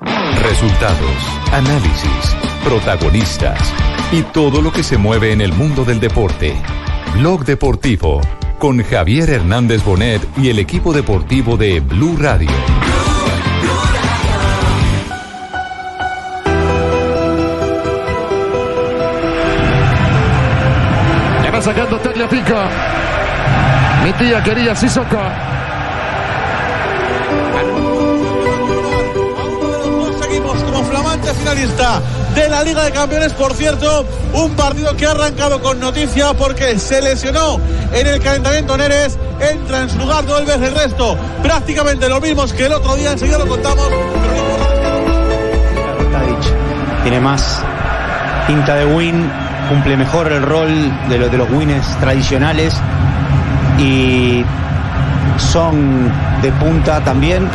Resultados, análisis, protagonistas y todo lo que se mueve en el mundo del deporte. Blog Deportivo con Javier Hernández Bonet y el equipo deportivo de Blue Radio. Le va sacando Tagliafico. Mi tía quería Sissoko. Finalista de la Liga de Campeones, por cierto, un partido que ha arrancado con noticia porque se lesionó en el calentamiento Neres, entra en su lugar Dolbes, el resto. Prácticamente lo mismos que el otro día, enseguida lo contamos. Tiene más pinta de win, cumple mejor el rol de, lo- de los wins tradicionales y son de punta también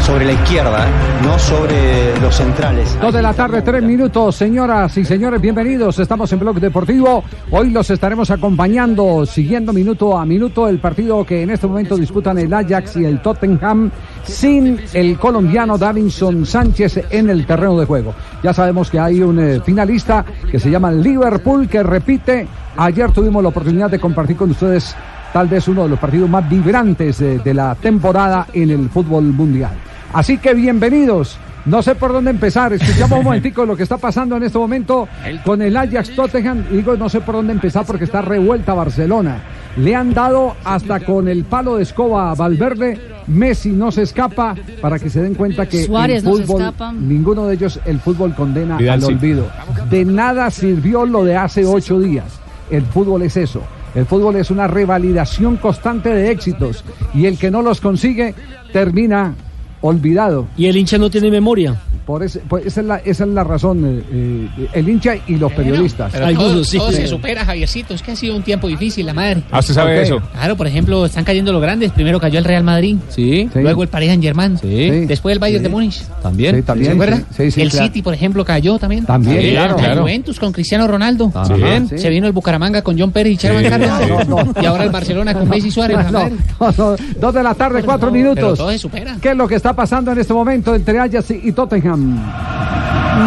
sobre la izquierda, no sobre los centrales. Dos de la tarde, tres minutos, señoras y señores, bienvenidos. Estamos en Blog Deportivo. Hoy los estaremos acompañando, siguiendo minuto a minuto el partido que en este momento disputan el Ajax y el Tottenham sin el colombiano Davinson Sánchez en el terreno de juego. Ya sabemos que hay un eh, finalista que se llama Liverpool que repite. Ayer tuvimos la oportunidad de compartir con ustedes tal vez uno de los partidos más vibrantes de, de la temporada en el fútbol mundial. Así que bienvenidos. No sé por dónde empezar. Escuchamos un momentico lo que está pasando en este momento con el Ajax Tottenham. Y digo, no sé por dónde empezar porque está revuelta Barcelona. Le han dado hasta con el palo de escoba a Valverde. Messi no se escapa para que se den cuenta que Suárez el no se fútbol, ninguno de ellos, el fútbol condena Vidal al sí. olvido. De nada sirvió lo de hace ocho días. El fútbol es eso. El fútbol es una revalidación constante de éxitos y el que no los consigue termina olvidado. Y el hincha no tiene memoria. Por ese- por- esa, es la, esa es la razón, eh, eh, el hincha y los periodistas. Pero todo, todo se supera, Javiercito. Es que ha sido un tiempo difícil, la madre. Ah, ¿usted sabe eso? Claro, por ejemplo, están cayendo los grandes. Primero cayó el Real Madrid. Sí. Luego el Paris Saint Germain. Sí. Después el Bayern Sí. de Múnich. También. Sí, también, ¿Se acuerda? sí, sí, sí, el claro. City, por ejemplo, cayó también. También, Sí, claro, La claro. Juventus con Cristiano Ronaldo. También. Sí. Se vino el Bucaramanga con John Pérez y. No, no. Y ahora el Barcelona con Messi y Suárez. la No, madre. no, no, dos de la tarde, cuatro minutos. todo se supera. ¿Qué es lo que está pasando en este momento entre Ajax y Tottenham?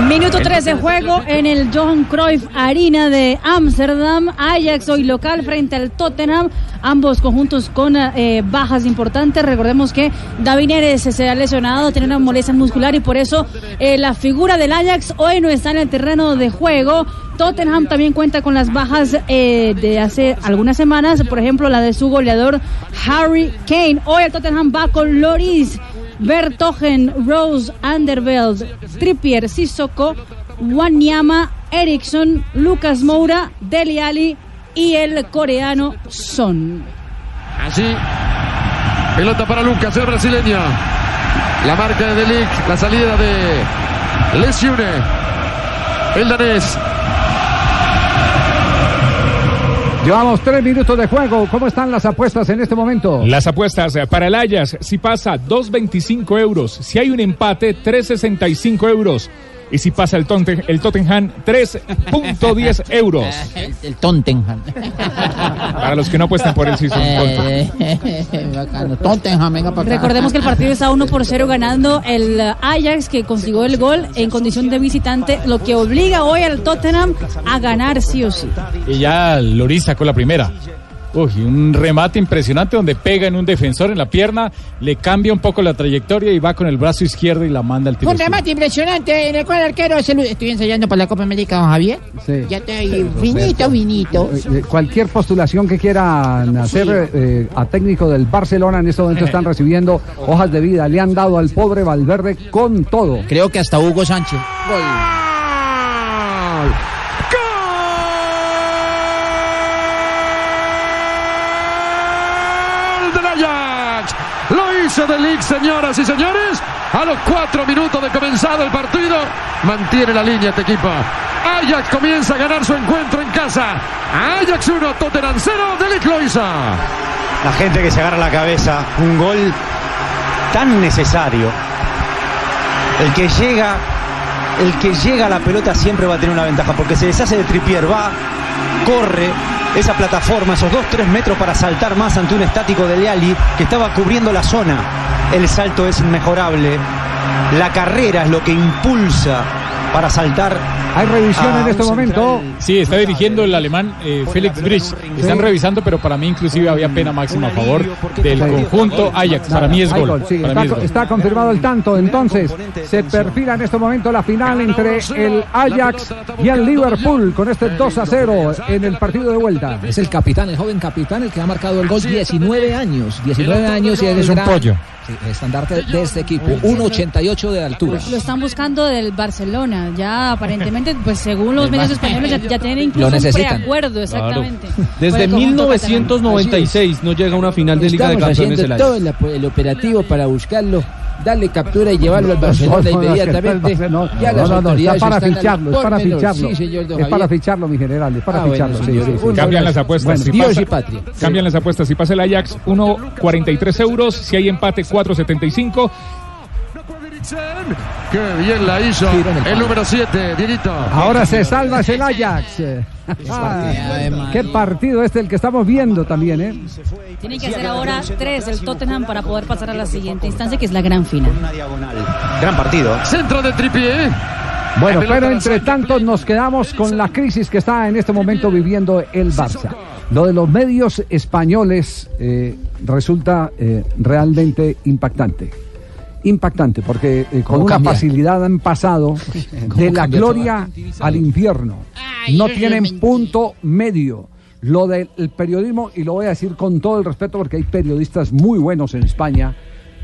Minuto 3 de juego en el Johan Cruyff Arena de Ámsterdam. Ajax hoy local frente al Tottenham. Ambos conjuntos con eh, bajas importantes. Recordemos que David Neres se ha lesionado, tiene una molestia muscular y por eso eh, la figura del Ajax hoy no está en el terreno de juego. Tottenham también cuenta con las bajas eh, de hace algunas semanas, por ejemplo la de su goleador Harry Kane. Hoy el Tottenham va con Loris. Bertogen, Rose, Anderveld, Trippier, Sissoko, Wanyama, Eriksson, Lucas Moura, Deli Ali y el coreano Son. Así. Pelota para Lucas, el brasileño. La marca de Delic, la salida de Lesiune. El danés. Llevamos tres minutos de juego. ¿Cómo están las apuestas en este momento? Las apuestas eh, para el Ajax, si pasa 2.25 euros, si hay un empate 3.65 euros y si pasa el, Totten- el Tottenham 3.10 euros. El, el Tottenham. Para los que no apuestan por el season Eh, bacano. Tottenham, venga para acá. Recordemos que el partido está 1 por 0 ganando el eh, Ajax que consiguió el gol en condición de visitante, lo que obliga hoy al Tottenham a ganar sí o sí. Y ya Loris sacó la primera. Uy, un remate impresionante donde pega en un defensor en la pierna, le cambia un poco la trayectoria y va con el brazo izquierdo y la manda al tiro. Un remate impresionante en el cual el arquero se Estoy ensayando para la Copa América, don Javier. Sí. Ya estoy finito, finito. Eh, eh, Cualquier postulación que quieran hacer eh, a técnico del Barcelona en este momento están recibiendo hojas de vida. Le han dado al pobre Valverde con todo. Creo que hasta Hugo Sánchez. Gol de Ligt, señoras y señores. A los cuatro minutos de comenzado el partido, mantiene la línea este equipo. Ajax comienza a ganar su encuentro en casa. Ajax 1, Tottenham 0, de Ligt lo hizo. La gente que se agarra la cabeza, un gol tan necesario. El que llega, el que llega a la pelota siempre va a tener una ventaja, porque se deshace de Tripier, va, corre, esa plataforma, esos 2-3 metros para saltar más ante un estático de Leali que estaba cubriendo la zona. El salto es inmejorable. La carrera es lo que impulsa para saltar. Hay revisión en este momento. Sí, está dirigiendo el alemán eh, Felix Bridge. Están revisando, pero para mí inclusive había pena máxima a favor del conjunto Ajax. Para mí es gol. sí, está, mí es gol. está confirmado el tanto. Entonces, se perfila en este momento la final entre el Ajax y el Liverpool con este 2 a 0 en el partido de vuelta. Es el capitán, el joven capitán, el que ha marcado el gol 19 años. 19 años y él Es un pollo. Sí, estandarte de este equipo. 1.88 de altura. Lo están buscando del Barcelona. Ya aparentemente, pues según los medios españoles, ya, ya tienen incluso Lo un necesitan. preacuerdo, exactamente. Desde el conjunto 1996 no llega a una final de Liga de Campeones haciendo el Ajax. todo el, el operativo para buscarlo, darle captura y llevarlo al Barcelona No, no, inmediatamente. no, ya no, las no, no, autoridades está para están ficharlo, es para ficharlo. Sí, señor don es para ficharlo, mi general, es para Ah, bueno, ficharlo. sí, señor. sí, sí. Un Cambian las apuestas. Bueno, si Dios pasa- y patria. Cambian las apuestas. Si pasa el Ajax, 1.43 euros. Si hay empate, 4.75. Qué bien la hizo el número 7, Dieguito. Ahora se salva es el Ajax. Ah, qué partido este el que estamos viendo también, ¿eh? Tienen que hacer ahora tres el Tottenham para poder pasar a la siguiente instancia, que es la gran final. Gran partido. Centro de Tripié. Bueno, pero entre tanto nos quedamos con la crisis que está en este momento viviendo el Barça. Lo de los medios españoles eh, resulta eh, realmente impactante. Impactante, porque eh, con ¿Cómo una cambia? facilidad han pasado de la gloria al infierno. No tienen punto medio. Lo del periodismo, y lo voy a decir con todo el respeto porque hay periodistas muy buenos en España,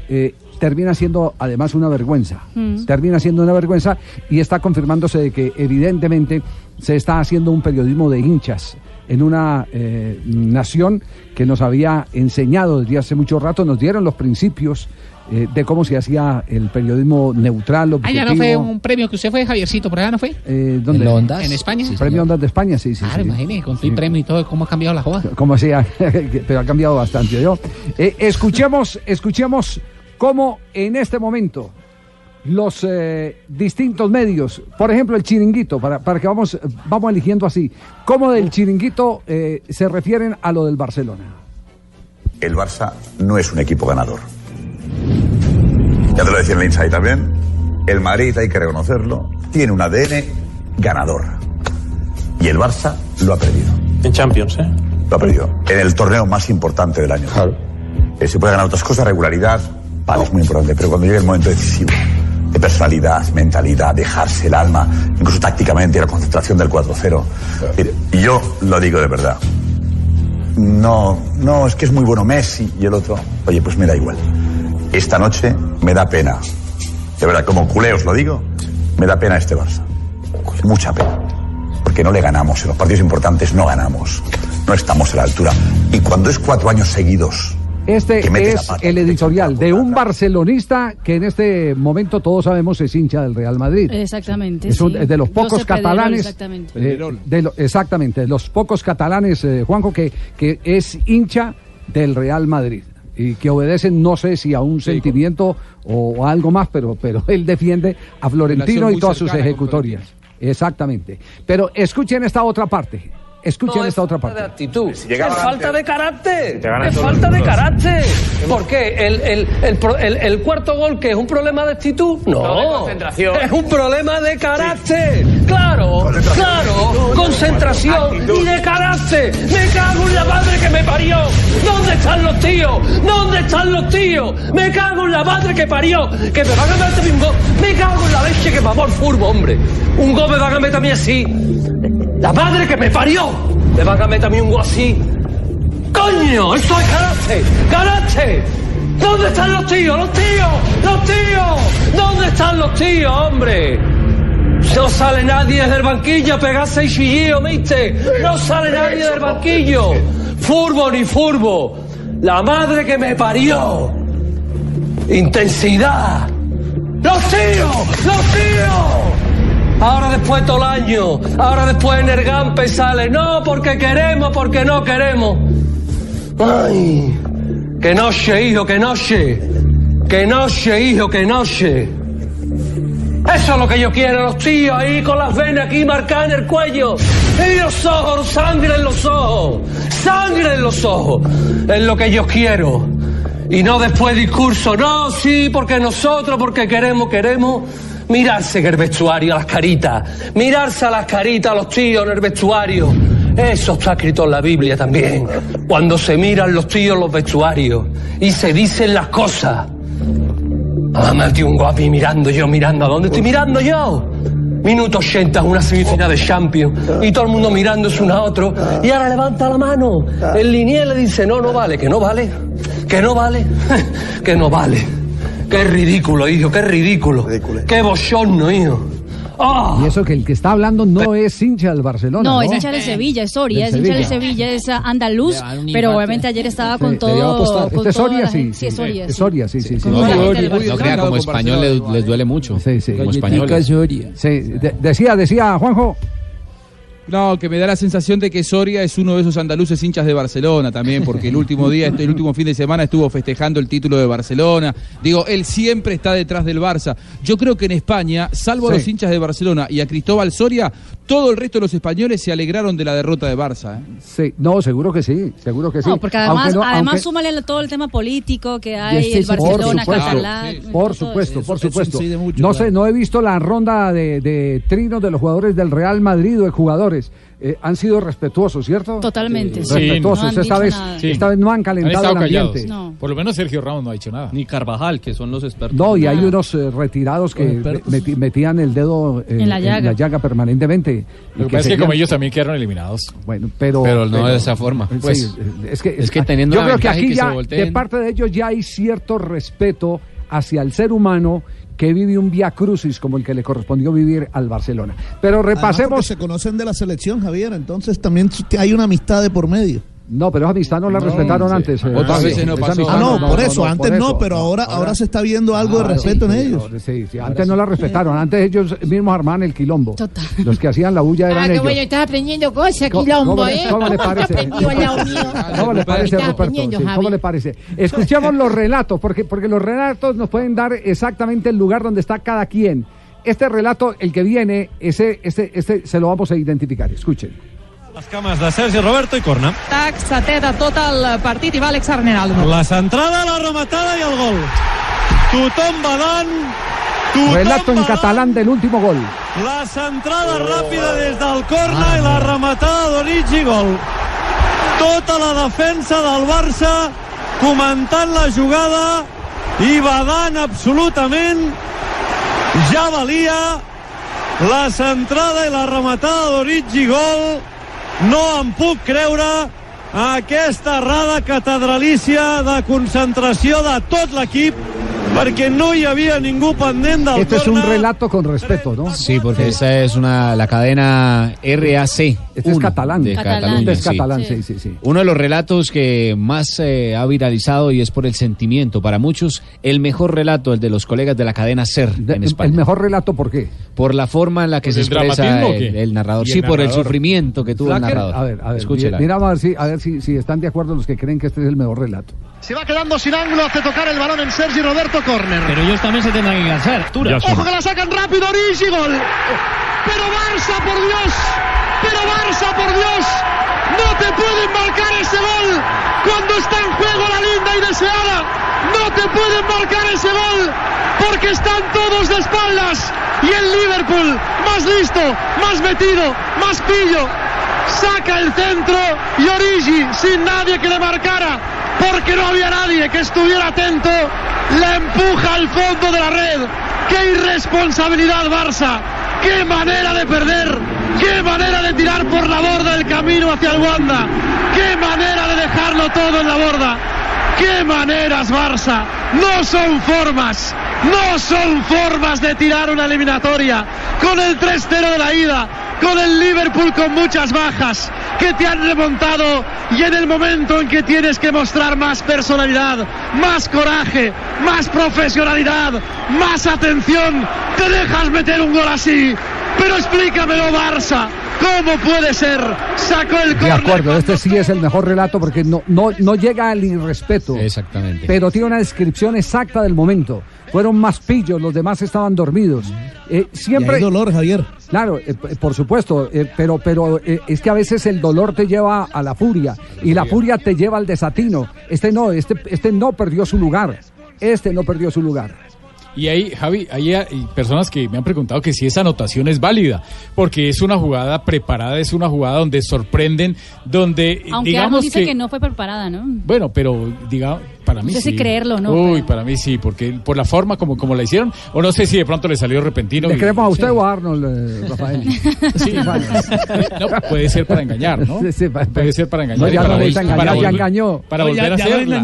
eh, termina siendo además una vergüenza. Mm. Termina siendo una vergüenza y está confirmándose de que evidentemente se está haciendo un periodismo de hinchas en una eh, nación que nos había enseñado desde hace mucho rato, nos dieron los principios eh, de cómo se hacía el periodismo neutral, Ah, objetivo. ya no fue un premio que usted fue, Javiercito, por allá no fue. eh, ¿dónde? ¿En Ondas? ¿En España? Sí, Premio Ondas de España, sí, sí. Claro, sí. imagínese, con el premio y todo, cómo ha cambiado la joda. como sea, pero ha cambiado bastante. ¿yo? Eh, escuchemos, escuchemos cómo en este momento los eh, distintos medios, por ejemplo el chiringuito, para, para que vamos, vamos eligiendo así, cómo del chiringuito eh, se refieren a lo del Barcelona. El Barça no es un equipo ganador. Ya te lo decía en el Inside también. El Madrid, hay que reconocerlo, tiene un ADN ganador. Y el Barça lo ha perdido. En Champions, ¿eh? Lo ha perdido. En el torneo más importante del año. Eh, se puede ganar otras cosas, regularidad, vale, es muy importante. Pero cuando llegue el momento decisivo, de personalidad, mentalidad, dejarse el alma, incluso tácticamente, la concentración del 4-0. Mire, Y yo lo digo de verdad. No, no, es que es muy bueno Messi y el otro. Oye, pues me da igual. Esta noche me da pena. De verdad, como culé os lo digo, me da pena este Barça. Mucha pena. Porque no le ganamos. En los partidos importantes no ganamos. No estamos a la altura. Y cuando es cuatro años seguidos. Este es pata, el editorial de un barcelonista que en este momento todos sabemos es hincha del Real Madrid. Exactamente. Es un- sí. de los pocos catalanes, Exactamente. eh, de lo- exactamente, de los pocos catalanes, eh, Juanjo, que, que es hincha del Real Madrid y que obedecen, no sé si a un sentimiento o a algo más, pero, pero él defiende a Florentino y todas sus ejecutorias. Exactamente. Pero escuchen esta otra parte. Escuchen esta otra parte. actitud. llegaba es falta de carácter. Es falta de carácter. ¿Por qué? ¿El, el, el, pro- el- el cuarto gol que es un problema de actitud? No. No, de concentración. Es un problema de carácter. Claro, claro. Concentración y de carácter. Me cago en la madre que me parió. ¿Dónde están los tíos? ¿Dónde están los tíos? Me cago en la madre que parió. Que me van a meter un gol. Me cago en la leche que mamó el furbo, hombre. Un gol me van a meter a mí así. La madre que me parió. Me van a meter a mí un así. ¡Coño! ¡Esto es carácter! ¡Carácter! ¿Dónde están los tíos? ¡Los tíos! ¡Los tíos! ¿Dónde están los tíos, hombre? No sale nadie del banquillo a pegarse y chillío, ¿viste? No sale nadie del banquillo. Furbo ni furbo. La madre que me parió. intensidad. ¡Los tíos! ¡Los tíos! Ahora después todo el año, ahora después en sale, no, porque queremos, porque no queremos. Ay, que noche, hijo, que noche. Que noche, hijo, que noche. Eso es lo que yo quiero, los tíos ahí con las venas aquí marcadas en el cuello. Y los ojos, sangre en los ojos. Sangre en los ojos. Es lo que yo quiero. Y no después discurso, no, sí, porque nosotros, porque queremos, queremos. Mirarse en el vestuario, a las caritas. Mirarse a las caritas a los tíos en el vestuario. Eso está escrito en la Biblia también. Cuando se miran los tíos en los vestuarios y se dicen las cosas. Ah, dio un guapi mirando yo, mirando. ¿A dónde estoy mirando yo? Minuto 80, una semifinal de Champions. Y todo el mundo mirándose uno a otro. Y ahora levanta la mano. El linier le dice, no, no vale, que no vale. Que no vale. que no vale. Qué ridículo, hijo, qué ridículo. Qué bochorno, hijo. ¡Ah! Y eso que el que está hablando no es hincha del Barcelona. No, No, es hincha de Sevilla, es Soria, es hincha de Sevilla. Es andaluz, pero obviamente ayer estaba con Sí, todo. con Este Soria, sí, sí. Sí, es Soria. Es sí. Soria, sí, sí. sí. No Barcelona. crea, como español les, les duele mucho. Sí, sí. Como españoles. Sí, de- decía, decía Juanjo. No, que me da la sensación de que Soria es uno de esos andaluces hinchas de Barcelona también, porque el último día, el último fin de semana estuvo festejando el título de Barcelona. Digo, él siempre está detrás del Barça. Yo creo que en España, salvo a los hinchas de Barcelona y a Cristóbal Soria, todo el resto de los españoles se alegraron de la derrota de Barça. ¿eh? Sí, no, seguro que sí, seguro que sí. No, porque además, Aunque no- además aunque- súmale todo el tema político que hay, Sí, sí, el por Barcelona, supuesto, catalán. Por supuesto, por supuesto. mucho, no claro. sé, no he visto la ronda de, de trinos de los jugadores del Real Madrid o de jugadores. Eh, han sido respetuosos, ¿cierto? Totalmente. Sí, respetuosos. no han esta, vez, esta vez no han calentado el ambiente. No. Por lo menos Sergio Ramos no ha dicho nada. Ni Carvajal, que son los expertos. No, y hay unos eh, retirados que meti- metían el dedo eh, En la llaga. permanentemente. Lo que pasa es que como ellos también quedaron eliminados. Bueno, pero, Pero no de esa forma. Sí, Pues, es que, es que teniendo yo creo que aquí que ya, de parte de ellos ya hay cierto respeto hacia el ser humano que vive un vía crucis como el que le correspondió vivir al Barcelona. Pero repasemos. se conocen de la selección, Javier, entonces también hay una amistad de por medio. No, pero esa amistad no la No, respetaron sí. antes. eh, Otras Fabio. veces no pasó. amistad Ah, no, por eso, antes no, pero ahora- ahora se está viendo algo de respeto en ellos. Sí, sí, antes no la respetaron, antes ellos mismos armaban el quilombo. Los que hacían la bulla eran Ah, qué ellos. bueno, estás aprendiendo cosas, ¿Cómo- quilombo, cómo le- ¿eh? cómo le parece? ¿Cómo le parece, Ruperto? Sí. ¿Cómo le parece? Escuchemos los relatos, porque, porque los relatos nos pueden dar exactamente el lugar donde está cada quien. Este relato, el que viene, ese, este, este se lo vamos a identificar. Escuchen. Les cames de Sergi Roberto i corna. Tac, setè de tot el partit i va Alex Armenaldo. La centrada, la rematada i el gol. Tothom badant, tothom Relato en catalán del último gol. La centrada ràpida des del corna i la rematada d'Origi gol. Tota la defensa del Barça comentant la jugada i badant absolutament. Ja valia la centrada i la rematada d'Origi gol. No em puc creure aquesta errada catedralícia de concentració de tot l'equip perquè no hi havia ningú pendent del Este es un relato con respeto, ¿no? Sí, porque esa es una la cadena RAC. Este es catalán. De Catalán. Cataluña, Este es sí. catalán, sí, sí, sí. Uno de los relatos que más eh, ha viralizado y es por el sentimiento. Para muchos, el mejor relato, el de los colegas de la cadena SER en España. El mejor relato, ¿por qué? Por la forma en la que ¿Por se el expresa el, el narrador. ¿Y Sí, el por el narrador? sufrimiento que tuvo el narrador. A ver, a ver, Escúchela. mira, a ver, si, a ver si, si están de acuerdo los que creen que este es el mejor relato. Se va quedando sin ángulo, hace tocar el balón en Sergi Roberto Corner. Pero ellos también se tendrán que cansar. Ojo que la sacan rápido, Origi, gol. Pero Barça, por Dios. Pero Barça, por Dios. No te pueden marcar ese gol cuando está en juego la linda y deseada. No te pueden marcar ese gol porque están todos de espaldas. Y el Liverpool, más listo, más metido, más pillo, saca el centro y Origi, sin nadie que le marcara, porque no había nadie que estuviera atento, la empuja al fondo de la red. ¡Qué irresponsabilidad Barça! ¡Qué manera de perder! ¡Qué manera de tirar por la borda el camino hacia el Wanda! ¡Qué manera de dejarlo todo en la borda! ¡Qué maneras, Barça! No son formas, no son formas de tirar una eliminatoria con el 3-0 de la ida, con el Liverpool con muchas bajas, que te han remontado y en el momento en que tienes que mostrar más personalidad, más coraje, más profesionalidad, más atención, te dejas meter un gol así. Pero explícamelo, Barça. ¿Cómo puede ser? Sacó el De acuerdo, este sí es el mejor relato porque no, no, no llega al irrespeto. Exactamente. Pero tiene una descripción exacta del momento. Fueron más pillos, los demás estaban dormidos. Eh, siempre. Y hay dolor, Javier. Claro, eh, por supuesto, eh, pero, pero eh, es que a veces el dolor te lleva a la furia y la furia te lleva al desatino. Este no, este, este no perdió su lugar. Este no perdió su lugar. Y ahí, Javi, hay hay personas que me han preguntado que si esa anotación es válida, porque es una jugada preparada, es una jugada donde sorprenden, donde Aunque digamos Arnold dice que, que... no fue preparada, ¿no? bueno, pero digamos, para mí No sé sí. si creerlo no, Uy, pero- para mí sí, porque por la forma como, como la hicieron, o no sé si de pronto le salió repentino. ¿Le y- creemos a usted sí. o a Arnold, eh, Rafael? Sí, no, puede ser para engañar, ¿no? Sí, sí, pa- puede ser para engañar. No, ya para no vol- necesita engañar, para ya volver- engañó. Para volver ya- a hacerla.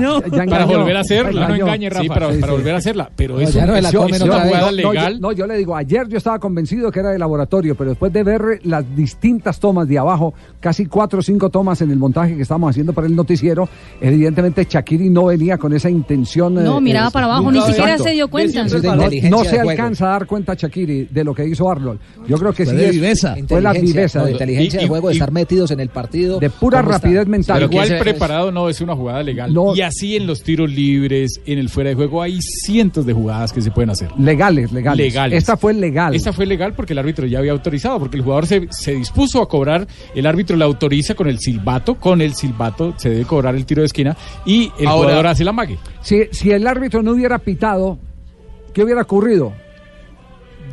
Para volver a hacerla, no engañe, Rafa. Sí, para, para volver a hacerla. Pero No, es, ya no me la es- comen es otra una vez. jugada No, legal. yo, no, yo le digo, ayer yo estaba convencido que era de laboratorio, pero después de ver las distintas tomas de abajo, casi cuatro o cinco tomas en el montaje que estábamos haciendo para el noticiero, evidentemente Shakiri no venía con esa intención. No, eh, miraba eh, para abajo, ni exacto. siquiera se dio cuenta. No, no se alcanza a dar cuenta Shakiri de lo que hizo Arnold. Yo creo que Fue sí de es- viveza. Fue la viveza. no, de- inteligencia de juego, de estar metidos en el partido. De pura rapidez mental. Pero igual preparado no es una jugada legal. No. Y así en los tiros libres, en el fuera de juego, hay cientos de jugadas que se pueden hacer. Legales, legales. Legales. Esta fue legal. Esta fue legal porque el árbitro ya había autorizado, porque el jugador se, se dispuso a cobrar, el árbitro le autoriza con el silbato, con el silbato se debe cobrar el tiro de esquina y el Ahora- jugador hace la mague. Si, si el árbitro no hubiera pitado, ¿qué hubiera ocurrido?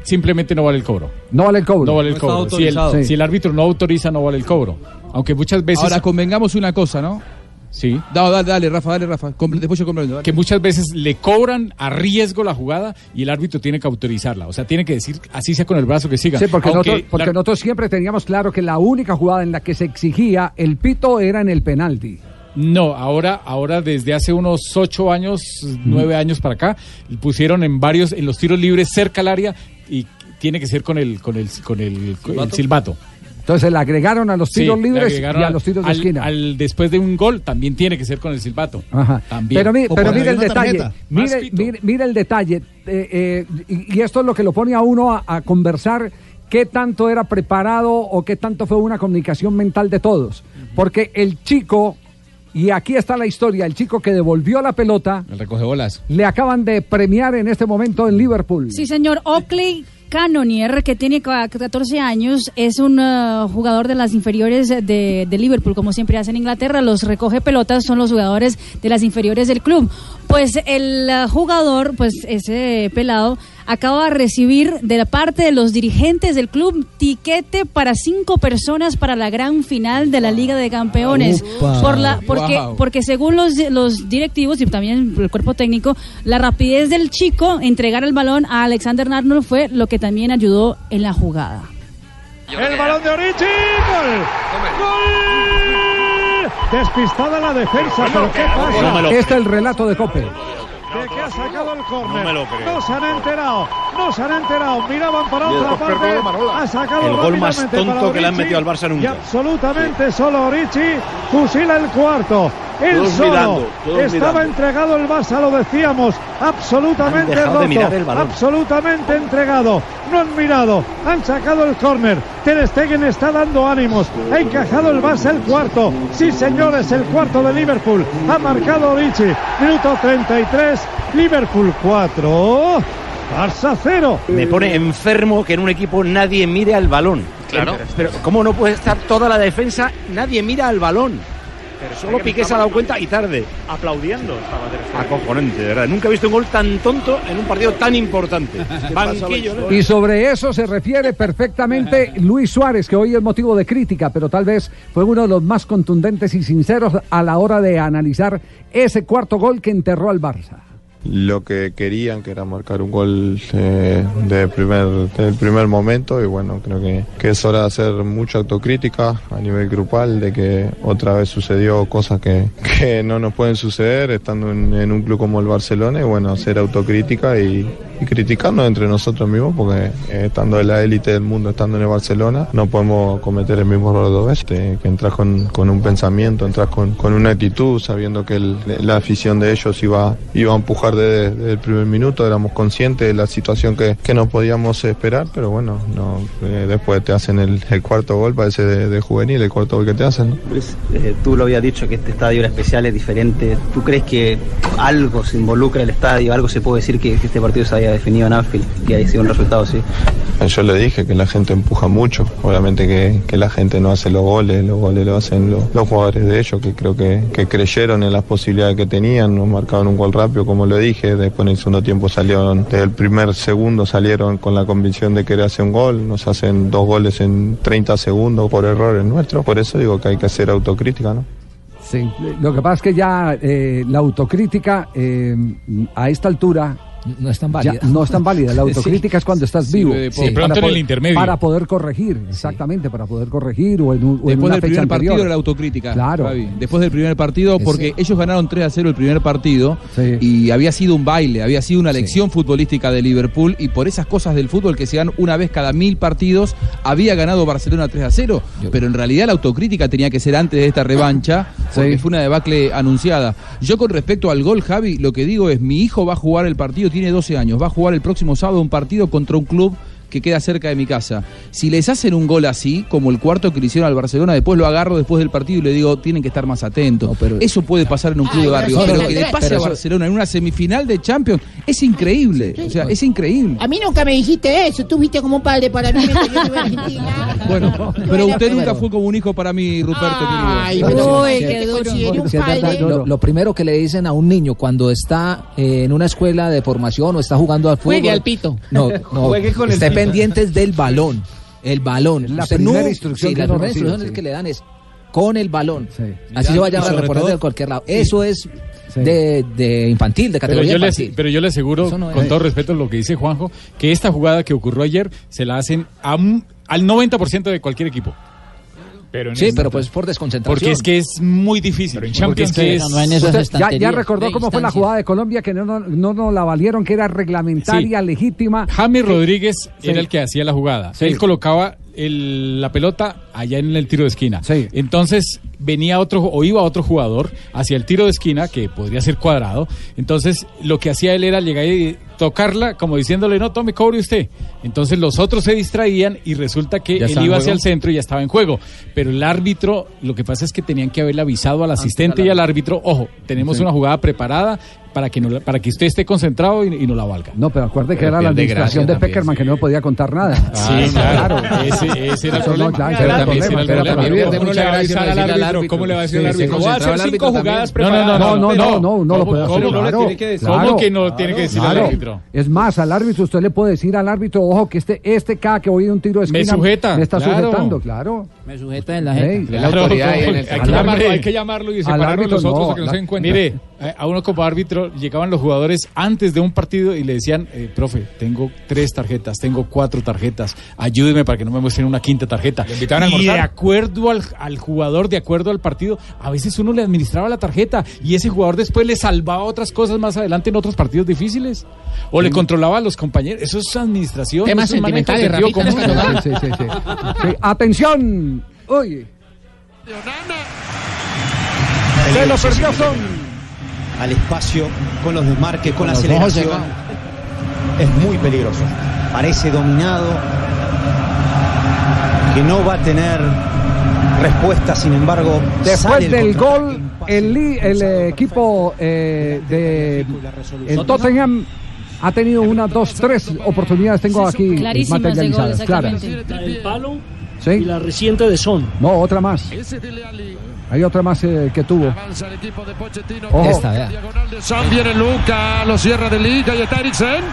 Simplemente no vale el cobro. No vale el cobro. No vale el No cobro. Si el, si el árbitro no autoriza, no vale el cobro. Aunque muchas veces... Ahora convengamos una cosa, ¿no? Sí. Dale, dale, dale, Rafa, dale, Rafa. Después yo comprendo. dale. que muchas veces le cobran a riesgo la jugada y el árbitro tiene que autorizarla. O sea, tiene que decir, así sea con el brazo que siga. Sí, porque, nosotros, porque la- nosotros siempre teníamos claro que la única jugada en la que se exigía el pito era en el penalti. No, ahora, ahora desde hace unos ocho años, nueve años para acá, pusieron en varios, en los tiros libres cerca al área y tiene que ser con el, con el, con el, el silbato. Entonces le agregaron a los tiros libres y a los tiros de esquina. al- después de un gol también tiene que ser con el silbato. Ajá. También. Pero, mi- pero mire el detalle, mire, mire, mire el detalle, eh, eh, y, y esto es lo que lo pone a uno a, a conversar qué tanto era preparado o qué tanto fue una comunicación mental de todos. Porque el chico, y aquí está la historia, el chico que devolvió la pelota, El recoge bolas. le acaban de premiar en este momento en Liverpool. Sí, señor. Oakley Cannonier, que tiene ca- 14 años, es un eh, jugador de las inferiores de, de Liverpool, como siempre hace en Inglaterra. Los recoge pelotas son los jugadores de las inferiores del club. Pues el eh, jugador, pues ese pelado, acaba de recibir de la parte de los dirigentes del club tiquete para cinco personas para la gran final de la Liga de Campeones. Upa. Por la, porque, Wow. porque según los, los directivos y también el cuerpo técnico, la rapidez del chico entregar el balón a Alexander Arnold fue lo que también ayudó en la jugada. El balón de Orichi, gol. ¡Gol! Despistada la defensa, pero ¿qué pasa? Este es el relato de Cope. De que ha sacado el córner. No me lo creo. No se han enterado, no se han enterado. Miraban para otra parte. Ha sacado El gol más tonto que le han metido al Barça nunca. Y absolutamente solo Orichi fusila el cuarto. Él Todos solo. mirando, Estaba mirando. entregado el Barça, lo decíamos. Absolutamente de roto. mirar el balón. Absolutamente entregado. No han mirado. Han sacado el córner. Ter Stegen está dando ánimos. Ha encajado el Barça el cuarto. Sí, señores, el cuarto de Liverpool. Ha marcado Orichi. Minuto 33. Liverpool 4. Barça 0. Me pone enfermo que en un equipo nadie mire al balón. Claro. Pero ¿cómo no puede estar toda la defensa? Nadie mira al balón. Solo Piqué se ha dado cuenta y tarde. Aplaudiendo estaba. Acojonante, de verdad. Nunca he visto un gol tan tonto en un partido tan importante. Banquillo, ¿no? Y sobre eso se refiere perfectamente Luis Suárez, que hoy es motivo de crítica, pero tal vez fue uno de los más contundentes y sinceros a la hora de analizar ese cuarto gol que enterró al Barça. Lo que querían, que era marcar un gol eh, de primer, primer momento y bueno, creo que, que es hora de hacer mucha autocrítica a nivel grupal, de que otra vez sucedió cosas que, que no nos pueden suceder estando en, un club como el Barcelona y bueno, hacer autocrítica y, criticarnos entre nosotros mismos porque eh, estando en la élite del mundo, estando en el Barcelona, no podemos cometer el mismo error dos veces, eh, que entras con, con un pensamiento, entras con, con una actitud, sabiendo que la afición de ellos iba, iba a empujar desde, desde el primer minuto, éramos conscientes de la situación que, que no podíamos esperar, pero bueno, no, eh, después te hacen el, el cuarto gol, parece de, de juvenil, el cuarto gol que te hacen. ¿no? Luis, eh, tú lo habías dicho que este estadio era especial, es diferente. ¿Tú crees que algo se involucra el estadio, algo se puede decir que, que este partido se haya definido en Anfield, que haya sido un resultado así? Yo le dije que la gente empuja mucho, obviamente que, que la gente no hace los goles, los goles lo hacen los, los jugadores de ellos, que creo que, que creyeron en las posibilidades que tenían, nos marcaron un gol rápido, como lo dije, después en el segundo tiempo salieron, desde el primer segundo salieron con la convicción de querer hacer un gol, nos hacen dos goles en 30 segundos por errores nuestros, por eso digo que hay que hacer autocrítica, ¿no? Sí, lo que pasa es que ya eh, la autocrítica eh, a esta altura no es tan válida. no es tan válida. La autocrítica es cuando estás vivo. de poco. De pronto en el poder- intermedio. Para poder corregir, exactamente, para poder corregir o en, un- o en Después una del fecha primer partido anterior. era la autocrítica. Claro. Fabi. Después del primer partido, porque ellos ganaron 3 a 0 el primer partido y había sido un baile, había sido una lección futbolística de Liverpool y por esas cosas del fútbol que se dan una vez cada mil partidos, había ganado Barcelona 3 a 0. Pero en realidad la autocrítica tenía que ser antes de esta revancha, porque fue una debacle anunciada. Yo con respecto al gol, Javi, lo que digo es, mi hijo va a jugar el partido, tiene 12 años, va a jugar el próximo sábado un partido contra un club que queda cerca de mi casa. Si les hacen un gol así, como el cuarto que le hicieron al Barcelona, después lo agarro después del partido y le digo, tienen que estar más atentos. Eso puede pasar en un club de barrio, pero pero que le pase pero a Barcelona en una semifinal de Champions es increíble. O sea, es increíble. A mí nunca me dijiste eso, tú viste como un padre para mí. Bueno, pero usted nunca fue como un hijo para mí, Ruperto. Ay, es verdad. padre. Lo, lo primero que le dicen a un niño cuando está eh, en una escuela de formación o está jugando al fútbol. Juegue al pito. No, no. Juegue con el. Pendientes del balón. El balón. La Usted primera no- instrucción sí, que la primera recibe, instrucción sí. que le dan es con el balón. Así se va a llamar todo- de cualquier lado. Eso es Sí. de, de infantil, de Pero categoría yo, le, infantil. pero yo le aseguro, no con todo respeto a lo que dice Juanjo, que esta jugada que ocurrió ayer se la hacen a un- al 90% de cualquier equipo. Pero en Sí, esta- pero pues por desconcentración. Porque es que es muy difícil. Pero en Champions Porque es que es... Ya, ya recordó cómo fue la jugada de Colombia que no nos no, nos la valieron, que era reglamentaria, legítima. James Rodríguez Sí. era el que hacía la jugada. Sí. Él colocaba el- la pelota allá en el tiro de esquina. Entonces venía otro o iba otro jugador hacia el tiro de esquina que podría ser cuadrado. Entonces lo que hacía él era llegar y tocarla como diciéndole no tome cobre usted. Entonces los otros se distraían y resulta que ¿Ya él iba hacia el centro y ya estaba en juego. Pero el árbitro lo que pasa es que tenían que haberle avisado al asistente y al árbitro, ojo, tenemos Sí. una jugada preparada para que no la- para que usted esté concentrado y, y no la valga. No, pero acuerde que Pero era la administración de también, Peckerman que no podía contar nada. Sí, claro. Ese, ese era el problema. claro, Ese era el también problema. era el Pero problema. también ¿Cómo le va a decir al árbitro? ¿Cómo le va a decir Sí, al sí, árbitro? Voy a hacer cinco árbitro jugadas preparadas. No, no, no, no, no lo puede ¿Cómo, hacer. cómo, ¿Cómo que no tiene que decir al árbitro? Es más, al árbitro usted le puede decir al árbitro, ojo, que este, este cada que voy de un tiro de Me esquina sujeta, me está sujetando, claro. Me sujeta en la autoridad en el hay, que llamarlo, Al hay que llamarlo y al separarlo de árbitro los otros para que no se. Mire, Mire, a uno como árbitro llegaban los jugadores antes de un partido y le decían, eh, profe, tengo tres tarjetas, tengo cuatro tarjetas, ayúdeme para que no me muestren una quinta tarjeta. invitaban a y de acuerdo al, al jugador, de acuerdo al partido, a veces uno le administraba la tarjeta y ese jugador después le salvaba otras cosas más adelante en otros partidos difíciles. O le controlaba a los compañeros. Eso es administración. Temas eso es sentimentales, común. Sí, sí, sí, sí. Sí, Atención. Uy. Se lo perdió Son. Al espacio, con los desmarques, con la Con aceleración. Es muy peligroso. Parece dominado, que no va a tener respuesta, sin embargo. Después el del gol, el, li- el eh, equipo eh, de el Tottenham ha tenido una, dos, tres oportunidades. Tengo aquí materializadas. El palo Sí. y la reciente de Son. No, otra más. Hay otra más eh, que tuvo. Ojo. Diagonal de Son, viene Luca, lo cierra de Liga y está Eriksen.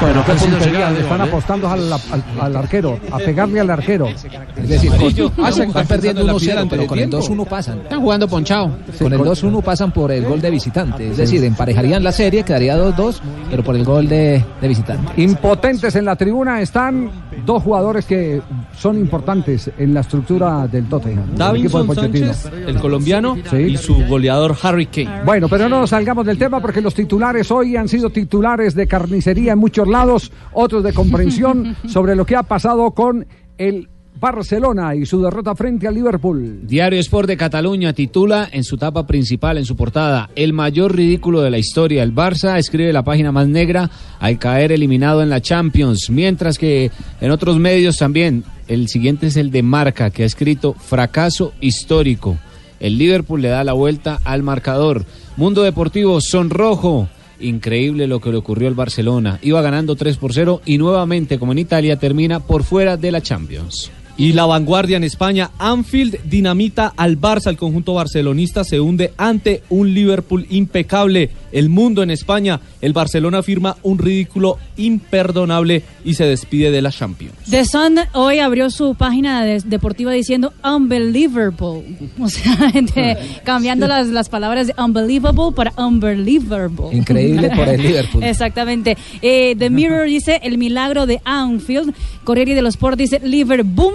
Bueno, han sido puntería, le de están ¿eh? apostando al, al- al arquero, a pegarle al arquero. Es decir, con- están perdiendo 1-0, pero con el 2-1 pasan. Están jugando ponchado. Con el 2-1 pasan por el gol de visitante. Es decir, emparejarían la serie, quedaría 2-2, pero por el gol de, de visitante. Impotentes en la tribuna están dos jugadores que son importantes en la estructura del Tottenham. Davinson. Sánchez, el colombiano, Sí. y su goleador Harry Kane. Bueno, pero no nos salgamos del tema porque los titulares hoy han sido titulares de carnicería en muchos lados, otros de comprensión sobre lo que ha pasado con el Barcelona y su derrota frente al Liverpool. Diario Sport de Cataluña titula en su tapa principal, en su portada, el mayor ridículo de la historia. El Barça escribe la página más negra al caer eliminado en la Champions, mientras que en otros medios también. El siguiente es el de Marca, que ha escrito fracaso histórico. El Liverpool le da la vuelta al marcador. Mundo Deportivo, sonrojo. Increíble lo que le ocurrió al Barcelona. Iba ganando 3 por 0 y nuevamente, como en Italia, termina por fuera de la Champions. Y la vanguardia en España, Anfield dinamita al Barça, el conjunto barcelonista se hunde ante un Liverpool impecable. El mundo en España, el Barcelona firma un ridículo imperdonable y se despide de la Champions. The Sun hoy abrió su página de- deportiva diciendo unbelievable. O sea, de- cambiando las, las palabras de unbelievable para unbelievable. Increíble por el Liverpool. Exactamente. Eh, The Mirror dice el milagro de Anfield. Corriere dello Sport dice Liverpool.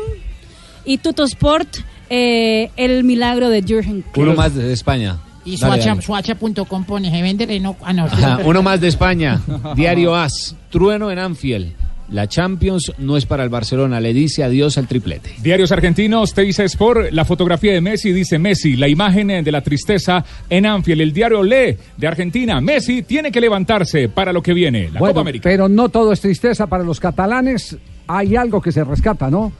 Y Tutto Sport, eh, el milagro de Jurgen Klopp. Uno más de España. Y Suacha-. Suacha.com pone, se vende Renault. Ah, no. Ajá, uno más de España. Diario As. Trueno en Anfield. La Champions no es para el Barcelona. Le dice adiós al triplete. Diarios argentinos, te dice Sport, la fotografía de Messi dice Messi, la imagen eh, de la tristeza en Anfield. El diario Le de Argentina, Messi tiene que levantarse para lo que viene, la Bueno, Copa América. pero no todo es tristeza para los catalanes. Hay algo que se rescata, ¿no?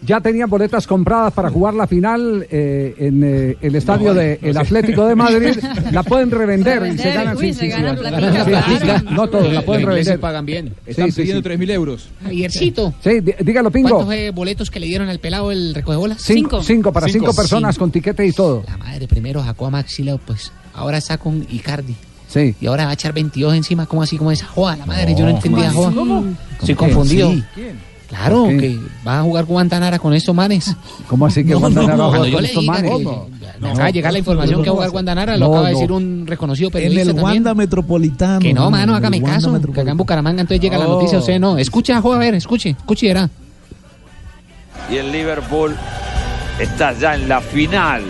Ya tenían boletas compradas para jugar la final eh, en eh, el estadio del Atlético de Madrid. La pueden revender y se ganan. sí, sí, sí, sí, sí, No todos, la pueden revender. pagan bien. Están Sí, sí, pidiendo sí. 3.000 euros. Javiercito. Sí, dí- dígalo, Pingo. ¿Cuántos eh, boletos que le dieron al pelado el recogebolas? Cinco, cinco para cinco, personas con tiquete y todo. La madre primero sacó a Maxi López, ahora está con Icardi. Sí. Y ahora va a echar 22 encima, como así como esa joda, la madre, yo no entendía ¿cómo joda. Estoy ¿Cómo confundido. quién? Claro, que va a jugar Guantanara con estos manes. ¿Cómo así que Guantanara va a jugar con estos manes? me acaba de llegar la información que va a jugar Guantanara, lo No, acaba de no. decir un reconocido En periodista el también. Wanda Metropolitano. Que no, mano, en el hágame caso. Que acá en Bucaramanga entonces llega la Oh. noticia, usted no. Escuche a a ver, escuche, escuche verá. y el Liverpool está ya en la final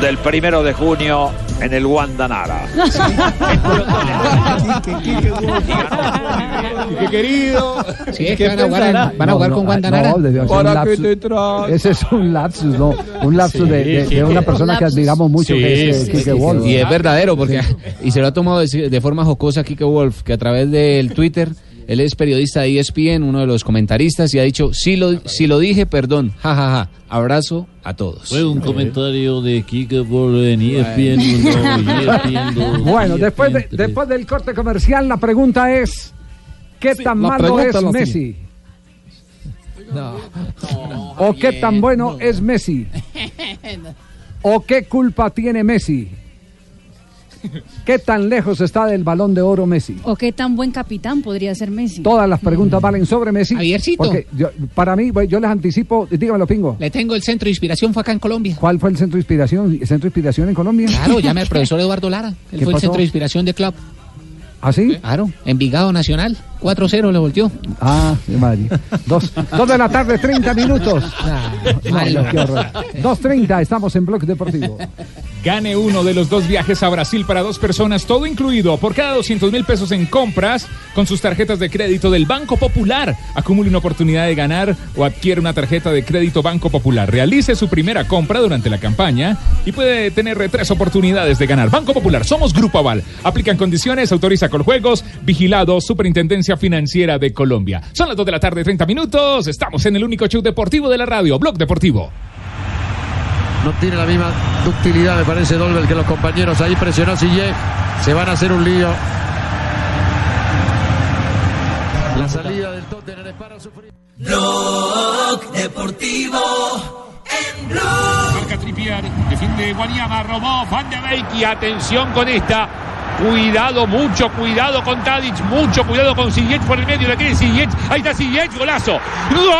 del primero de junio en el Guandanara. Qué querido. Sí, es que van a jugar, van a jugar con. No, debió ser un lapsus. Ese es un lapsus, ¿no? Un lapsus de, de- de una persona que admiramos mucho, que es eh, Kike Wolf. Y es verdadero, porque y se lo ha tomado de, de forma jocosa Kike Wolf, que a través del Twitter, él es periodista de E ESPN, uno de los comentaristas, y ha dicho, si lo, si lo dije, perdón, jajaja, abrazo a todos. Fue un comentario de Kike en ESPN uno, ESPN dos, Bueno, después, de- ESPN después del corte comercial, la pregunta es: ¿qué tan malo es Messi? ¿O qué tan bueno es Messi? ¿O qué culpa tiene Messi? ¿Qué tan lejos está del balón de oro Messi? ¿O qué tan buen capitán podría ser Messi? Todas las preguntas valen sobre Messi. Javiercito. Porque yo- para mí, yo les anticipo, dígamelo, Pingo. Le tengo el centro de inspiración, fue acá en Colombia. ¿Cuál fue el centro de inspiración? ¿El centro de inspiración en Colombia? Claro, llame al profesor Eduardo Lara. Él ¿Qué fue el centro de inspiración de club. ¿Ah, sí? Claro, Envigado Nacional. 4-0 le volteó. Ah, de madre. Dos, dos de la tarde, 30 minutos. malo. No, qué horror. 2.30, estamos en Blog Deportivo. Gane uno de los dos viajes a Brasil para dos personas, todo incluido, por cada 200 mil pesos en compras con sus tarjetas de crédito del Banco Popular. Acumule una oportunidad de ganar o adquiere una tarjeta de crédito Banco Popular. Realice su primera compra durante la campaña y puede tener tres oportunidades de ganar. Banco Popular, somos Grupo Aval. Aplican condiciones, autoriza con juegos, vigilado Superintendencia Financiera de Colombia. Son las 2 de la tarde, 30 minutos. Estamos en el único show deportivo de la radio, Blog Deportivo. No tiene la misma ductilidad, me parece, Dolbel, que los compañeros. Ahí presionó a Sillé. Se van a hacer un lío. La salida del Tottenham es para sufrir. Blog Deportivo en Blog. Marca Trippier, defiende Guaniama, robó Van de Beek y atención con esta. Cuidado, mucho cuidado con Tadic, mucho cuidado con Ziyech por el medio, la quiere Ziyech, ahí está Ziyech, golazo. ¡Gol!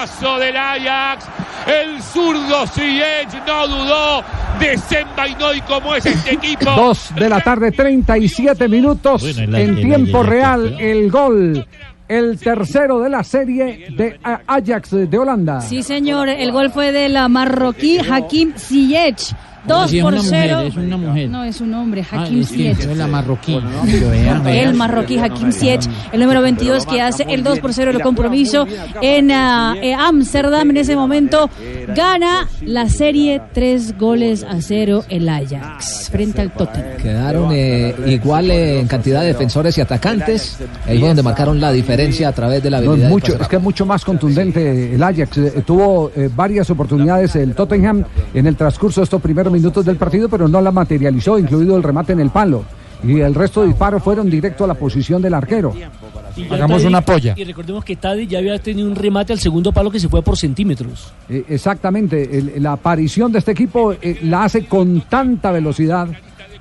¡Golazo del Ajax! El zurdo Ziyech no dudó, desenvainó y como es este equipo. Dos de la tarde, 37 minutos Bueno, en tiempo real. El gol, el tercero de la serie de Ajax de Holanda. Sí, señor. El gol fue de la marroquí Hakim Ziyech. 2 Sí, es por una 0. mujer, es una mujer. No, es un hombre, Ah, Hakim Ziyech. es la marroquí. El marroquí Hakim Ziyech, el número 22 que hace el 2 por 0 el compromiso en ah, eh, Ámsterdam. En ese momento gana la serie 3 goles a 0 el Ajax frente al Tottenham. Quedaron eh, igual eh, en cantidad de defensores y atacantes. Ahí fue donde marcaron la diferencia a través de la habilidad. es, mucho, es que es mucho más contundente el Ajax. Eh, tuvo eh, varias oportunidades el Tottenham en el transcurso de estos primeros minutos del partido, pero no la materializó, incluido el remate en el palo. Y el resto de disparos fueron directo a la posición del arquero. Y ya Tadic- Y recordemos que Tadic ya había tenido un remate al segundo palo que se fue por centímetros. Eh, exactamente, el- la aparición de este equipo eh, la hace con tanta velocidad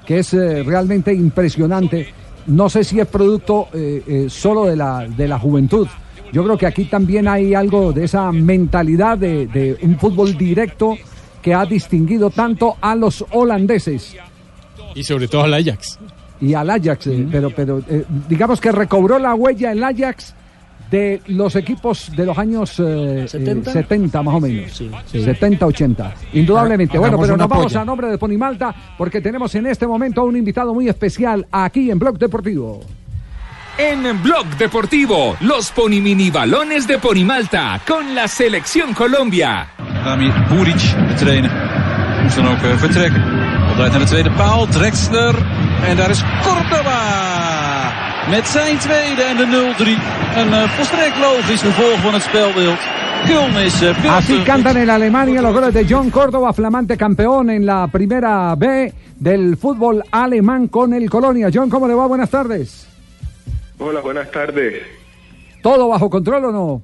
que es eh, realmente impresionante. No sé si es producto eh, eh, solo de la, de la juventud. Yo creo que aquí también hay algo de esa mentalidad de, de un fútbol directo que ha distinguido tanto a los holandeses Y sobre todo al Ajax. y al Ajax, eh, pero, pero eh, digamos que recobró la huella el Ajax de los equipos de los años eh, eh, 70. 70 más o menos. sí. 70, 80. Indudablemente. Hagamos bueno, pero nos vamos polla. a nombre de Ponimalta porque tenemos en este momento a un invitado muy especial aquí en Blog Deportivo. En Blog Deportivo, los Ponimini balones de Ponimalta con la Selección Colombia. Rami Buric, de trainer. Moest dan ook eh, vertrekken. Opdraait naar de tweede paal. Drexler. En daar is Cordoba. Met zijn tweede en de 0-3. Een eh, volstrekt logisch vervolg van het spelbeeld. Eh, Así cantan en Alemania los goles de John Córdoba, flamante campeón en la primera B del fútbol alemán con el Colonia. John, ¿cómo le va? Buenas tardes. Hola, buenas tardes. ¿Todo bajo control o no?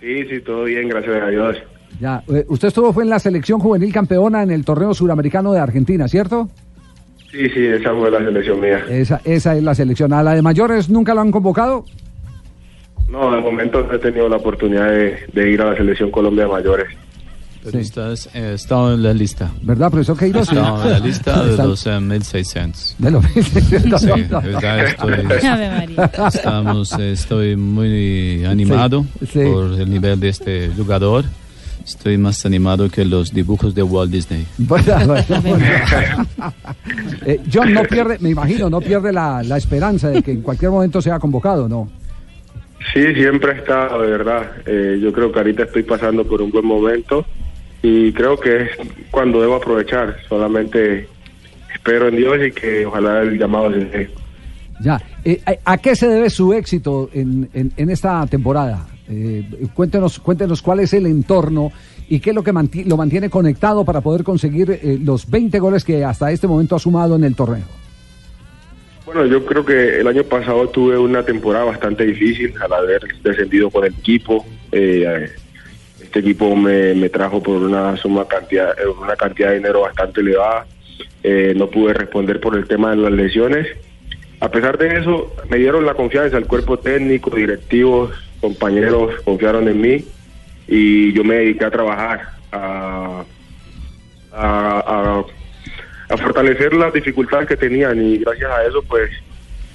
Sí, sí, todo bien, gracias a Dios. Ya, eh, usted estuvo fue en la selección juvenil campeona en el torneo suramericano de Argentina, ¿cierto? Sí, sí, esa fue la selección mía. Esa, esa es la selección. ¿A la de mayores nunca lo han convocado? No, de momento no he tenido la oportunidad de, de ir a la selección Colombia de mayores. Pero estás, eh, estado en la lista. ¿Verdad, profesor Queiroz? Estaba en la lista de los eh, 1600. De los 1600. Sí, verdad, estoy, estamos, eh, estoy muy animado Sí, sí. por el nivel de este jugador. Estoy más animado que los dibujos de Walt Disney. Bueno, bueno. Eh, John no pierde, me imagino, no pierde la, la esperanza de que en cualquier momento sea convocado, ¿no? Sí, siempre estado, de verdad. Eh, yo creo que ahorita estoy pasando por un buen momento y creo que es cuando debo aprovechar. Solamente espero en Dios y que ojalá el llamado se dé. Ya. Eh, ¿a, qué se debe su éxito en, en- en esta temporada? Eh, cuéntenos, cuéntenos cuál es el entorno y qué es lo que manti- lo mantiene conectado para poder conseguir eh, los 20 goles que hasta este momento ha sumado en el torneo. Bueno, yo creo que el año pasado tuve una temporada bastante difícil al haber descendido con el equipo. Eh, este equipo me, me trajo por una suma cantidad, una cantidad de dinero bastante elevada. Eh, no pude responder por el tema de las lesiones. A pesar de eso, me dieron la confianza, el cuerpo técnico, directivos, compañeros confiaron en mí y yo me dediqué a trabajar, a, a, a- fortalecer las dificultades que tenían y gracias a eso pues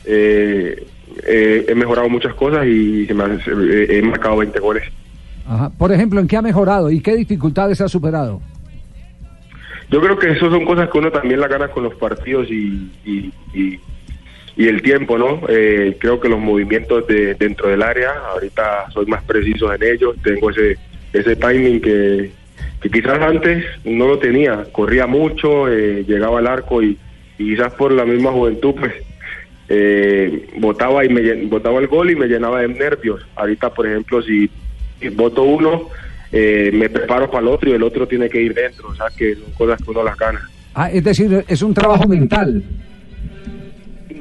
eh, eh, he mejorado muchas cosas y se me ha- eh, he marcado 20 goles. Ajá. Por ejemplo, ¿en qué ha mejorado y qué dificultades ha superado? Yo creo que eso son cosas que uno también la gana con los partidos y, y, el tiempo, ¿no? Eh, creo que los movimientos de, dentro del área, ahorita soy más preciso en ellos, tengo ese, ese timing que, que quizás antes no lo tenía, corría mucho, eh, llegaba al arco y, quizás por la misma juventud, pues eh, botaba y me botaba el gol y me llenaba de nervios. Ahorita, por ejemplo, si voto uno, eh, me preparo para el otro y el otro tiene que ir dentro, o sea que son cosas que uno las gana. Ah, es decir, es un trabajo mental.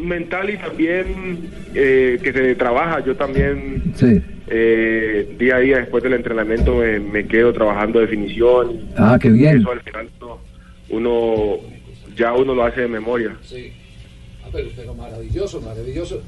mental y también eh, que se trabaja. Yo también Sí. eh, día a día después del entrenamiento me, me quedo trabajando definición. Ah, qué bien. Eso al final no- uno ya uno lo hace de memoria. pero, maravilloso, maravilloso.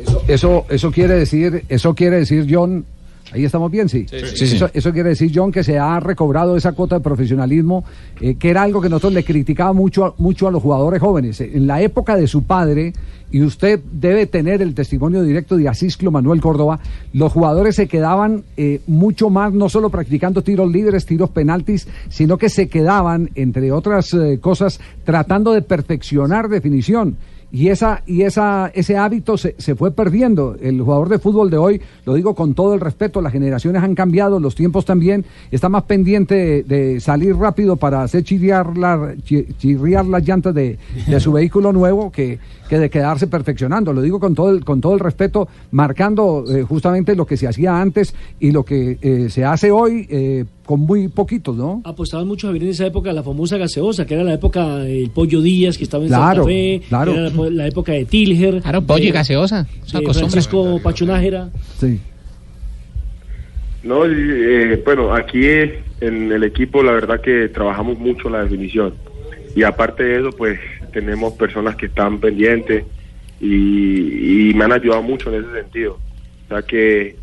Eso, eso, eso quiere decir, eso quiere decir, John. Ahí estamos bien, sí. Sí, sí. Eso, eso quiere decir, John, que se ha recobrado esa cuota de profesionalismo, eh, que era algo que nosotros le criticaba mucho, a- mucho a los jugadores jóvenes. En la época de su padre, y usted debe tener el testimonio directo de Asisclo Manuel Córdoba, los jugadores se quedaban eh, mucho más, no solo practicando tiros libres, tiros penaltis, sino que se quedaban, entre otras eh, cosas, tratando de perfeccionar definición. Y esa y esa ese hábito se, se fue perdiendo. El jugador de fútbol de hoy, lo digo con todo el respeto, las generaciones han cambiado, los tiempos también, está más pendiente de, salir rápido para hacer chirriar, la- chi- chirriar las llantas de, de su vehículo nuevo que, que de quedarse perfeccionando. Lo digo con todo el, con todo el respeto, marcando eh, justamente lo que se hacía antes y lo que eh, se hace hoy eh, con muy poquitos, ¿no? Apostaban mucho Javier en esa época la famosa gaseosa, que era la época del Pollo Díaz, que estaba en Claro, Santa Fe, claro. que era la, la época de Tilger. Claro, pollo y de- gaseosa. Francisco Pachunájera. Sí. No, y, eh, bueno, aquí en el equipo la verdad que trabajamos mucho la definición y aparte de eso pues tenemos personas que están pendientes y, y me han ayudado mucho en ese sentido. O sea que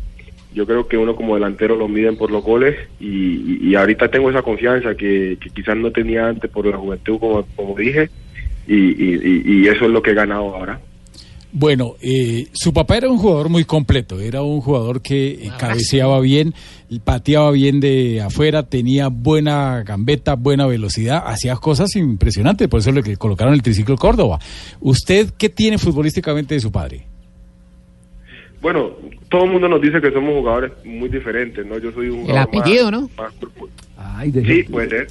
yo creo que uno como delantero lo miden por los goles y, ahorita tengo esa confianza que, quizás no tenía antes por la juventud como, como dije y eso es lo que he ganado ahora. Bueno, eh, su papá era un jugador muy completo, era un jugador que eh, cabeceaba bien, pateaba bien de afuera, tenía buena gambeta, buena velocidad, hacía cosas impresionantes, por eso le que colocaron el triciclo Córdoba. ¿Usted qué tiene futbolísticamente de su padre? Bueno, todo el mundo nos dice que somos jugadores muy diferentes, ¿no? Yo soy un El jugador apellido, más- ¿no? más Ay, Sí, puede ser.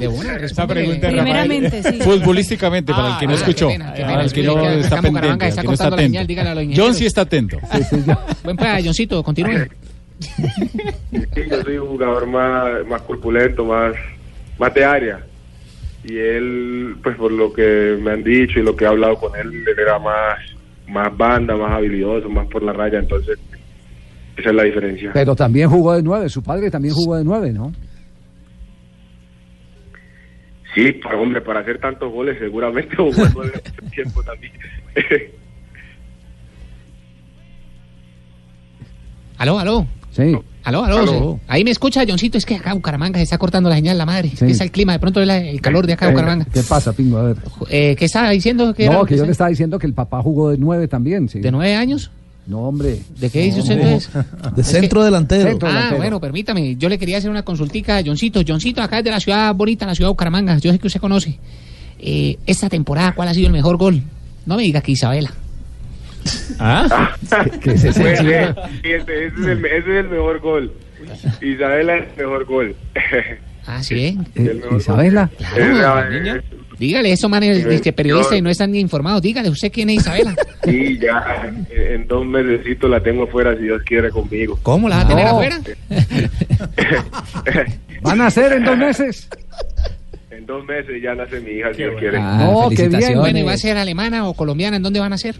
De una, Esa pregunta es Primeramente, sí. Futbolísticamente, para el que no Ah, escuchó, para el que no está en pendiente, que no está atento. señal, dígale a los John sí está atento. Buen pues, Johncito, continúe. Sí, yo soy un jugador más, más corpulento, más, más de área. Y él, pues por lo que me han dicho y lo que he hablado con él, él era más, más banda, más habilidoso, más por la raya. Entonces, esa es la diferencia. Pero también jugó de nueve, su padre también jugó de nueve, ¿no? Sí, para, hombre, para hacer tantos goles seguramente jugó nueve mucho tiempo también. Aló, aló. Sí. Aló, aló. Aló. sí. Ahí me escucha, Johncito. Es que acá Bucaramanga se está cortando la señal, la madre. Es Sí. que es el clima, de pronto el calor de acá de Venga, Bucaramanga. ¿Qué pasa, Pingo? A ver. Eh, ¿Qué estaba diciendo? Que No, que yo le estaba diciendo que el papá jugó de nueve también, sí. ¿De nueve años? No, hombre. ¿De qué dice No, usted entonces? De Es centro que- delantero. Centro Ah, delantero. bueno, permítame. Yo le quería hacer una consultica a Johncito. Johncito, acá es de la ciudad bonita, la ciudad de Bucaramanga. Yo sé que usted conoce. Eh, esta temporada, ¿cuál ha sido el mejor gol? No me diga que Isabela. ¿Ah? ¿Qué es ese? Pues, eh, sí, ese, ese es el, ese es el mejor gol. Isabela es el mejor gol. Ah, sí, ¿eh? Isabela. Claro, niña. Dígale, eso, man, es es que periodista y no están ni informados. Dígale, ¿usted quién es Isabela? Sí, ya en dos meses la tengo afuera si Dios quiere conmigo. ¿Cómo la va a tener No. afuera? ¿Van a ser en dos meses? En dos meses ya nace mi hija si Dios quiere. Ah, No, qué bien. Bueno, ¿y va a ser alemana o colombiana? ¿En dónde van a ser?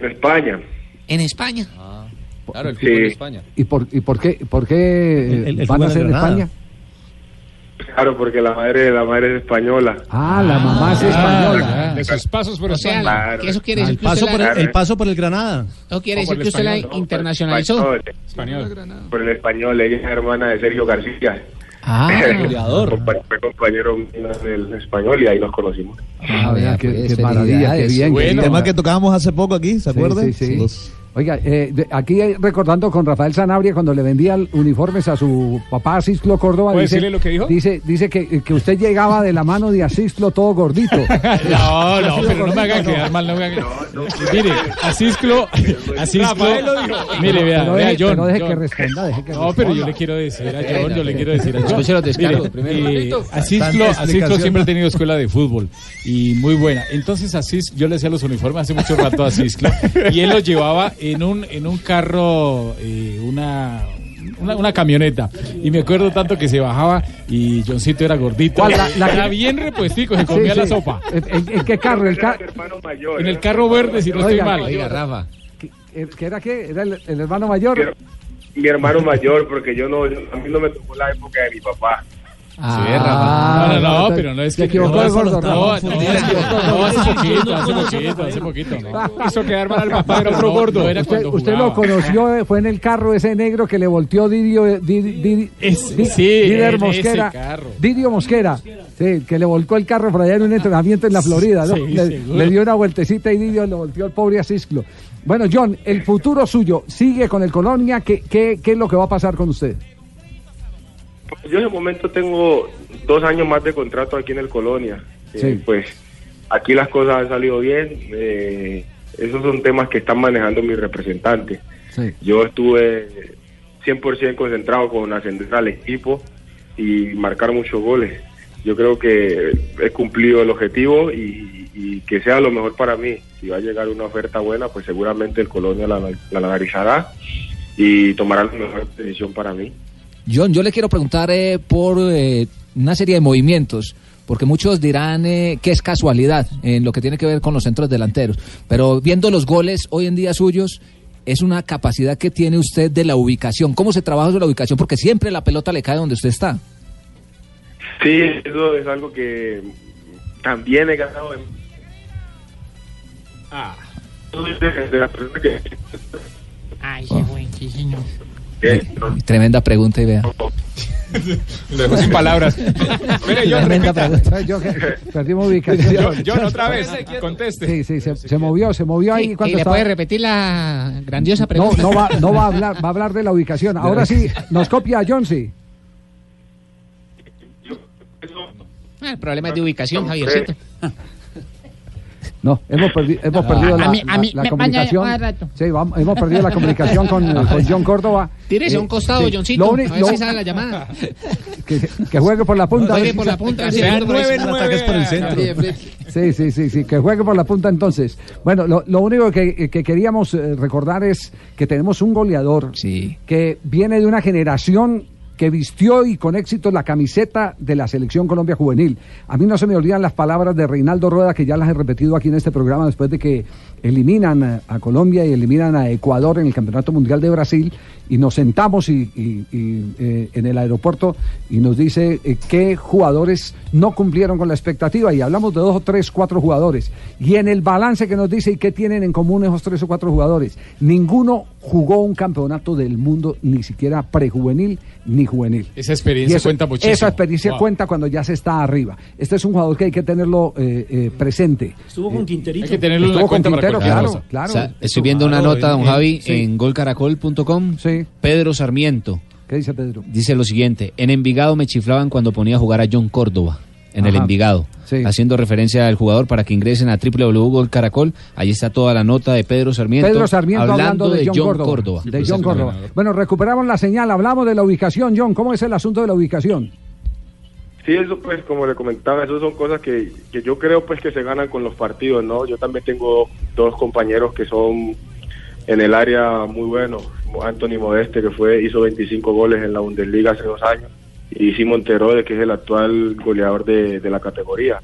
En España. En España. Claro, el Sí. fútbol de España. ¿Y por, y por qué, por qué El- el- el van a ser en. España? Claro, porque la madre, la madre es española. Ah, la mamá es española. De sus pasos por O sea, que eso quiere decir El que usted paso, por la, el, el paso por el Granada. no quiere o por decir el que usted la español, internacionalizó. Español, Español. por el español, ella es hermana de Sergio García. Ah, goleador. Fue compañero del español y ahí nos conocimos. Ah, vea, qué, pues, qué maravilla, qué bien. Bueno. bien. Tema que tocábamos hace poco aquí, ¿se Sí, acuerdan? sí, sí. Los- Oiga, eh, de- aquí eh, recordando con Rafael Sanabria cuando le vendía el- uniformes a su papá Asisclo Córdoba. ¿Puede dice, decirle lo que dijo? Dice, dice que, que usted llegaba de la mano de Asisclo todo gordito. No, no, pero no me hagan quedar mal, no me hagan. Mire, Asisclo, Asisclo, mire, vea, pero vea, deje, John. pero deje John. que responda, deje que No, pero yo le quiero decir a John, yo le quiero decir a John. Escuche los descargos Mire, primero. eh, Asisclo, Tanta Asisclo explicación. siempre ha tenido escuela de fútbol y muy buena. Entonces Asis, yo le hacía los uniformes hace mucho rato a Asisclo y él los llevaba en un en un carro, eh, una una, una camioneta. Y me acuerdo tanto que se bajaba y Johncito era gordito. La- la- era bien repuestico, se comía Sí, la sí. sopa. ¿En, qué carro? El ca- En el carro verde, si no estoy mal. oiga, Rafa. ¿Qué, qué era qué? ¿Era el, el hermano mayor? Mi hermano mayor, porque yo no, yo- a mí no me tocó la época de mi papá. Ah, no, no, no, pero no es Se que equivocó no, el gordo, no, no, no, Se no, equivocó. no, hace poquito, hace poquito, hace poquito, no. Hizo quedar mal al papá, era otro gordo. No era Usted, usted lo conoció, eh, fue en el carro ese negro que le volteó Didio, Es- sí, Didier Mosquera. carro. Didio Mosquera, sí, que le volcó el carro por allá en un entrenamiento en la Florida, ¿no? Sí, le, le dio una vueltecita y Didio le volteó al pobre Asisclo. Bueno, John, el futuro suyo, ¿sigue con el Colonia? ¿Qué, qué, qué es lo que va a pasar con usted? Yo en el momento tengo dos años más de contrato aquí en el Colonia. Eh, Sí. pues aquí las cosas han salido bien. eh, esos son temas que están manejando mis representantes. Sí. Yo estuve 100% concentrado con ascender al equipo y marcar muchos goles. Yo creo que he cumplido el objetivo y, y que sea lo mejor para mí. Si va a llegar una oferta buena, pues seguramente el Colonia la, la analizará y tomará la mejor decisión para mí. John, yo le quiero preguntar eh, por eh, una serie de movimientos, porque muchos dirán eh, que es casualidad en lo que tiene que ver con los centros delanteros, pero viendo los goles hoy en día suyos, es una capacidad que tiene usted de la ubicación. ¿Cómo se trabaja sobre la ubicación? Porque siempre la pelota le cae donde usted está. Sí, eso es algo que también he ganado en... Ah. De personas que- Ay, se fue, sí, señor. Tremenda pregunta, y vea. Lo dejo sin palabras. Mire, yo Tremenda pregunta. Yo perdimos ubicación. John, John, otra vez, conteste. Sí, sí, se, se movió, se movió ahí ¿Y cuando le estaba... puede repetir la grandiosa No, pregunta? no va, no va a hablar, va a hablar de la ubicación. Ahora sí, nos copia John, sí. Ah, el problema es de ubicación, Javiercito. No, hemos, perdi- hemos perdido A la, mí- a la- mí la comunicación. a rato. Sí, vamos- hemos perdido la comunicación con, con John Córdoba. Tírese a un Eh, costado, sí. Johncito, Lo a uni- ver lo- si sale la llamada. que, que juegue por la punta. a Juegue por la punta. Sí, nueve, sí, nueve. Sí, sí, sí, sí, que juegue por la punta entonces. Bueno, lo, lo único que, que queríamos eh, recordar es que tenemos un goleador que viene de una generación que vistió y con éxito la camiseta de la selección Colombia Juvenil. A mí no se me olvidan las palabras de Reinaldo Rueda, que ya las he repetido aquí en este programa después de que eliminan a, a Colombia y eliminan a Ecuador en el Campeonato Mundial de Brasil y nos sentamos y, eh, en el aeropuerto y nos dice eh, qué jugadores no cumplieron con la expectativa y hablamos de dos o tres, cuatro jugadores y en el balance que nos dice y qué tienen en común esos tres o cuatro jugadores, ninguno jugó un campeonato del mundo ni siquiera prejuvenil ni juvenil. Esa experiencia eso- cuenta muchísimo. Esa experiencia Wow. cuenta cuando ya se está arriba. Este es un jugador que hay que tenerlo eh, eh, presente. Estuvo con Quinterito. Hay que tenerlo en Estuvo la con cuenta para Quintero, cualquier claro, claro. O sea, estoy viendo una nota, don Javi, Sí. en golcaracol.com. Pedro Sarmiento. ¿Qué dice Pedro? Dice lo siguiente: En Envigado me chiflaban cuando ponía a jugar a John Córdoba. En el. Envigado, haciendo referencia al jugador para que ingresen a www.golcaracol. Ahí está toda la nota de Pedro Sarmiento. Pedro Sarmiento hablando, de, John, Córdoba. Córdoba. De John Córdoba. Bueno, recuperamos la señal, hablamos de la ubicación, John. ¿Cómo es el asunto de la ubicación? Sí, eso pues como le comentaba, eso son cosas que, que yo creo pues que se ganan con los partidos, ¿no? Yo también tengo dos compañeros que son en el área muy buenos. Anthony Modeste que fue hizo 25 goles en la Bundesliga hace dos años y Simon Terode que es el actual goleador de, de la categoría.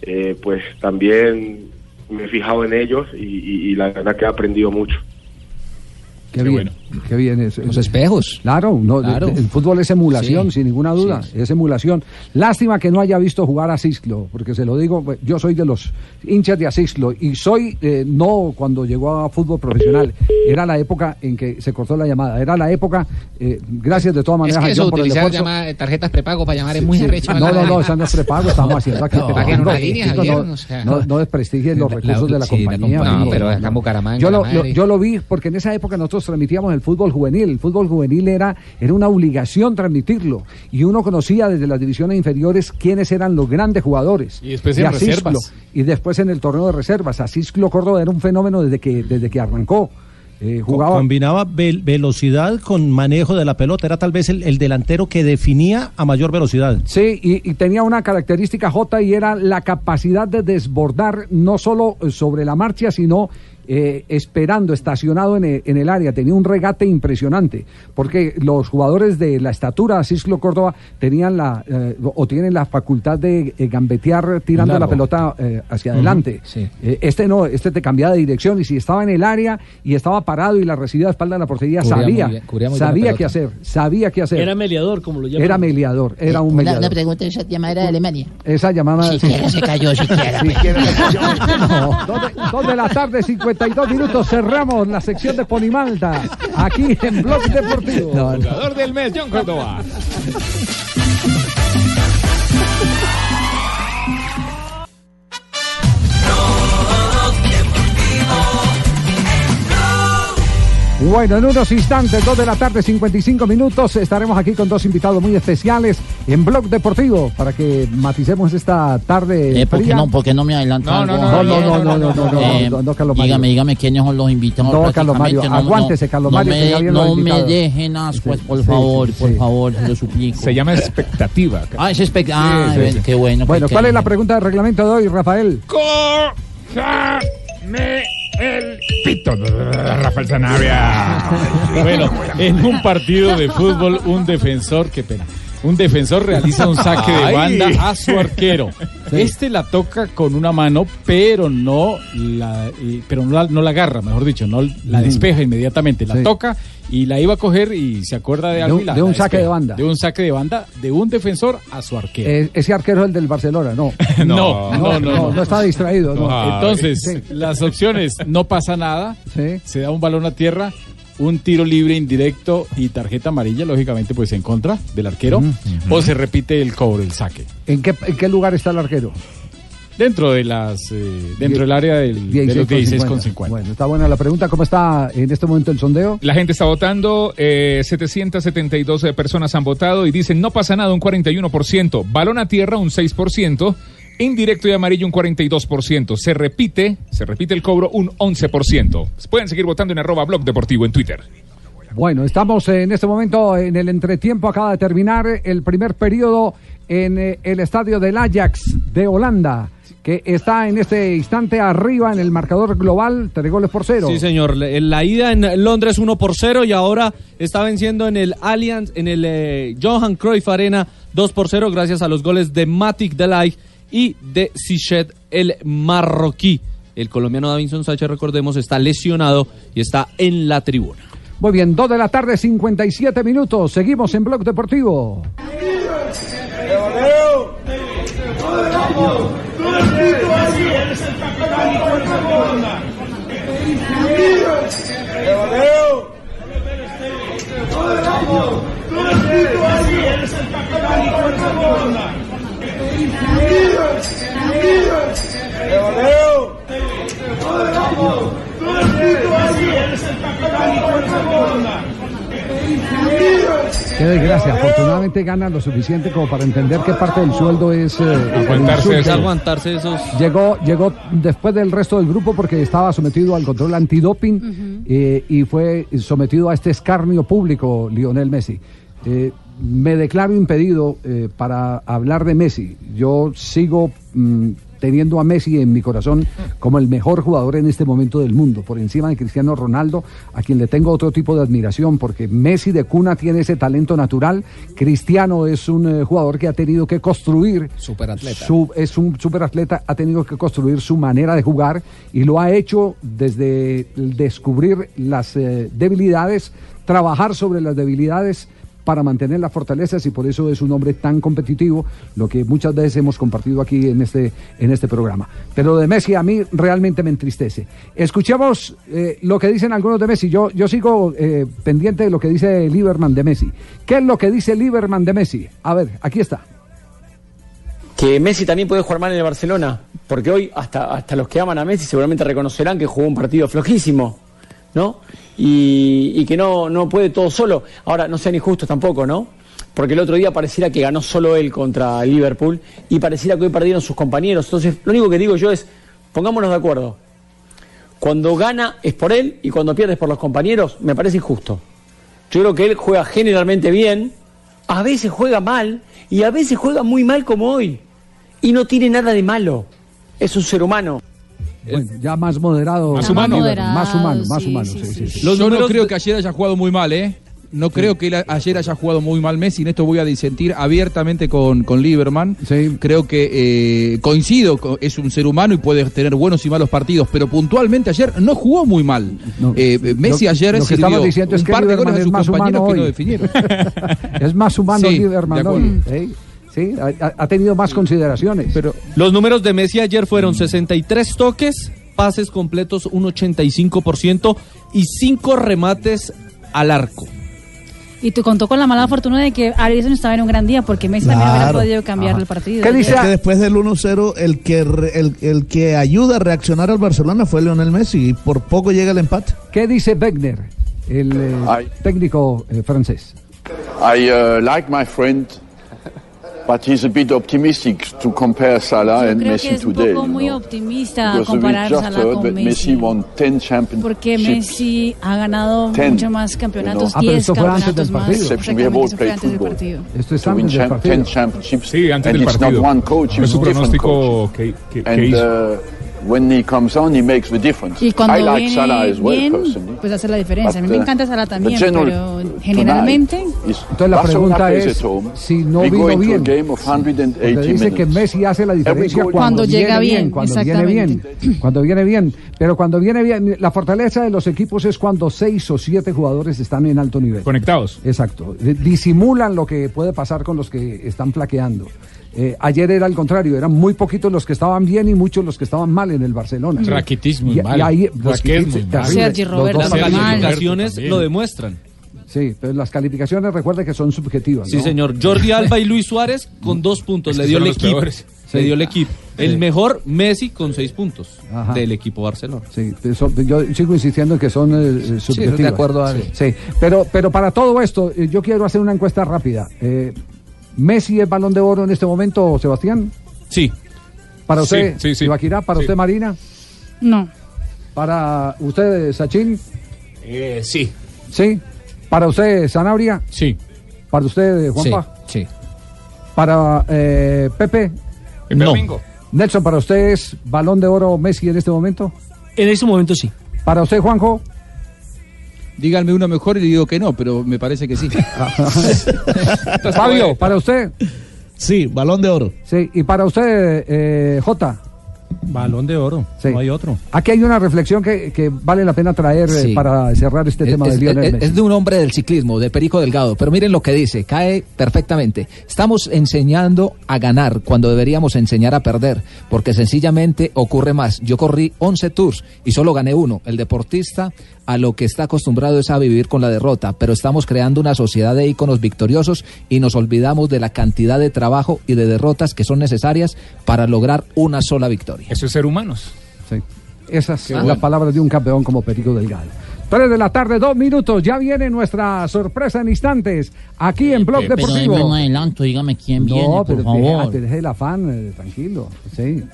Eh, pues también me he fijado en ellos y, y- y la verdad que he aprendido mucho. Qué, bien, qué bien es. Los espejos. Claro, no, Claro. el fútbol es emulación, Sí. sin ninguna duda, es emulación. Lástima que no haya visto jugar a Cislo, porque se lo digo, pues, yo soy de los hinchas de Asislo y soy eh, no cuando llegó a fútbol profesional, era la época en que se cortó la llamada, era la época, eh, gracias de todas Es maneras que a eso John por el esfuerzo. llama- tarjetas prepago para llamar es muy Sí, arrecho. No, no, no, esa no es prepago, estamos haciendo aquí. No, una No, línea, no, o sea. no, no desprestigien los recursos de la sí, la compañía. No, pero acá en Bucaramanga, yo lo vi porque en esa época nosotros transmitíamos el fútbol juvenil. El fútbol juvenil era, era una obligación transmitirlo. Y uno conocía desde las divisiones inferiores quiénes eran los grandes jugadores. Y después de en Asisclo. reservas. Y después en el torneo de reservas. Asisclo Córdoba era un fenómeno desde que, desde que arrancó. Eh, jugaba Combinaba ve- velocidad con manejo de la pelota. Era tal vez el, el delantero que definía a mayor velocidad. Sí, y, y tenía una característica J y era la capacidad de desbordar no solo sobre la marcha, sino eh, esperando, estacionado en el, en el área. Tenía un regate impresionante, porque los jugadores de la estatura Cislo Córdoba tenían la, eh, o tienen la facultad de eh, gambetear tirando Largo. la pelota eh, hacia adelante. sí. Eh, este no, este te cambiaba de dirección y si estaba en el área y estaba parado y la recibía a espalda de la portería, Cubría sabía, bien, la sabía qué hacer, sabía qué hacer. Era meliador, como lo llaman. Era meliador, era un Una, mediador. una pregunta, esa llamada de Alemania. Esa llamada. Siquiera se cayó, siquiera, pues. Siquiera se cayó. No, dos, de, dos de la tarde, 52 minutos. Cerramos la sección de Ponimalta aquí en Blog Deportivo. Jugador del mes, John Córdoba. Bueno, en unos instantes, 2 de la tarde, 55 minutos, estaremos aquí con dos invitados muy especiales en Blog Deportivo para que maticemos esta tarde. Eh, ¿por, qué no, ¿Por qué no me adelantan? No, no, no, no, no, no, no, no, eh, no, no Carlos Mario. Dígame, dígame quiénes son los invitados. No, Carlos Mario, aguántese, Carlos Mario. No me, no me dejen ascuas, por favor, por favor, lo suplico. Se llama expectativa. Ah, es expectativa. Ah, qué bueno. Bueno, ¿cuál es la pregunta del reglamento de hoy, Rafael? Corre el pito, Rafael Sanabria. Bueno, en un partido de fútbol, un defensor, qué pena. Un defensor realiza un saque de banda a su arquero. Este la toca con una mano, pero no la, eh, pero no la, no la agarra, mejor dicho, no la despeja inmediatamente. La Sí. toca y la iba a coger y se acuerda de De algo. un- y la- de un la saque de banda. De un saque de banda de un defensor a su arquero. Eh, ese arquero es el del Barcelona, no. No, no, no, no. no está distraído. Entonces, Sí. las opciones, no pasa nada, se da un balón a tierra, un tiro libre indirecto y tarjeta amarilla, lógicamente, pues en contra del arquero, o se repite el cobro, el saque. ¿En qué, ¿En qué lugar está el arquero? Dentro de las eh, dentro del área del, de los 16,50. Bueno, está buena la pregunta. ¿Cómo está en este momento el sondeo? La gente está votando, eh, 772 personas han votado y dicen no pasa nada un 41%, balón a tierra un 6%, indirecto y amarillo un 42%, se repite, se repite el cobro un 11%. Pueden seguir votando en arroba blog deportivo en Twitter. Bueno, estamos en este momento en el entretiempo. Acaba de terminar el primer periodo en eh, el estadio del Ajax de Holanda, que está en este instante arriba en el marcador global, tres goles por cero. Sí, señor. La ida en Londres 1 por 0 y ahora está venciendo en el Allianz, en el eh, Johan Cruyff Arena 2 por 0 gracias a los goles de Matic Delay y de Sichet el marroquí. El colombiano Davinson Sánchez, recordemos, está lesionado y está en la tribuna. Muy bien, 2 de la tarde, 57 minutos. Seguimos en Blog Deportivo. Qué desgracia. Afortunadamente ganan lo suficiente como para entender que parte del sueldo es eh, Aguantarse eso. Aguantarse esos. Llegó, llegó después del resto del grupo porque estaba sometido al control antidoping eh, y fue sometido a este escarnio público Lionel Messi. Eh, me declaro impedido eh, para hablar de Messi. Yo sigo mm, teniendo a Messi en mi corazón como el mejor jugador en este momento del mundo, por encima de Cristiano Ronaldo, a quien le tengo otro tipo de admiración, porque Messi de cuna tiene ese talento natural. Cristiano es un eh, jugador que ha tenido que construir Superatleta. su- es un superatleta, ha tenido que construir su manera de jugar y lo ha hecho desde descubrir las eh, debilidades, trabajar sobre las debilidades para mantener las fortalezas y por eso es un hombre tan competitivo, lo que muchas veces hemos compartido aquí en este, en este programa. Pero de Messi a mí realmente me entristece. Escuchemos eh, lo que dicen algunos de Messi. Yo, yo sigo eh, pendiente de lo que dice Lieberman de Messi. ¿Qué es lo que dice Lieberman de Messi? A ver, aquí está. que Messi también puede jugar mal en el Barcelona, porque hoy hasta, hasta los que aman a Messi seguramente reconocerán que jugó un partido flojísimo, ¿no? Y, y que no, no puede todo solo. Ahora, no sean injustos tampoco, ¿no? Porque el otro día pareciera que ganó solo él contra Liverpool y pareciera que hoy perdieron sus compañeros. Entonces, lo único que digo yo es, pongámonos de acuerdo. Cuando gana es por él y cuando pierde es por los compañeros, me parece injusto. Yo creo que él juega generalmente bien, a veces juega mal y a veces juega muy mal como hoy. Y no tiene nada de malo. Es un ser humano. Bueno, ya más moderado. Más humano. Más humano, más sí, humano. sí, sí, sí, sí. Yo no creo que ayer haya jugado muy mal, ¿eh? No creo que ayer haya jugado muy mal Messi. En esto voy a disentir abiertamente con, con Lieberman. Creo que eh, coincido, co- es un ser humano y puede tener buenos y malos partidos, pero puntualmente ayer no jugó muy mal. Eh, Messi Lo- ayer lo que sirvió estamos diciendo es un que par de goles a es sus más compañeros humano que no definieron. es más humano Sí, Lieberman de hoy. ¿eh? Sí, ha, ha tenido más consideraciones. Pero Los números de Messi ayer fueron 63 toques, pases completos un 85% y 5 remates al arco. Y tú contó con la mala fortuna de que Alisson estaba en un gran día porque Messi también hubiera Claro. podido cambiar el partido. Es que después del 1-0, el que, re- el, el que ayuda a reaccionar al Barcelona fue Lionel Messi y por poco llega el empate. ¿Qué dice Wegner, el eh, técnico eh, francés? I uh, like my friend, but he's a bit optimistic to compare Salah and Creo Messi que es un today. poco you muy know. optimista Because we comparar just Salah heard con that Messi. Messi won 10 championships. Porque Messi ha ganado mucho más campeonatos, you know. 10 campeonatos más. Esto es antes del champ- partido. 10 championships. Sí, antes and del it's partido. not one coach, Fue it's su different pronóstico coaches. que, que, que and hizo. Uh, when he comes on, he makes the difference. Y cuando I like viene Salah as well, bien, personally. pues hace la diferencia. A mí But, me uh, encanta Salah también, the general pero generalmente... is Entonces la pregunta es si no vino bien. a game of 180 Porque dice que. Messi hace la diferencia cuando, Cuando llega viene bien, cuando viene bien, cuando viene bien. Pero cuando viene bien, la fortaleza de los equipos es cuando seis o siete jugadores están en alto nivel. Conectados. Exacto. Disimulan lo que puede pasar con los que están flaqueando. Eh, ayer era al contrario, eran muy poquitos los que estaban bien y muchos los que estaban mal en el Barcelona. Rakitic muy Y- y mal. ahí- Busquets muy mal. Sergi Roberto Las calificaciones lo demuestran. Sí, pero las calificaciones recuerde que son subjetivas. Sí, señor. Jordi Alba y Luis Suárez con dos puntos. Es Le dio el equipo. Le Sí. dio el equipo. El Sí. mejor Messi con seis puntos Ajá. del equipo Barcelona. Sí, eso- yo sigo insistiendo en que son eh, subjetivas. de acuerdo a- Sí, pero, pero para todo esto, eh, yo quiero hacer una encuesta rápida. Eh, ¿Messi es balón de oro en este momento, Sebastián? Sí. ¿Para usted, Sí, sí, sí. Ibaquirá? ¿Para Sí. usted, Marina? No. ¿Para usted, Sachin? Eh, sí. ¿Sí? ¿Para usted, Sanabria? Sí. ¿Para usted, Juanpa? Sí, sí. ¿Para eh, Pepe? Pepe Domingo. Nelson, ¿para usted es balón de oro Messi en este momento? En ese momento sí. ¿Para usted, Juanjo? Díganme uno mejor y le digo que no, pero me parece que sí. Fabio, ¿para usted? Sí, balón de oro. Sí, y para usted, eh, Jota. Balón de oro, Sí. no hay otro. Aquí hay una reflexión que, que vale la pena traer eh, Sí. para cerrar este Es, tema de es- Lionel es- Messi. es de un hombre del ciclismo, de Perico Delgado. Pero miren lo que dice, cae perfectamente. Estamos enseñando a ganar cuando deberíamos enseñar a perder, porque sencillamente ocurre más. Yo corrí 11 tours y solo gané uno. El deportista a lo que está acostumbrado es a vivir con la derrota, pero estamos creando una sociedad de íconos victoriosos y nos olvidamos de la cantidad de trabajo y de derrotas que son necesarias para lograr una sola victoria. Eso es ser humanos. Sí. Son bueno. las palabras de un campeón como Perico Delgado. Tres de la tarde, dos minutos. Ya viene nuestra sorpresa en instantes aquí en Blog Pero Deportivo. un adelanto, dígame quién viene, no, por pero favor. deje el afán, eh, tranquilo. Sí.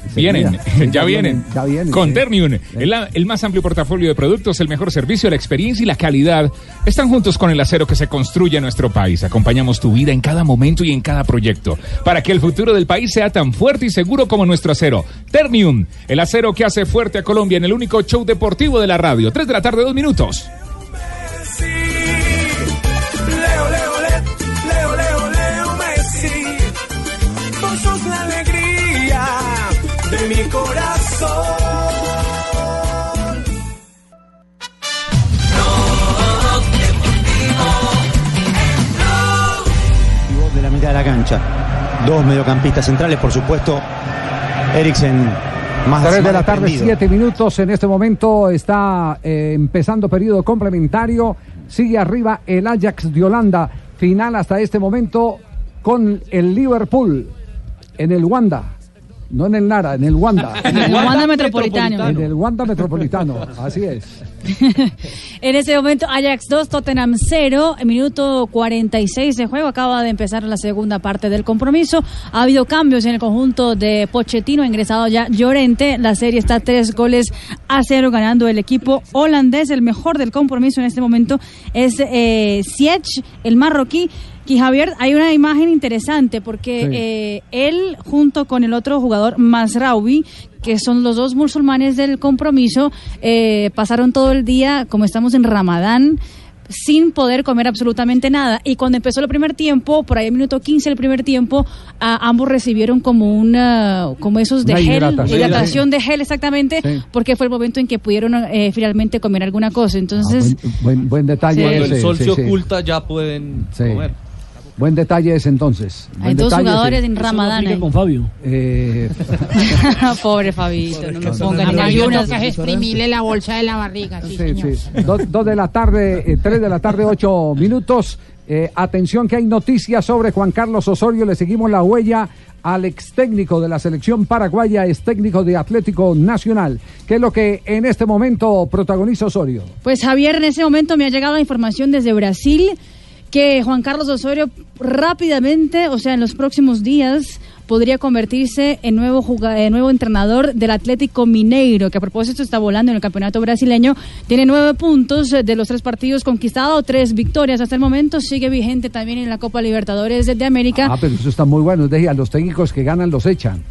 Vienen, ya vienen. Ya vienen. Con sí. Ternium, el, el más amplio portafolio de productos, el mejor servicio, la experiencia y la calidad están juntos con el acero que se construye en nuestro país. Acompañamos tu vida en cada momento y en cada proyecto para que el futuro del país sea tan fuerte y seguro como nuestro acero. Ternium, el acero que hace fuerte a Colombia en el único show deportivo de la radio. Tres de la tarde, dos minutos. Dos mediocampistas centrales, por supuesto. Eriksen más Tres de más la tarde, desprendido. siete minutos. En este momento está eh, empezando periodo complementario. Sigue arriba el Ajax de Holanda. Final hasta este momento con el Liverpool en el Wanda. No en el Nara, en el Wanda. En el Wanda Metropolitano. En el Wanda Metropolitano, así es. En ese momento, Ajax 2, Tottenham 0, en minuto 46 de juego. Acaba de empezar la segunda parte del compromiso. Ha habido cambios en el conjunto de Pochettino, ha ingresado ya Llorente. La serie está tres goles a cero ganando el equipo holandés. El mejor del compromiso en este momento es eh, el marroquí Y Javier, hay una imagen interesante porque Sí. eh, él junto con el otro jugador, Masraoui, que son los dos musulmanes del compromiso, eh, pasaron todo el día, como estamos en Ramadán, sin poder comer absolutamente nada. Y cuando empezó el primer tiempo, por ahí el minuto 15 del primer tiempo, a- ambos recibieron como una, como esos de Una gel, hidratación. hidratación de gel exactamente, Sí. porque fue el momento en que pudieron eh, finalmente comer alguna cosa. Entonces, Buen, buen detalle Cuando ese, el sol sí, se sí. oculta ya pueden Sí. comer. Buen detalle ese entonces. hay Buen dos detalle, jugadores sí. en Ramadán. ahí. con Fabio. Eh, Pobre Fabito, no lo pongan ayunas. toca exprimirle la bolsa de la barriga, sí, Sí, señor. sí. Dos, dos de la tarde, eh, tres de la tarde, ocho minutos. Eh, atención que hay noticias sobre Juan Carlos Osorio. Le seguimos la huella al ex técnico de la selección paraguaya, ex técnico de Atlético Nacional. ¿Qué es lo que en este momento protagoniza Osorio? Pues Javier, en ese momento me ha llegado la información desde Brasil que Juan Carlos Osorio rápidamente, o sea, en los próximos días, podría convertirse en nuevo, juga- eh, nuevo entrenador del Atlético Mineiro, que a propósito está volando en el campeonato brasileño. Tiene nueve puntos eh, de los tres partidos conquistados, tres victorias hasta el momento. Sigue vigente también en la Copa Libertadores de América. Ah, pero eso está muy bueno. Los técnicos que ganan los echan.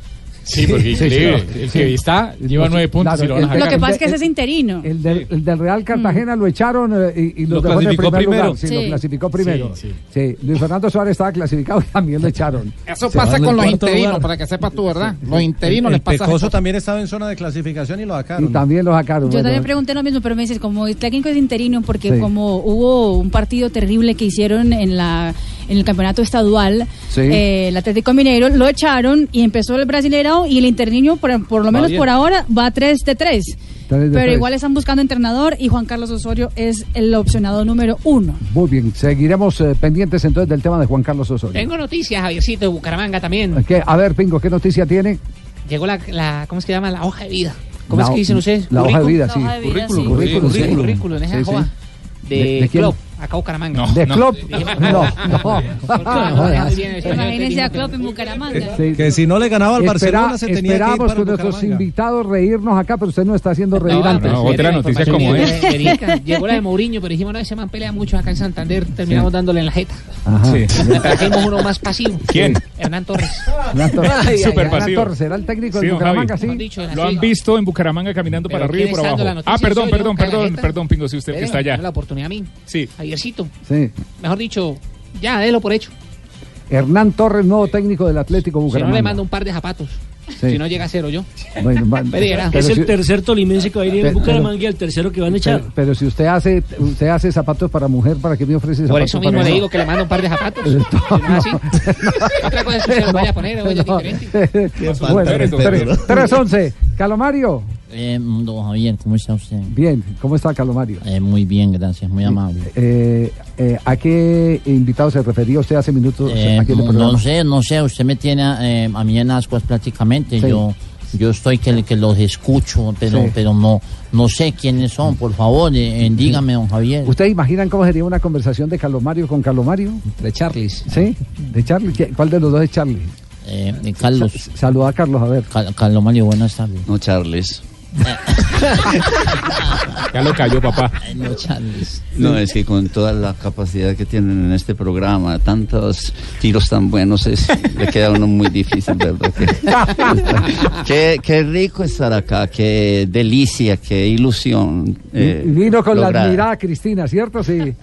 Sí, porque increíble. El que está lleva nueve puntos y lo van a Lo que pasa es que ese es interino. El del, el del Real Cartagena lo echaron eh, y, y Lo lo, dejó en el clasificó primer primero. lugar. Sí, Sí. lo clasificó primero. Sí, Sí, Luis Fernando Suárez estaba clasificado y también lo echaron. Eso pasa con los interinos, lugar. para que sepas tú, ¿verdad? Los interinos el, les pasa Pecoso eso. también estaba en zona de clasificación y lo Y sacaron. también lo sacaron. Yo bueno. también pregunté lo mismo, pero me dices, como el técnico es interino, porque Sí. como hubo un partido terrible que hicieron en la en el campeonato estadual, Sí. eh, el Atlético Mineiro lo echaron y empezó el Brasileirao y el interino, por, por lo menos por ahora, va 3 de 3. Tres de Pero igual están buscando entrenador y Juan Carlos Osorio es el opcionado número uno. Muy bien, seguiremos eh, pendientes entonces del tema de Juan Carlos Osorio. Tengo noticias, Javiercito, de Bucaramanga también. ¿Qué? A ver, Pingo, ¿qué noticia tiene? Llegó la, la ¿cómo es que llama? La hoja de vida. ¿Cómo La es que dicen ustedes? La hoja de ¿Currículum? vida, sí. La hoja de vida, Currículum, sí. currículum, Sí, sí. currículum, en esa Sí, sí. hoja. De, ¿De- de quién? Club, acá Bucaramanga. ¿De Klopp? No, no. Imagínense a Klopp en Bucaramanga. Que si no le ganaba al Barcelona se tenía que ir esperamos con nuestros invitados reírnos acá, pero usted no está haciendo reír No, antes. no, otra noticia como es. Llegó la de Mourinho, pero dijimos, no, ese man pelea mucho acá en Santander. Terminamos dándole en la jeta. Ajá. Sí. Trajimos uno más pasivo. ¿Quién? Hernán Torres. Hernán Torres. Hernán pasivo. Torres, ¿será el técnico de Bucaramanga? Sí. Lo han visto en Bucaramanga caminando para arriba y ¿quién por abajo. Ah, perdón, ¿Soy yo, perdón, perdón, perdón, Pingo, si usted que está allá. la oportunidad a mí. Sí. Javiercito. Sí. Mejor dicho, ya, délo por hecho. Hernán Torres, nuevo técnico del Atlético Si no Bucaramanga. le mando un par de zapatos. Sí. Si no llega a cero yo. Bueno, Pero Es el tercer tolimense que va a ir en Bucaramanga y el tercero que van a echar. pero, pero si usted hace usted hace zapatos para mujer, ¿para qué me ofrece zapatos Por eso mismo para le digo que le mando un par de zapatos. No, Si no es así. Otra cosa es que usted los vaya a poner, oye, es No. diferente. bueno, eres, don Pedro. 311. Calomario. Eh, don Javier, ¿cómo está usted? Bien, ¿cómo está Calomario? Eh, muy bien, gracias, muy amable. Eh, eh, ¿A qué invitado se refería usted hace minutos Eh, aquí en el no, sé, no sé, usted me tiene eh, a mí en ascuas prácticamente. Sí. Yo yo estoy que, que los escucho, pero Sí. pero no no sé quiénes son, por favor, eh, eh, dígame, don Javier. ¿Ustedes imaginan cómo sería una conversación de Calomario con Calomario? De Charlies. ¿Sí? ¿De Charlie? ¿Qué- ¿Cuál de los dos es Charlie? Eh, eh, Carlos, Sa- Saluda a Carlos, a ver. Cal- Carlos Mario, buenas tardes. No, Charles. Ya lo cayó, papá. No, es que con toda la capacidad que tienen en este programa, tantos tiros tan buenos, es, le queda uno muy difícil, ¿verdad? Que- qué, qué rico estar acá, qué delicia, qué ilusión. eh, vino con la admirada Cristina, ¿cierto? Sí.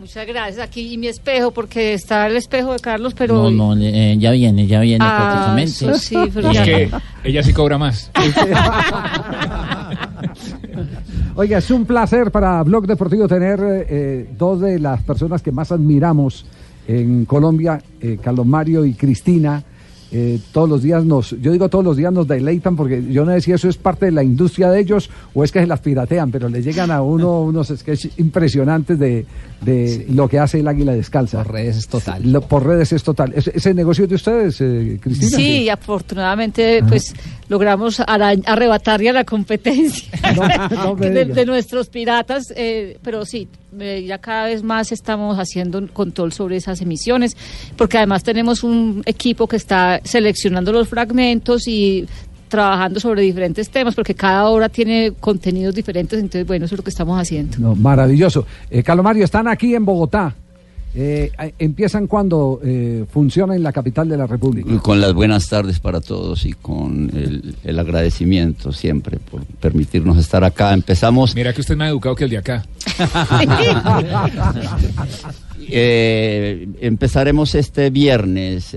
Muchas gracias. Aquí mi espejo, porque está el espejo de Carlos, pero... No, no, eh, ya viene, ya viene Ah, prácticamente. eso sí, pero Es ya- que ella sí cobra más. Oiga, es un placer para Blog Deportivo tener eh, dos de las personas que más admiramos en Colombia, eh, Carlos Mario y Cristina. Eh, todos los días nos, yo digo todos los días nos deleitan porque yo no sé si eso es parte de la industria de ellos o es que se las piratean, pero le llegan a uno unos sketches impresionantes de, de lo que hace el Águila Descalza. Por redes es total. por redes es total. ¿Ese, ese negocio de ustedes, eh, Cristina? Sí, afortunadamente pues logramos arrebatarle a la competencia no me de, de nuestros piratas, eh, pero sí, eh, ya cada vez más estamos haciendo un control sobre esas emisiones, porque además tenemos un equipo que está seleccionando los fragmentos y trabajando sobre diferentes temas, porque cada hora tiene contenidos diferentes, entonces bueno, eso es lo que estamos haciendo. No, maravilloso. Eh, Carlos Mario, están aquí en Bogotá. Eh, eh, ¿Empiezan cuando eh, funciona en la capital de la República? Con las buenas tardes para todos y con el, el agradecimiento siempre por permitirnos estar acá. Empezamos. Mira que usted es más educado que el de acá. Eh, empezaremos este viernes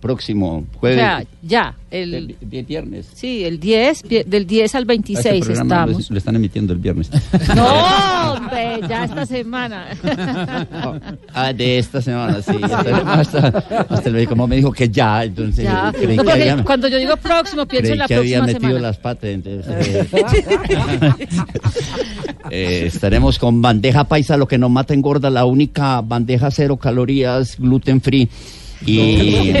eh, próximo, O jueves. sea, ya. El, viernes. Sí, el 10, vi- del 10 al Este 26 programa lo, estamos. lo están emitiendo el viernes. No, hombre, ya esta semana. Ah, de esta semana, sí. Hasta, hasta el médico me dijo que ya, entonces Ya. creí No, que había, cuando yo digo próximo, pienso en la que había próxima metido semana. las patas. entonces, eh, eh, estaremos con bandeja paisa, lo que nos mata engorda, la única bandeja cero calorías, gluten free y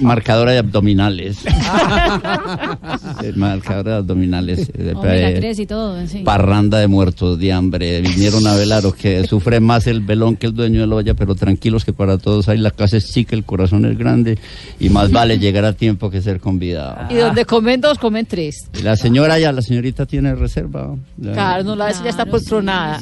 marcadora de abdominales. Marcadora de abdominales. eh, Omega eh, 3 y todo, sí. Parranda de muertos de hambre. Vinieron a velar los que sufre más el velón que el dueño de la olla, pero tranquilos que para todos hay la casa es chica, el corazón es grande y más vale llegar a tiempo que ser convidado. Y donde comen dos, comen tres. Y La señora ya, la señorita tiene reserva. Ya. Claro, no la vez ya está poltronada.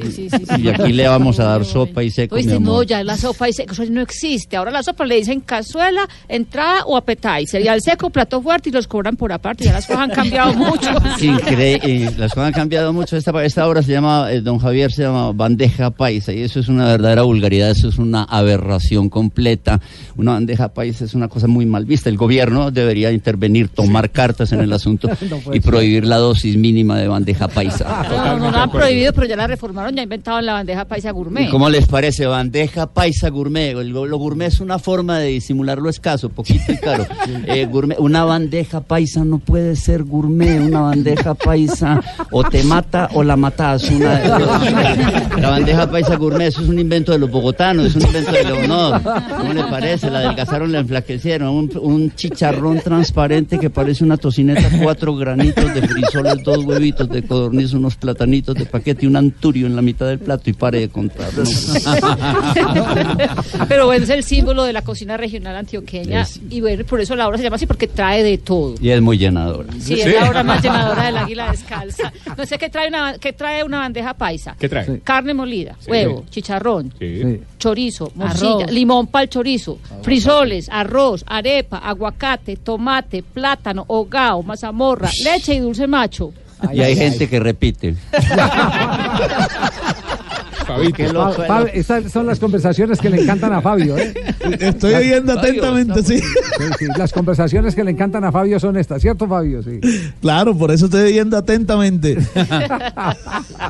Y aquí le vamos a dar sopa y seco, mi dices, no, ya la sopa y seco, eso no existe. Ahora la sopa le dicen cazuela, entrada o appetizer. Y al seco, plato fuerte y los cobran por aparte. Ya las cosas han cambiado mucho. Incre- eh, las cosas han cambiado mucho. Esta, esta obra se llama, eh, don Javier se llama bandeja paisa y eso es una verdadera vulgaridad, eso es una aberración completa. Una bandeja paisa es una cosa muy mal vista. El gobierno debería intervenir, tomar cartas en el asunto No y ser. prohibir la dosis mínima de bandeja paisa. No, no la han prohibido, pero ya la reformaron, ya inventaron la bandeja paisa gourmet. ¿Y ¿Cómo les parece? Bandeja paisa gourmet. El- Lo, gourmet es una forma de disimular lo escaso, poquito y caro. Eh, gourmet, una bandeja paisa no puede ser gourmet. Una bandeja paisa o te mata o la matas. Una de dos. La bandeja paisa gourmet, eso es un invento de los bogotanos, es un invento de los no. ¿Cómo le parece? La adelgazaron, la enflaquecieron. Un, un chicharrón transparente que parece una tocineta, cuatro granitos de frisoles, dos huevitos de codorniz, unos platanitos de paquete y un anturio en la mitad del plato y pare de contar. ¿no? Pero bueno, es el símbolo de la cocina regional antioqueña. Es- Y bueno, por eso la obra se llama así, porque trae de todo. Y es muy llenadora. Sí, es la obra más llenadora del águila descalza. No sé qué trae una, qué trae una bandeja paisa. ¿Qué trae? Sí. Carne molida, Sí. huevo, chicharrón, Sí. chorizo, morcilla, Arroz. limón para el chorizo, frisoles, arroz, arepa, aguacate, tomate, plátano, hogao, mazamorra, leche y dulce macho. Y hay gente que repite. Qué loco, Fa- Fa- Estas son las conversaciones que le encantan a Fabio. ¿eh? Estoy oyendo atentamente, sí. Sí, sí, Las conversaciones que le encantan a Fabio son estas, ¿cierto, Fabio? Sí. Claro, por eso estoy oyendo atentamente.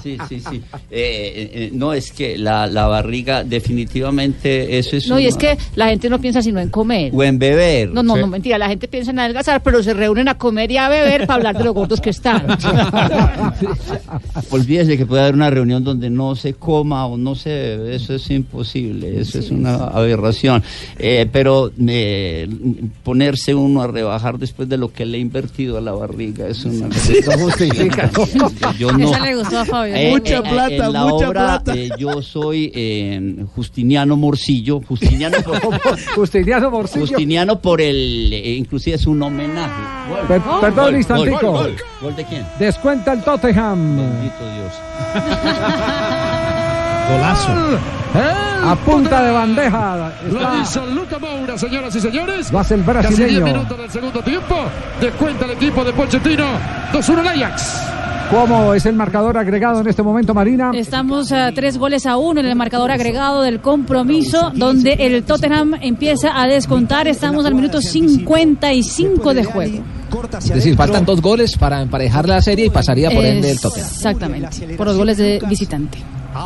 Sí, sí, sí. Eh, eh, eh, no, es que la, la barriga definitivamente eso es... No, y es que la gente no piensa sino en comer. O en beber. No, no, Sí. no, mentira, la gente piensa en adelgazar, pero se reúnen a comer y a beber para hablar de lo gordos que están. Olvídese que puede haber una reunión donde no se coma o no se bebe, eso es imposible, eso es una aberración. Eh, pero eh, ponerse uno a rebajar después de lo que le he invertido a la barriga es una... No justifica. Yo no... Esa le gustó a Fabio. Eh, Mucha plata, en la mucha obra, plata. eh, yo soy eh, Justiniano Morcillo, Justiniano por, Justiniano Morcillo. Justiniano por el, eh, inclusive es un homenaje. Gol, Per- gol, perdón, gol, instantico. gol, gol. ¿Gol de quién? Descuenta el Tottenham. Bendito Dios. Golazo. A punta de bandeja. Lo Está- hizo Luca Moura, señoras y señores. Lo hace el Casi brasileño. 10 minutos del segundo tiempo. Descuenta el equipo de Pochettino. 2-1 el Ajax. ¿Cómo es el marcador agregado en este momento, Marina? Estamos a tres goles a uno en el marcador agregado del compromiso, donde el Tottenham empieza a descontar. Estamos al minuto 55 de juego. Es decir, faltan dos goles para emparejar la serie y pasaría por ende el Tottenham. Exactamente, por los goles de visitante.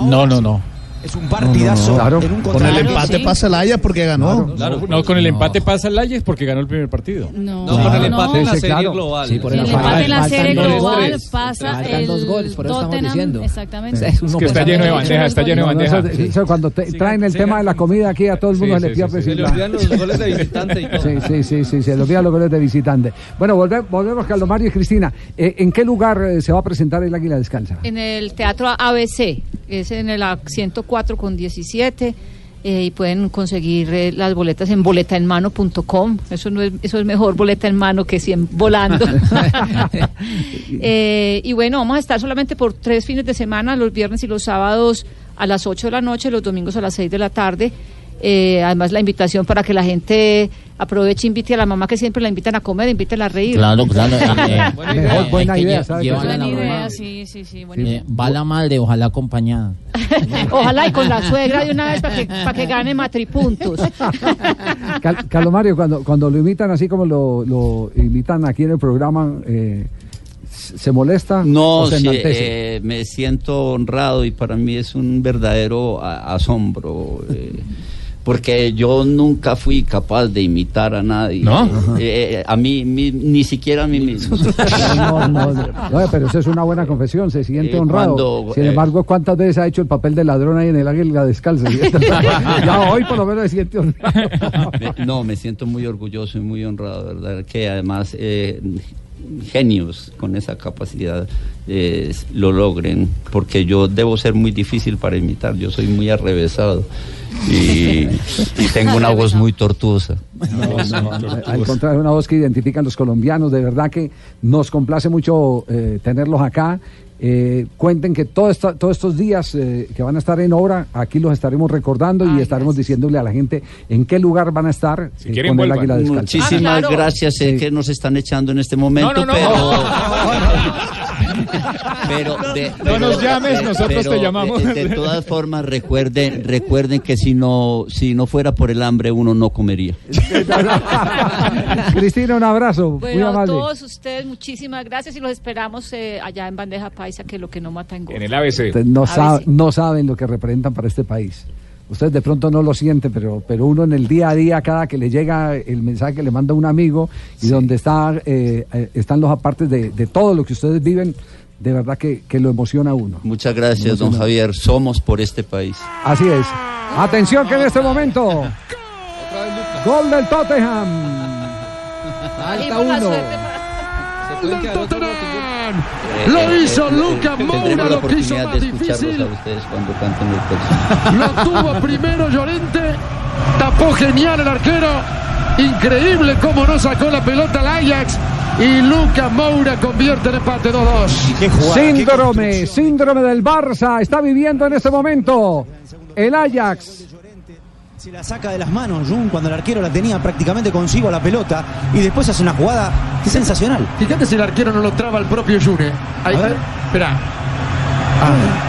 No, no, no. Es un partidazo. Claro. en un Con el empate sí. pasa el Ajax porque ganó. Claro, no, con el empate pasa el Ajax porque ganó el primer partido. No, No, con el no. empate en la serie claro. global. Sí, por el eso empate en la serie global pasa Faltan el dos goles, por eso estamos Tottenham, diciendo. Exactamente. Es, que está lleno de bandeja, está lleno de No, no, bandeja. eso- eso cuando te- traen el tema de la comida aquí a todo el mundo Sí, se le sí, pierde. sí, Se le olvidan los goles de visitante y todo. Sí, sí, sí, sí, se le olvidan los goles de visitante. Bueno, volve- volvemos, Carlos Mario y Cristina. Eh, ¿En qué lugar eh, se va a presentar el Águila Descansa? En el Teatro ABC, es en el 104 con 17. eh, y pueden conseguir eh, las boletas en boletaenmano.com. Eso no es, eso es mejor boleta en mano que 100 volando. Eh, y bueno, vamos a estar solamente por tres fines de semana, los viernes y los sábados a las 8 de la noche, los domingos a las 6 de la tarde. Eh, además, la invitación para que la gente aproveche, invite a la mamá que siempre la invitan a comer, invítela a reír. Claro, claro. eh, eh, Buena buena hay que idea, ¿sabes? la Buena idea, sí, sí, sí. buena Eh, va la madre, ojalá acompañada. Ojalá y con la suegra de una vez para que, para que gane matripuntos. Cal- Calomario, cuando, cuando lo imitan así como lo, lo imitan aquí en el programa, eh, ¿se molesta No, o se sí, eh, me siento honrado y para mí es un verdadero asombro. eh, porque yo nunca fui capaz de imitar a nadie. ¿No? Eh, eh, a mí, mi- ni siquiera a mí mismo. No, no, no, no, pero eso es una buena confesión, se siente Eh, honrado. cuando, Sin eh, embargo, ¿cuántas veces ha hecho el papel de ladrón ahí en el águila descalza? ya hoy por lo menos se siente honrado. Me- no, me siento muy orgulloso y muy honrado, ¿verdad? Que además eh, genios con esa capacidad eh, lo logren, porque yo debo ser muy difícil para imitar, yo soy muy arrevesado y, y tengo una voz muy tortuosa. Al contrario, una voz que identifican los colombianos. De verdad que nos complace mucho eh, tenerlos acá. Eh, cuenten que todo esta- todos estos días eh, que van a estar en obra, aquí los estaremos recordando y estaremos diciéndole a la gente en qué lugar van a estar eh, quieren, con el águila descalza. Muchísimas gracias, sé que nos están echando en este momento, No, no, no. pero... pero de- No nos llames, nosotros pero te llamamos. De, todas formas, recuerden, recuerden que si no, si no fuera por el hambre, uno no comería. Cristina, un abrazo. muy Bueno, a todos ustedes, muchísimas gracias y los esperamos eh, allá en Bandeja Paisa, que lo que no mata engorda. En el ABC. Ustedes no, sab- no saben lo que representan para este país. Ustedes de pronto no lo sienten, pero, pero uno en el día a día, cada que le llega el mensaje que le manda un amigo y donde está, eh, eh, están los apartes de, de todo lo que ustedes viven, de verdad que, que lo emociona a uno. Muchas gracias, don. Javier. Somos por este país. Así es. Atención que en este momento, gol del Tottenham. Falta uno. Lo hizo Lucas Tendremos Moura, lo quiso oportunidad más difícil. a. Lo tuvo primero Llorente. Tapó genial el arquero. Increíble cómo no sacó la pelota al Ajax. Y Lucas Moura convierte el empate 2-2. Síndrome, síndrome del Barça está viviendo en este momento el Ajax. Se la saca de las manos Jun cuando el arquero la tenía prácticamente consigo a la pelota y después hace una jugada que es sensacional. Fíjate si el arquero no lo traba el propio June. Ahí, A ver. Espera.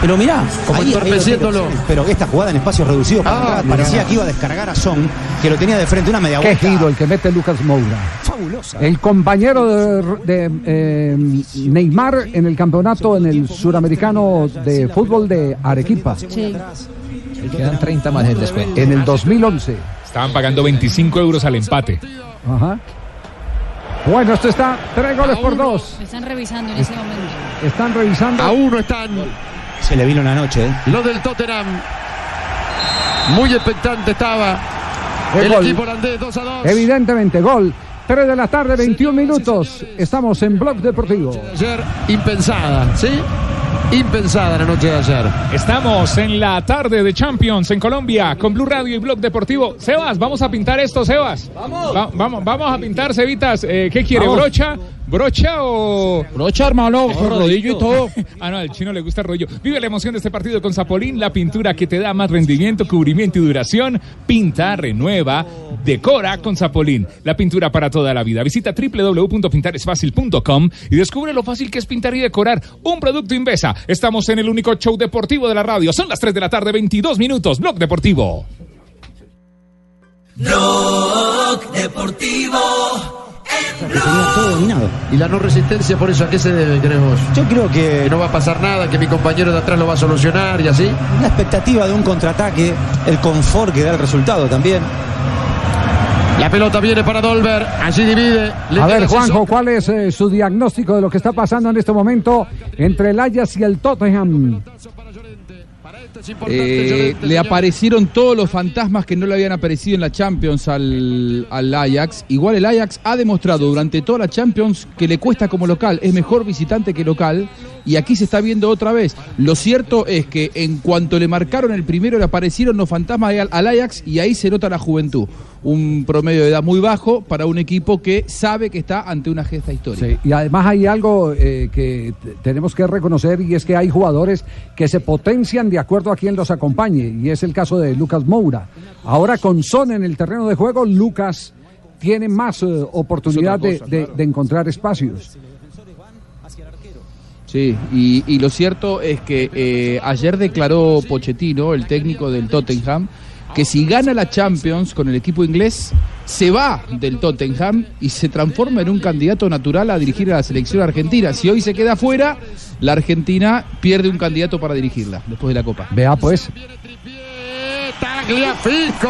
Pero mirá, Como entorpeciéndolo. Pero esta jugada en espacio reducido para Ah, parecía que iba a descargar a Son, que lo tenía de frente una media Qué vuelta. giro el que mete Lucas Moura. Fabulosa. El compañero de, de, eh, Neymar en el campeonato en el suramericano de fútbol de Arequipa. Quedan 30 más el descuento. En el 2011. Estaban pagando 25 euros al empate. Ajá. Bueno, esto está tres goles por dos. Están revisando en ese momento. Están revisando. A uno están Se le vino la noche. ¿eh? lo del Tottenham. Muy expectante estaba El el equipo holandés 2 a 2. Evidentemente, gol. 3 de la tarde, 21 minutos. Estamos en Blog Deportivo. Ayer impensada, ¿sí? Impensada la noche de ayer. Estamos en la tarde de Champions en Colombia con Blue Radio y Blog Deportivo. Sebas, vamos a pintar esto, Sebas. Vamos. vamos, vamos a pintar, Cevitas. Eh, ¿Qué quiere? Vamos. ¿Brocha? ¿Brocha o...? Brocha, hermano, con rodillo y todo. ah, no, al chino le gusta el rollo. Vive la emoción de este partido con Zapolín, la pintura que te da más rendimiento, cubrimiento y duración. Pinta, renueva, decora con Zapolín. La pintura para toda la vida. Visita www.pintaresfacil.com y descubre lo fácil que es pintar y decorar un producto Invesa. Estamos en el único show deportivo de la radio. Son las 3 de la tarde, 22 minutos. Blog Deportivo. Blog Deportivo. Tenía todo dominado. Y la no resistencia, por eso, ¿a qué se debe, crees vos? Yo creo que Que no va a pasar nada, que mi compañero de atrás lo va a solucionar y así. la expectativa de un contraataque, el confort que da el resultado también. La pelota viene para Dolber, allí divide. le A ver, Juanjo. ¿cuál es eh, su diagnóstico de lo que está pasando en este momento entre el Ajax y el Tottenham? Eh, le aparecieron todos los fantasmas que no le habían aparecido en la Champions al, al Ajax. Igual el Ajax ha demostrado durante toda la Champions que le cuesta como local, es mejor visitante que local. Y aquí se está viendo otra vez. Lo cierto es que en cuanto le marcaron el primero, le aparecieron los fantasmas al, al Ajax y ahí se nota la juventud. Un promedio de edad muy bajo para un equipo que sabe que está ante una gesta histórica. Sí, y además hay algo eh, que tenemos que reconocer y es que hay jugadores que se potencian de acuerdo a quien los acompañe y es el caso de Lucas Moura. Ahora con Son en el terreno de juego, Lucas tiene más eh, oportunidad de- cosa, de, claro. de encontrar espacios. Sí, y, lo cierto es que eh, ayer declaró Pochettino, el técnico del Tottenham, que si gana la Champions con el equipo inglés, se va del Tottenham y se transforma en un candidato natural a dirigir a la selección argentina. Si hoy se queda fuera, la Argentina pierde un candidato para dirigirla después de la Copa. Vea pues. Tagliafico.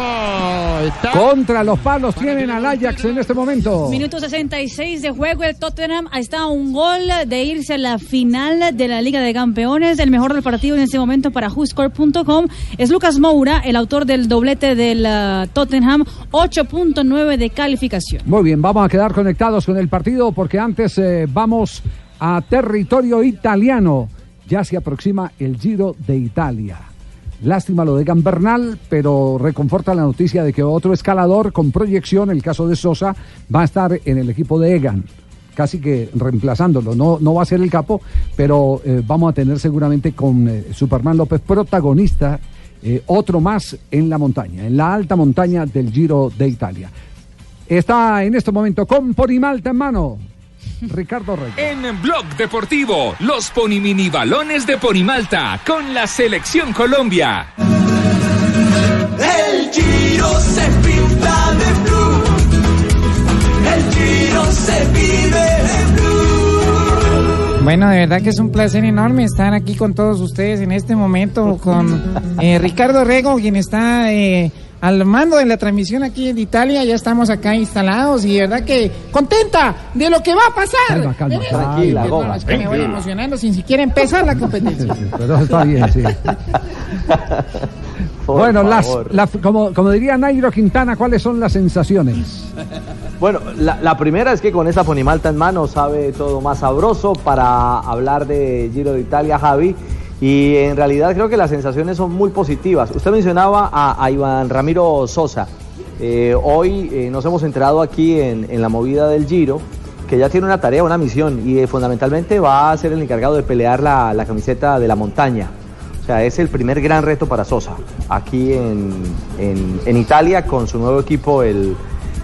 Está- Contra los palos tienen al Ajax en este momento. Minuto 66 de juego, el Tottenham está a un gol de irse a la final de la Liga de Campeones. El mejor del partido en este momento para WhoScore.com es Lucas Moura, el autor del doblete del ah, Tottenham, 8.9 de calificación. Muy bien, vamos a quedar conectados con el partido porque antes eh, vamos a territorio italiano. Ya se aproxima el Giro de Italia. Lástima lo de Gambernal, pero reconforta la noticia de que otro escalador con proyección, el caso de Sosa, va a estar en el equipo de Egan, casi que reemplazándolo. No, no va a ser el capo, pero eh, vamos a tener seguramente con eh, Superman López protagonista, eh, otro más en la montaña, en la alta montaña del Giro de Italia. Está en este momento con Ponimalta en mano. Ricardo Reyes. En Blog Deportivo, los Ponimini Balones de Ponimalta con la Selección Colombia. El Giro se pinta de blue. El Giro se vive de blue. Bueno, de verdad que es un placer enorme estar aquí con todos ustedes en este momento con eh, Ricardo Rego, quien está eh, al mando de la transmisión aquí en Italia. Ya estamos acá instalados y de verdad que contenta de lo que va a pasar. Calma, calma, tranquila, Goma, es que me voy emocionando sin siquiera empezar la competencia. Pero está bien, sí. bueno, las, como, como diría Nairo Quintana, ¿cuáles son las sensaciones? Bueno, la, la primera es que con esta Ponimalta en mano sabe todo más sabroso para hablar de Giro de Italia, Javi. Y en realidad creo que las sensaciones son muy positivas. Usted mencionaba a, Iván Ramiro Sosa. Eh, hoy eh, nos hemos enterado aquí en, en la movida del Giro que ya tiene una tarea, una misión y eh, fundamentalmente va a ser el encargado de pelear la, la camiseta de la montaña. O sea, es el primer gran reto para Sosa aquí en, en- en Italia con su nuevo equipo, el,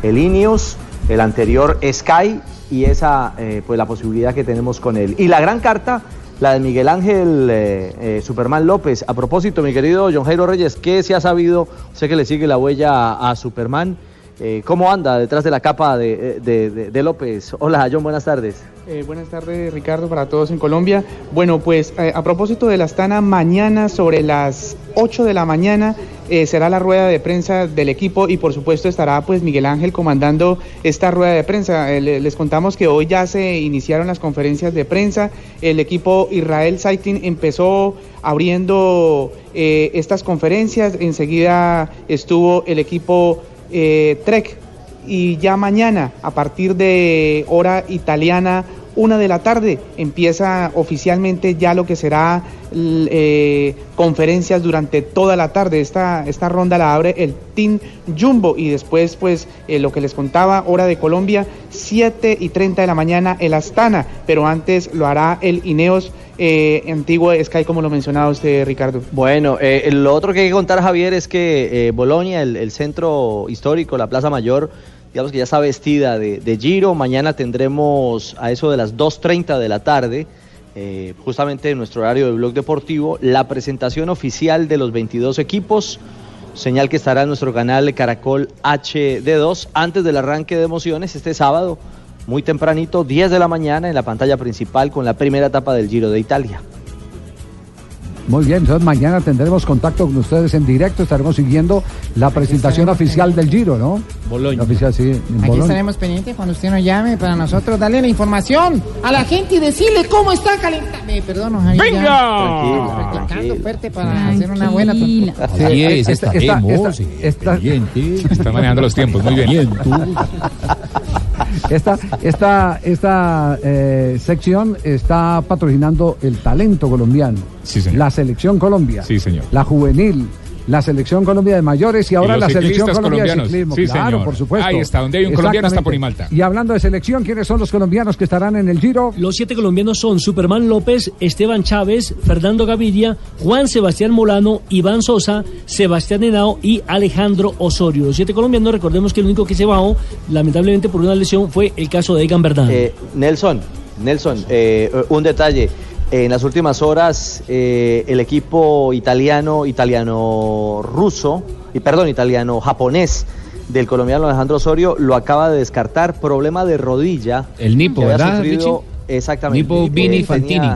el Ineos, el anterior Sky y esa, pues la posibilidad que tenemos con él. Y la gran carta, la de Miguel Ángel eh, eh, Superman López. A propósito, mi querido John Jairo Reyes, ¿qué se ha sabido? Sé que le sigue la huella a, Superman. Eh, ¿Cómo anda detrás de la capa de, de- de- de López? Hola, John, buenas tardes. Eh, buenas tardes, Ricardo, para todos en Colombia. Bueno, pues eh, a propósito de la Astana, mañana sobre las 8 de la mañana eh, será la rueda de prensa del equipo y por supuesto estará pues Miguel Ángel comandando esta rueda de prensa. Le- les contamos que hoy ya se iniciaron las conferencias de prensa. El equipo Israel Saitin empezó abriendo estas conferencias. Enseguida estuvo el equipo Trek y ya mañana, a partir de hora italiana, una de la tarde, empieza oficialmente ya lo que será eh, conferencias durante toda la tarde. Esta, esta ronda la abre el Team Jumbo y después, pues, eh, lo que les contaba, hora de Colombia, 7 y 30 de la mañana el Astana, pero antes lo hará el Ineos eh, antiguo Sky, como lo mencionaba usted, Ricardo. Bueno, eh, lo otro que hay que contar, Javier, es que Bolonia, el centro histórico, la Plaza Mayor, digamos que ya está vestida de, de Giro. Mañana tendremos a eso de las 2.30 de la tarde, eh, justamente en nuestro horario de Blog Deportivo, la presentación oficial de los 22 equipos. Señal que estará en nuestro canal Caracol HD2 antes del arranque de emociones este sábado, muy tempranito, 10 de la mañana, en la pantalla principal con la primera etapa del Giro de Italia. Muy bien, entonces mañana tendremos contacto con ustedes en directo, estaremos siguiendo la presentación oficial del Giro, ¿no? La oficial, sí, en Aquí Bolonia. estaremos pendientes cuando usted nos llame para nosotros darle la información a la gente y decirle cómo está calentando. Me perdono, Javier. ¡Venga! practicando fuerte para hacer una buena. Sí, Así es, estaremos, esta- esta- esta- Está manejando los tiempos, muy bien. Esta, esta, esta eh, sección está patrocinando el talento colombiano. La selección Colombia. Sí, señor. La juvenil. La selección Colombia de mayores y ahora la selección Colombia de ciclismo. Sí, claro, señor. por supuesto. Ahí está, donde hay un colombiano está Exactamente. Ponimalta. Y hablando de selección, ¿quiénes son los colombianos que estarán en el Giro? Los siete colombianos son Superman López, Esteban Chávez, Fernando Gaviria, Juan Sebastián Molano, Iván Sosa, Sebastián Henao y Alejandro Osorio. Los siete colombianos, recordemos que el único que se bajó, lamentablemente por una lesión, fue el caso de Egan Bernal. Eh, Nelson, Nelson, eh, un detalle. En las últimas horas, eh, el equipo italiano, italiano-ruso, y perdón, italiano-japonés del colombiano Alejandro Osorio lo acaba de descartar. Problema de rodilla. El Nipo, ¿verdad, sufrido- Exactamente. Nipo Vini tenía- Fantini.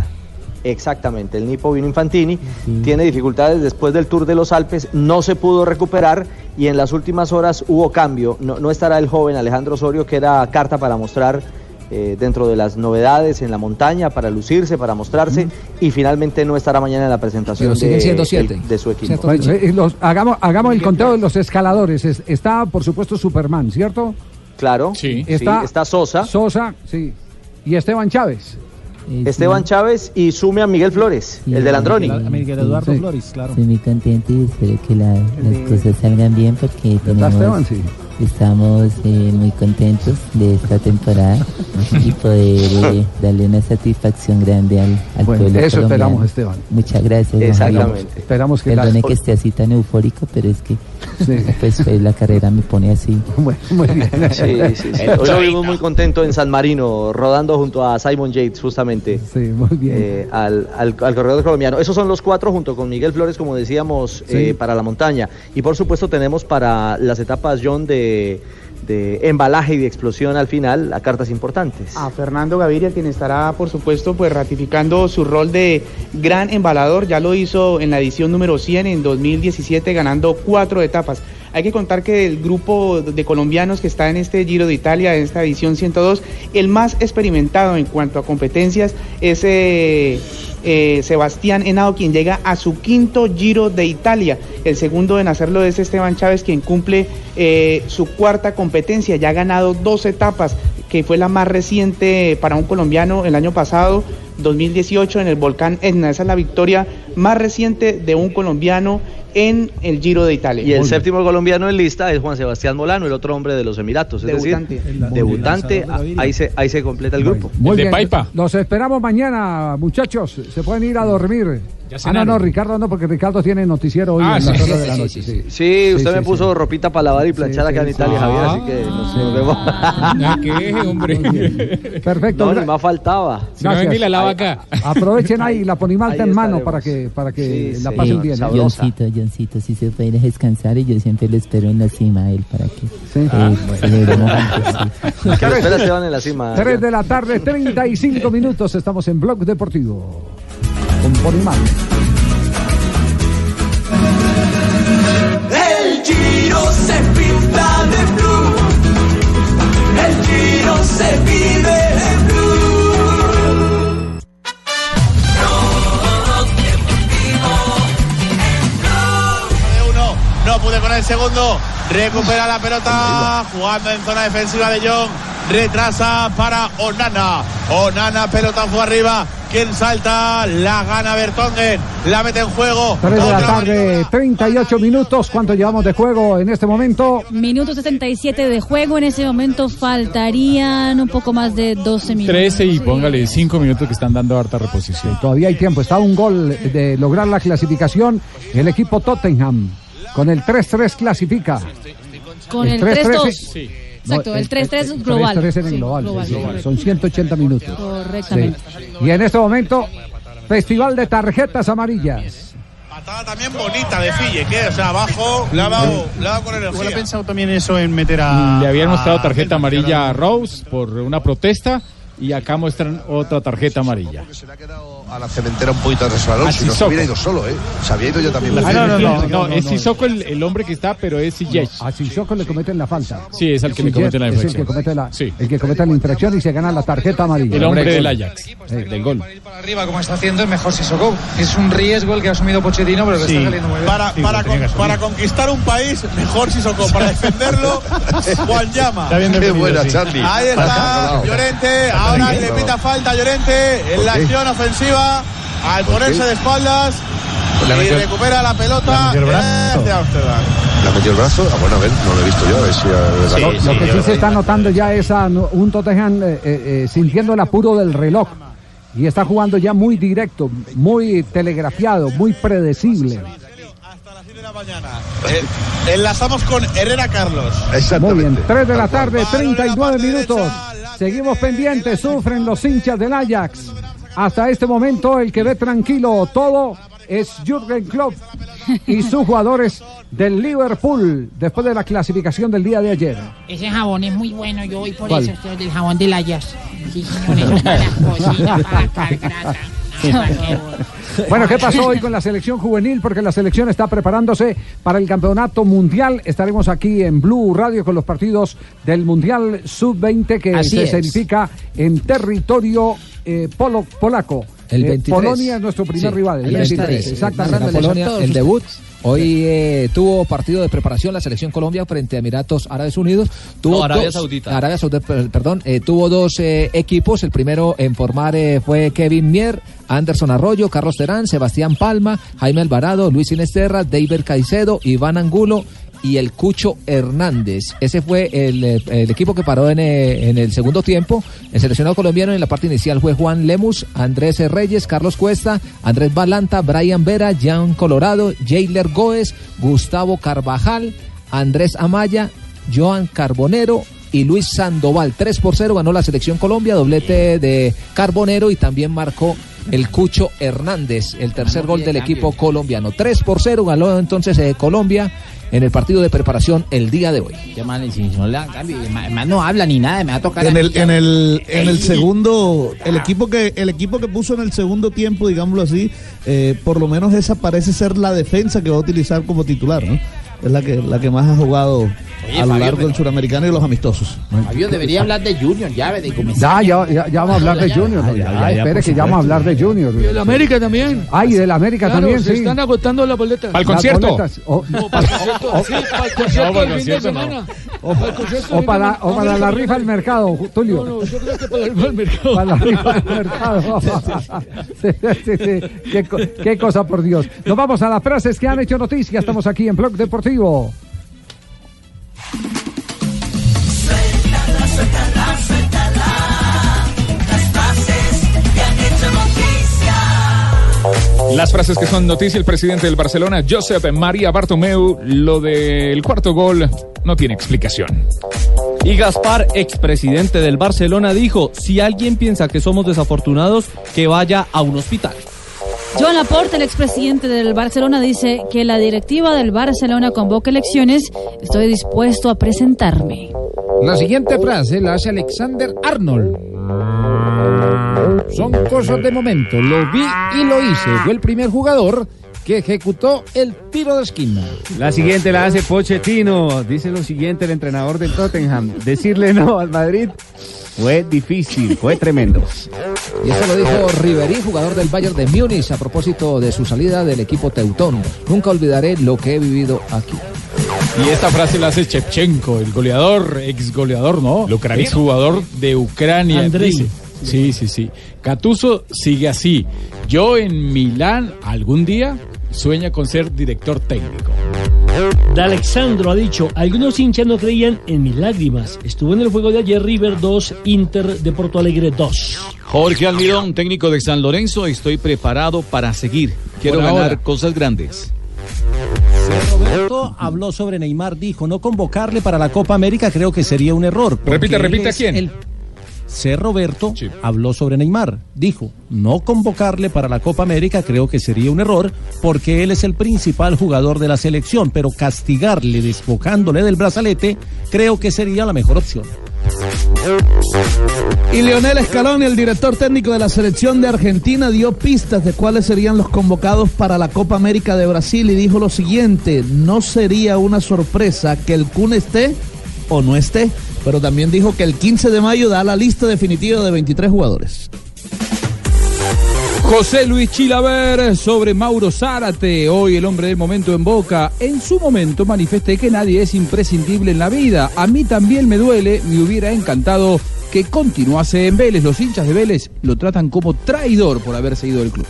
Exactamente, el Nipo Vino Infantini tiene dificultades después del Tour de los Alpes, no se pudo recuperar y en las últimas horas hubo cambio. No, no estará el joven Alejandro Osorio, que era carta para mostrar eh, dentro de las novedades en la montaña, para lucirse, para mostrarse y finalmente no estará mañana en la presentación Pero siguen de, siendo el- siete. de su equipo. Bueno, eh, los- hagamos, hagamos el conteo de los escaladores. Es- está, por supuesto, Superman, ¿cierto? Claro, Está, sí, está Sosa. Sosa, sí. Y Esteban Chávez. Esteban Chávez y sume a Miguel Flores, el del Androni. Miguel Eduardo Sí. Flores, claro. Estoy muy contento y espero que la- las cosas salgan bien porque tenemos, Esteban? Sí. Estamos eh, muy contentos de esta temporada y poder eh, darle una satisfacción grande al, al Bueno, pueblo eso colombiano. esperamos, Esteban. Muchas gracias. Exactamente. Esperamos que Perdone la- que esté así tan eufórico, pero es que Sí. pues, pues, la carrera me pone así. Bueno, muy bien. Sí, sí, sí. Hoy lo vimos muy contento en San Marino, rodando junto a Simon Yates, justamente. Sí, muy bien. eh, al, al, al corredor colombiano. Esos son los cuatro junto con Miguel Flores, como decíamos, Sí. eh, para la montaña. Y por supuesto tenemos para las etapas, John, de, de embalaje y de explosión al final, a cartas importantes. a Fernando Gaviria, quien estará, por supuesto, pues ratificando su rol de gran embalador. Ya lo hizo en la edición número 100 en 2017, ganando cuatro etapas. Hay que contar que el grupo de colombianos que está en este Giro de Italia, en esta edición 102, el más experimentado en cuanto a competencias es eh, eh, Sebastián Henao, quien llega a su quinto Giro de Italia. El segundo en hacerlo es Esteban Chávez, quien cumple eh, su cuarta competencia. Ya ha ganado dos etapas, que fue la más reciente para un colombiano el año pasado, 2018, en el volcán Etna. Esa es la victoria más reciente de un colombiano en el Giro de Italia. Y el séptimo colombiano en lista es Juan Sebastián Molano, el otro hombre de los Emiratos. Es Debutante. decir, El- debutante, ahí se, ahí se completa el grupo. Muy bien. Los esperamos mañana, muchachos. Se pueden ir a dormir. Ya ah, no, no, Ricardo no, porque Ricardo tiene noticiero hoy Ah, en sí, las sí, horas de sí, la sí, noche. sí, Sí, Sí, usted Sí, me sí, puso ropita para lavar y planchar acá en Italia, Javier, así que nos, vemos. Ah, ¿Qué, hombre? Perfecto. No, ni más faltaba. Gracias. Aprovechen ahí la ponimalta Ahí en mano para que, para que Sí, la pasen bien. ¿eh? Johncito, Johncito, si se puede descansar y yo siempre lo espero en la cima a él para que Sí. eh, Ah, lo espera Esteban en la cima. 3 de la tarde, 35 minutos. Estamos en Blog Deportivo. Con Ponimalta. El Giro se pinta de blue. El Giro se vive de blue. No pude con el segundo, recupera la pelota, jugando en zona defensiva de John, retrasa para Onana, Onana pelotazo arriba, quien salta, la gana Bertongen, la mete en juego, 3 de la tarde, 38 minutos. ¿Cuánto llevamos de juego en este momento? Minuto 77 de juego. En ese momento faltarían un poco más de 12 minutos. 13 y póngale 5 minutos que están dando harta reposición. Todavía hay tiempo. Está un gol de lograr la clasificación. El equipo Tottenham. Con el 3-3 clasifica. Con el 3-2. Exacto, el 3-3 global. 3-3 en el Sí, global. sí, sí. Son 180 minutos. Correctamente. Sí. Y en este momento, Festival de Tarjetas Amarillas. patada también bonita de Fille, que o sea, abajo, le ha dado, le ha dado con energía. pensado también eso en meter a... Le habían mostrado tarjeta amarilla a Rose por una protesta y acá muestran otra tarjeta amarilla. A la cementera un poquito de resbalón, A si no se hubiera ido solo, ¿eh? Se había ido yo también. Ah, no, no, no, no, es Sissoko el, el hombre que está, pero es Ziyech. A Sissoko le cometen la falta. Sí, es el que le la es el que infracción. comete la, Sí. el que comete la infracción y se gana la tarjeta amarilla. El hombre del Ajax, del gol. arriba como está haciendo es mejor Sissoko. Es un riesgo el que ha asumido Pochettino, pero que Sí. está saliendo muy bien. Para, para, con- para conquistar un país, mejor Sissoko. Para defenderlo, Juan Llama. Está bien Qué buena, sí. Charlie. Ahí está Llorente. Ahora le pita falta a Llorente en la acción ofensiva. Al ponerse de espaldas. le Y metió- recupera la pelota. metió el brazo. es de Ámsterdam. ¿Le ha metido el brazo? Ah, bueno, a ver, no lo he visto yo, a ver si... a ver, Lo, lo que sí se está notando ya es a un Tottenham eh, eh, eh, sintiendo el apuro del reloj. Y está jugando ya muy directo, muy telegrafiado, muy predecible. Eh, enlazamos con Herrera Carlos. Muy bien, 3 de la tarde, 39 minutos. Seguimos pendientes, sufren los hinchas del Ajax. Hasta este momento el que ve tranquilo todo es Jürgen Klopp y sus jugadores del Liverpool después de la clasificación del día de ayer. Ese jabón es muy bueno, yo voy por ¿Cuál? eso, del jabón de. Sí, una cosita para bueno. ¿qué pasó hoy con la selección juvenil? Porque la selección está preparándose para el campeonato mundial. Estaremos aquí en Blue Radio con los partidos del Mundial Sub-20 que Así se es. verifica en territorio eh, polo- polaco. El Eh, 23. Polonia es nuestro primer Sí, rival. el 23. Exactamente. Narrándole Polonia, el debut. Hoy eh, tuvo partido de preparación la selección Colombia frente a Emiratos Árabes Unidos. Tuvo No, Arabia dos- Saudita. Arabia Saudita, per- perdón. eh, tuvo dos eh, equipos. El primero en formar eh, fue Kevin Mier, Anderson Arroyo, Carlos Terán, Sebastián Palma, Jaime Alvarado, Luis Inesterra, David Caicedo, Iván Angulo y el Cucho Hernández. Ese fue el, eh, el equipo que paró en, eh, en el segundo tiempo. El seleccionado colombiano en la parte inicial fue Juan Lemus, Andrés Reyes, Carlos Cuesta, Andrés Balanta, Brian Vera, Jan Colorado, Jailer Goes, Gustavo Carvajal, Andrés Amaya, Joan Carbonero y Luis Sandoval. 3 por 0 ganó la selección Colombia, doblete de Carbonero y también marcó el Cucho Hernández, el tercer gol del equipo colombiano. 3 por 0 ganó entonces eh, Colombia en el partido de preparación el día de hoy. Ya, man, si no habla ni nada, me va a tocar. En el, en el, en el segundo, el equipo que, el equipo que puso en el segundo tiempo, digámoslo así, eh, por lo menos esa parece ser la defensa que va a utilizar como titular, ¿no? Es la que, la que más ha jugado a lo Fabio, largo pero- del suramericano y de los amistosos. Fabio debería hablar de Junior ya, de comenzar. Ya, ya, ya, vamos a hablar de Junior. Ya, espere que ya vamos a hablar de Junior. Y el América también. Ay, del América Claro, también, se sí. están agotando las boletas. O, No, para el concierto, sí, para el concierto No, para el del fin de concierto no. semana. o- Para el concierto o del para, o para la rifa del mercado, Tulio. No, no, yo creo que para la rifa del mercado. Para la rifa del mercado. Sí, sí, sí. Qué, co- qué cosa, por Dios. Nos vamos a las frases que han hecho noticia. Estamos aquí en Blog Deportivo. Suéltala, suéltala, suéltala. Las frases que han hecho noticia. Las frases que son noticia, el presidente del Barcelona, Josep María Bartomeu, lo del cuarto gol no tiene explicación. Y Gaspar, expresidente del Barcelona, dijo, si alguien piensa que somos desafortunados, que vaya a un hospital. Joan Laporte, el expresidente del Barcelona, dice que la directiva del Barcelona convoca elecciones. Estoy dispuesto a presentarme. La siguiente frase la hace Alexander Arnold. Son cosas de momento. Lo vi y lo hice. Fue el primer jugador que ejecutó el tiro de esquina. La siguiente la hace Pochettino. Dice lo siguiente el entrenador del Tottenham. Decirle no al Madrid fue difícil, fue tremendo. Y eso lo dijo Ribery, jugador del Bayern de Múnich, a propósito de su salida del equipo teutón. Nunca olvidaré lo que he vivido aquí. Y esta frase la hace Chepchenko, el goleador, ex goleador, ¿no? ucraniano. Ex jugador de Ucrania. Andrei. dice. Sí, sí, sí. Catuso sigue así. Yo en Milán algún día sueña con ser director técnico. De Alexandro ha dicho, algunos hinchas no creían en mis lágrimas. Estuvo en el juego de ayer River 2, Inter de Porto Alegre 2. Jorge Almirón, técnico de San Lorenzo, estoy preparado para seguir. Quiero Por ganar ahora. cosas grandes. Roberto habló sobre Neymar, dijo no convocarle para la Copa América creo que sería un error. Repite, es ¿quién? el- C. Roberto habló sobre Neymar, dijo no convocarle para la Copa América creo que sería un error porque él es el principal jugador de la selección, pero castigarle despojándole del brazalete creo que sería la mejor opción. Y Leonel Scaloni, el director técnico de la selección de Argentina, dio pistas de cuáles serían los convocados para la Copa América de Brasil y dijo lo siguiente, no sería una sorpresa que el Kun esté o no esté, pero también dijo que el 15 de mayo da la lista definitiva de 23 jugadores. José Luis Chilaver sobre Mauro Zárate, hoy el hombre del momento en Boca. En su momento manifesté que nadie es imprescindible en la vida. A mí también me duele, me hubiera encantado que continuase en Vélez. Los hinchas de Vélez lo tratan como traidor por haberse ido del club.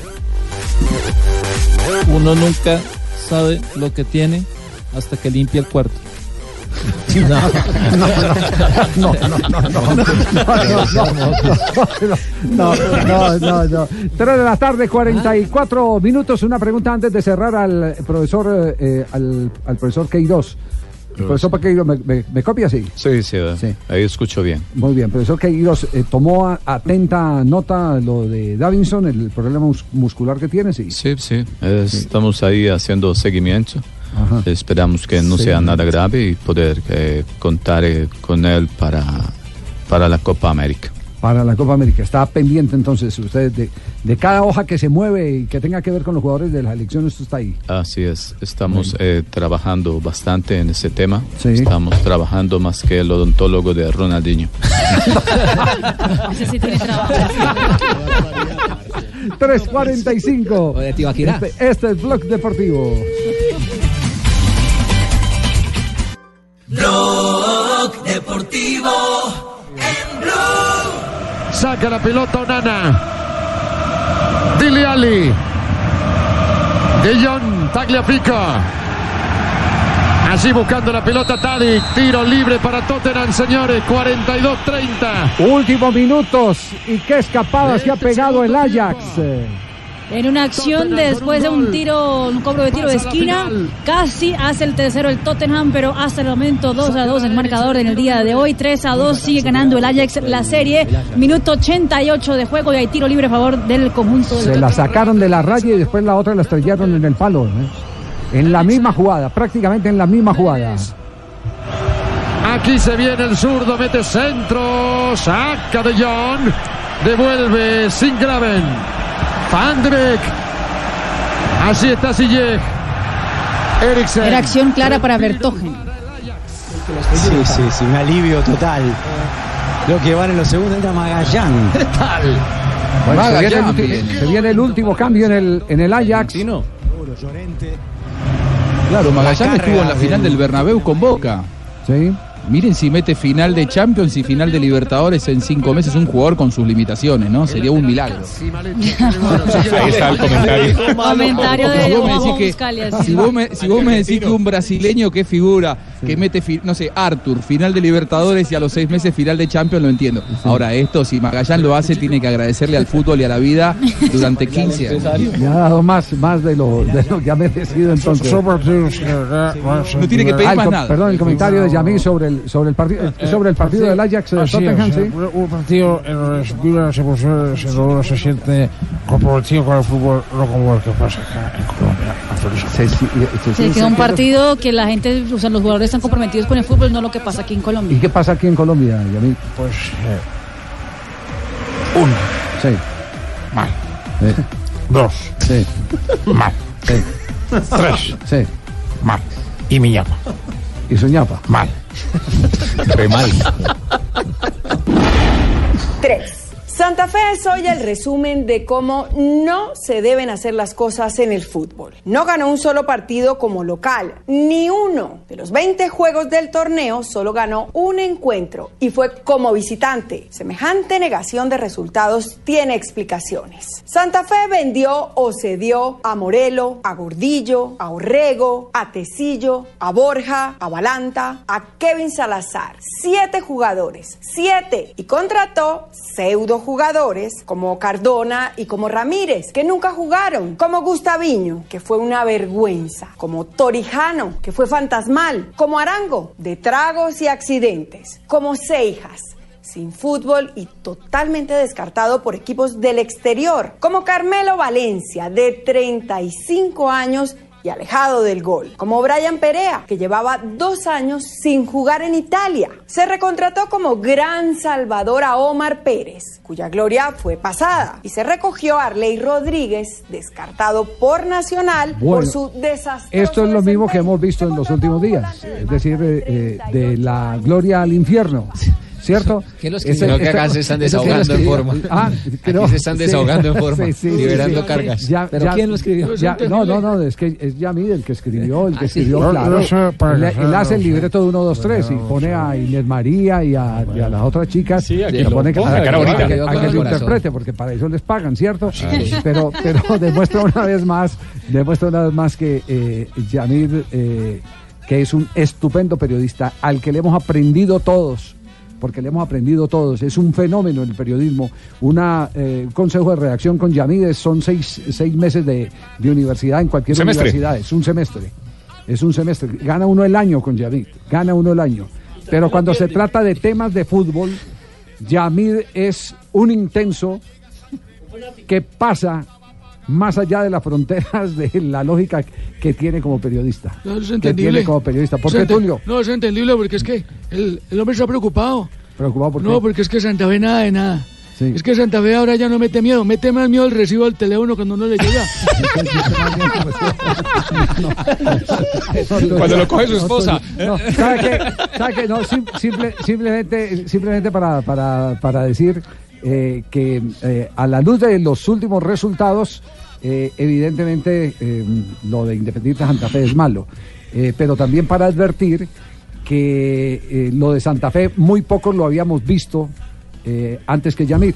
Uno nunca sabe lo que tiene hasta que limpia el cuarto. No, no, no, no, no, no, no, no, no, no. Tres de la tarde, 44 minutos. Una pregunta antes de cerrar al profesor, eh, al, al profesor Queiroz. Profesor Queiroz, ¿me, me, me copia así? Sí, sí, ahí escucho bien. Muy bien, profesor Queiroz, eh, ¿tomó a- atenta nota lo de Davinson, el problema mus- muscular que tiene? Sí. Sí, sí, eh, estamos ahí haciendo seguimiento. Ajá. Esperamos que no Sí. sea nada grave y poder eh, contar eh, con él para, para la Copa América. Para la Copa América. Está pendiente entonces usted de, de cada hoja que se mueve y que tenga que ver con los jugadores de la elección, esto está ahí. Así es, estamos eh, trabajando bastante en ese tema. Sí. Estamos trabajando más que el odontólogo de Ronaldinho. Ese sí tiene trabajo. 3.45. de Tibaquirá. Este, este es Blog Deportivo. Blog Deportivo en Blue. Saca la pelota Onana. Dili Ali. De Jong, Tagliafico. Así buscando la pelota Tadic. Tiro libre para Tottenham, señores. 42-30. Últimos minutos y qué escapada se ha pegado el Ajax. En una acción después de un tiro, un cobro de tiro de esquina, casi hace el tercero el Tottenham, pero hasta el momento 2 a 2 el marcador en el día de hoy, 3 a 2 sigue ganando el Ajax la serie, minuto 88 de juego y hay tiro libre a favor del conjunto del Se la sacaron de la raya y después la otra la estrellaron en el palo. ¿eh? En la misma jugada, prácticamente en la misma jugada. Aquí se viene el zurdo, mete centro, saca de Jong, devuelve sin Graven. Fandrek. Así está Sillej. Eriksen. Era acción clara para Bertogen. Sí, sí, sí, un alivio total. Lo que van en los segundos entra Magallán. Bueno, se, viene el, Magallán ulti- viene. se viene el último cambio en el, en el Ajax. Claro, Magallanes La estuvo en la final de- del Bernabéu con Boca. Sí. Miren si mete final de Champions y final de Libertadores en cinco meses un jugador con sus limitaciones, ¿no? Sería un milagro. Ahí está el comentario. Comentario de Si vos me decís que- Buscalia. Si vos me, si vos me decís que un brasileño que figura, que mete, no sé, Arthur, final de Libertadores y a los seis meses final de Champions, lo entiendo. Ahora esto, si Magallán lo hace, tiene que agradecerle al fútbol y a la vida durante 15 años. Le ha dado más, más de, lo, de lo que ha merecido entonces. No tiene que pedir Ah, el más nada. Perdón, el comentario de Yamil sobre el, sobre el partido, sobre el partido del Ajax de Tottenham, sí. un- partido en se vibra, se emociona, se se siente comprometido con el fútbol, no como el que pasa acá en Colombia. Sí, que es un partido que la gente, o sea, los jugadores están comprometidos con el fútbol, no lo que pasa aquí en Colombia. ¿Y qué pasa aquí en Colombia, Yamil? Pues, uno. Sí. Mal. Sí. Dos. Sí. Mal. Sí. Tres. Sí. Mal. Y mi ñapa. ¿Y su ñapa? Mal. Re mal. 3. Santa Fe es hoy el resumen de cómo no se deben hacer las cosas en el fútbol. No ganó un solo partido como local, ni uno. De los 20 juegos del torneo, solo ganó un encuentro y fue como visitante. Semejante negación de resultados tiene explicaciones. Santa Fe vendió o cedió a Morelo, a Gordillo, a Orrego, a Tecillo, a Borja, a Balanta, a Kevin Salazar. Siete jugadores, siete. Y contrató pseudo jugadores como Cardona y como Ramírez, que nunca jugaron, como Gustaviño, que fue una vergüenza, como Torijano, que fue fantasmal, como Arango, de tragos y accidentes, como Seijas, sin fútbol y totalmente descartado por equipos del exterior, como Carmelo Valencia, de 35 años y alejado del gol, como Brian Perea, que llevaba dos años sin jugar en Italia. Se recontrató como gran salvador a Omar Pérez, cuya gloria fue pasada, y se recogió a Arley Rodríguez, descartado por Nacional por su desastroso Esto es lo mismo que hemos visto en los últimos días, es decir, eh, eh, de la gloria al infierno. ¿Cierto? ¿Quién lo Este- escribió? Creo que acá se están desahogando en forma. Ah, Aquí creo- se están desahogando en forma, liberando cargas. Ya- ¿Pero ya- quién lo escribió? ya- no, no, no, es que es Yamid el que escribió, el que Ah, sí. escribió, claro. yo sé, para él, que él hace el no libreto de 1, 2, 3 y pone a Inés María y a, y a las otras chicas. Sí, a que le lo pone ponga, a- cara a- bonita. a que- a que lo interprete, porque para eso les pagan, ¿cierto? Pero, pero demuestra una vez más, demuestra una vez más que eh, Yamid, eh, que es un estupendo periodista, al que le hemos aprendido todos porque le hemos aprendido todos. Es un fenómeno en el periodismo. Una, eh, un consejo de redacción con Yamides son seis, seis meses de, de universidad en cualquier semestre. universidad. Es un semestre. Es un semestre. Gana uno el año con Yamid. Gana uno el año. Pero cuando se trata de temas de fútbol, Yamid es un intenso que pasa más allá de las fronteras de la lógica que tiene como periodista. No, es que entendible. tiene como periodista. ¿Por Es qué, Tulio? No, es entendible porque es que el, el hombre está preocupado. Preocupado por No, qué? porque es que Santa Fe nada de nada. Sí. Es que Santa Fe ahora ya no mete miedo, mete más miedo el recibo del teléfono cuando uno le llega. Cuando lo coge su esposa. No, ¿sabe qué? ¿Sabe qué? No, sim- simple- simplemente, simplemente para, para, para decir eh, que eh, a la luz de los últimos resultados, eh, evidentemente lo de Independiente Santa Fe es malo. Pero también para advertir que lo de Santa Fe muy pocos lo habíamos visto antes que Yamit.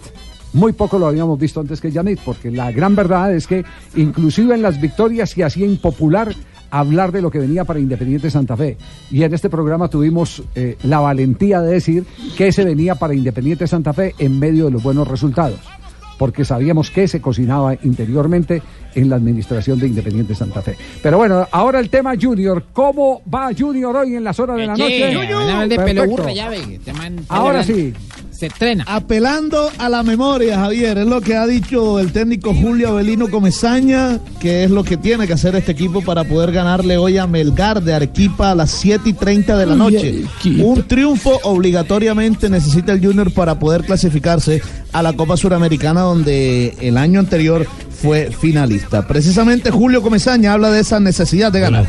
Muy poco lo habíamos visto antes que Yamit, porque la gran verdad es que inclusive en las victorias se hacía impopular hablar de lo que venía para Independiente Santa Fe. Y en este programa tuvimos eh, la valentía de decir que se venía para Independiente Santa Fe en medio de los buenos resultados, porque sabíamos que se cocinaba interiormente en la administración de Independiente Santa Fe. Pero bueno, ahora el tema Junior. ¿Cómo va Junior hoy en las horas de la noche? Perfecto. Ahora sí. Se estrena. Apelando a la memoria, Javier, es lo que ha dicho el técnico Julio Avelino Comesaña, que es lo que tiene que hacer este equipo para poder ganarle hoy a Melgar de Arequipa a las 7 y 30 de la noche. Un triunfo obligatoriamente necesita el Junior para poder clasificarse a la Copa Suramericana, donde el año anterior fue finalista. Precisamente Julio Comesaña habla de esa necesidad de ganar.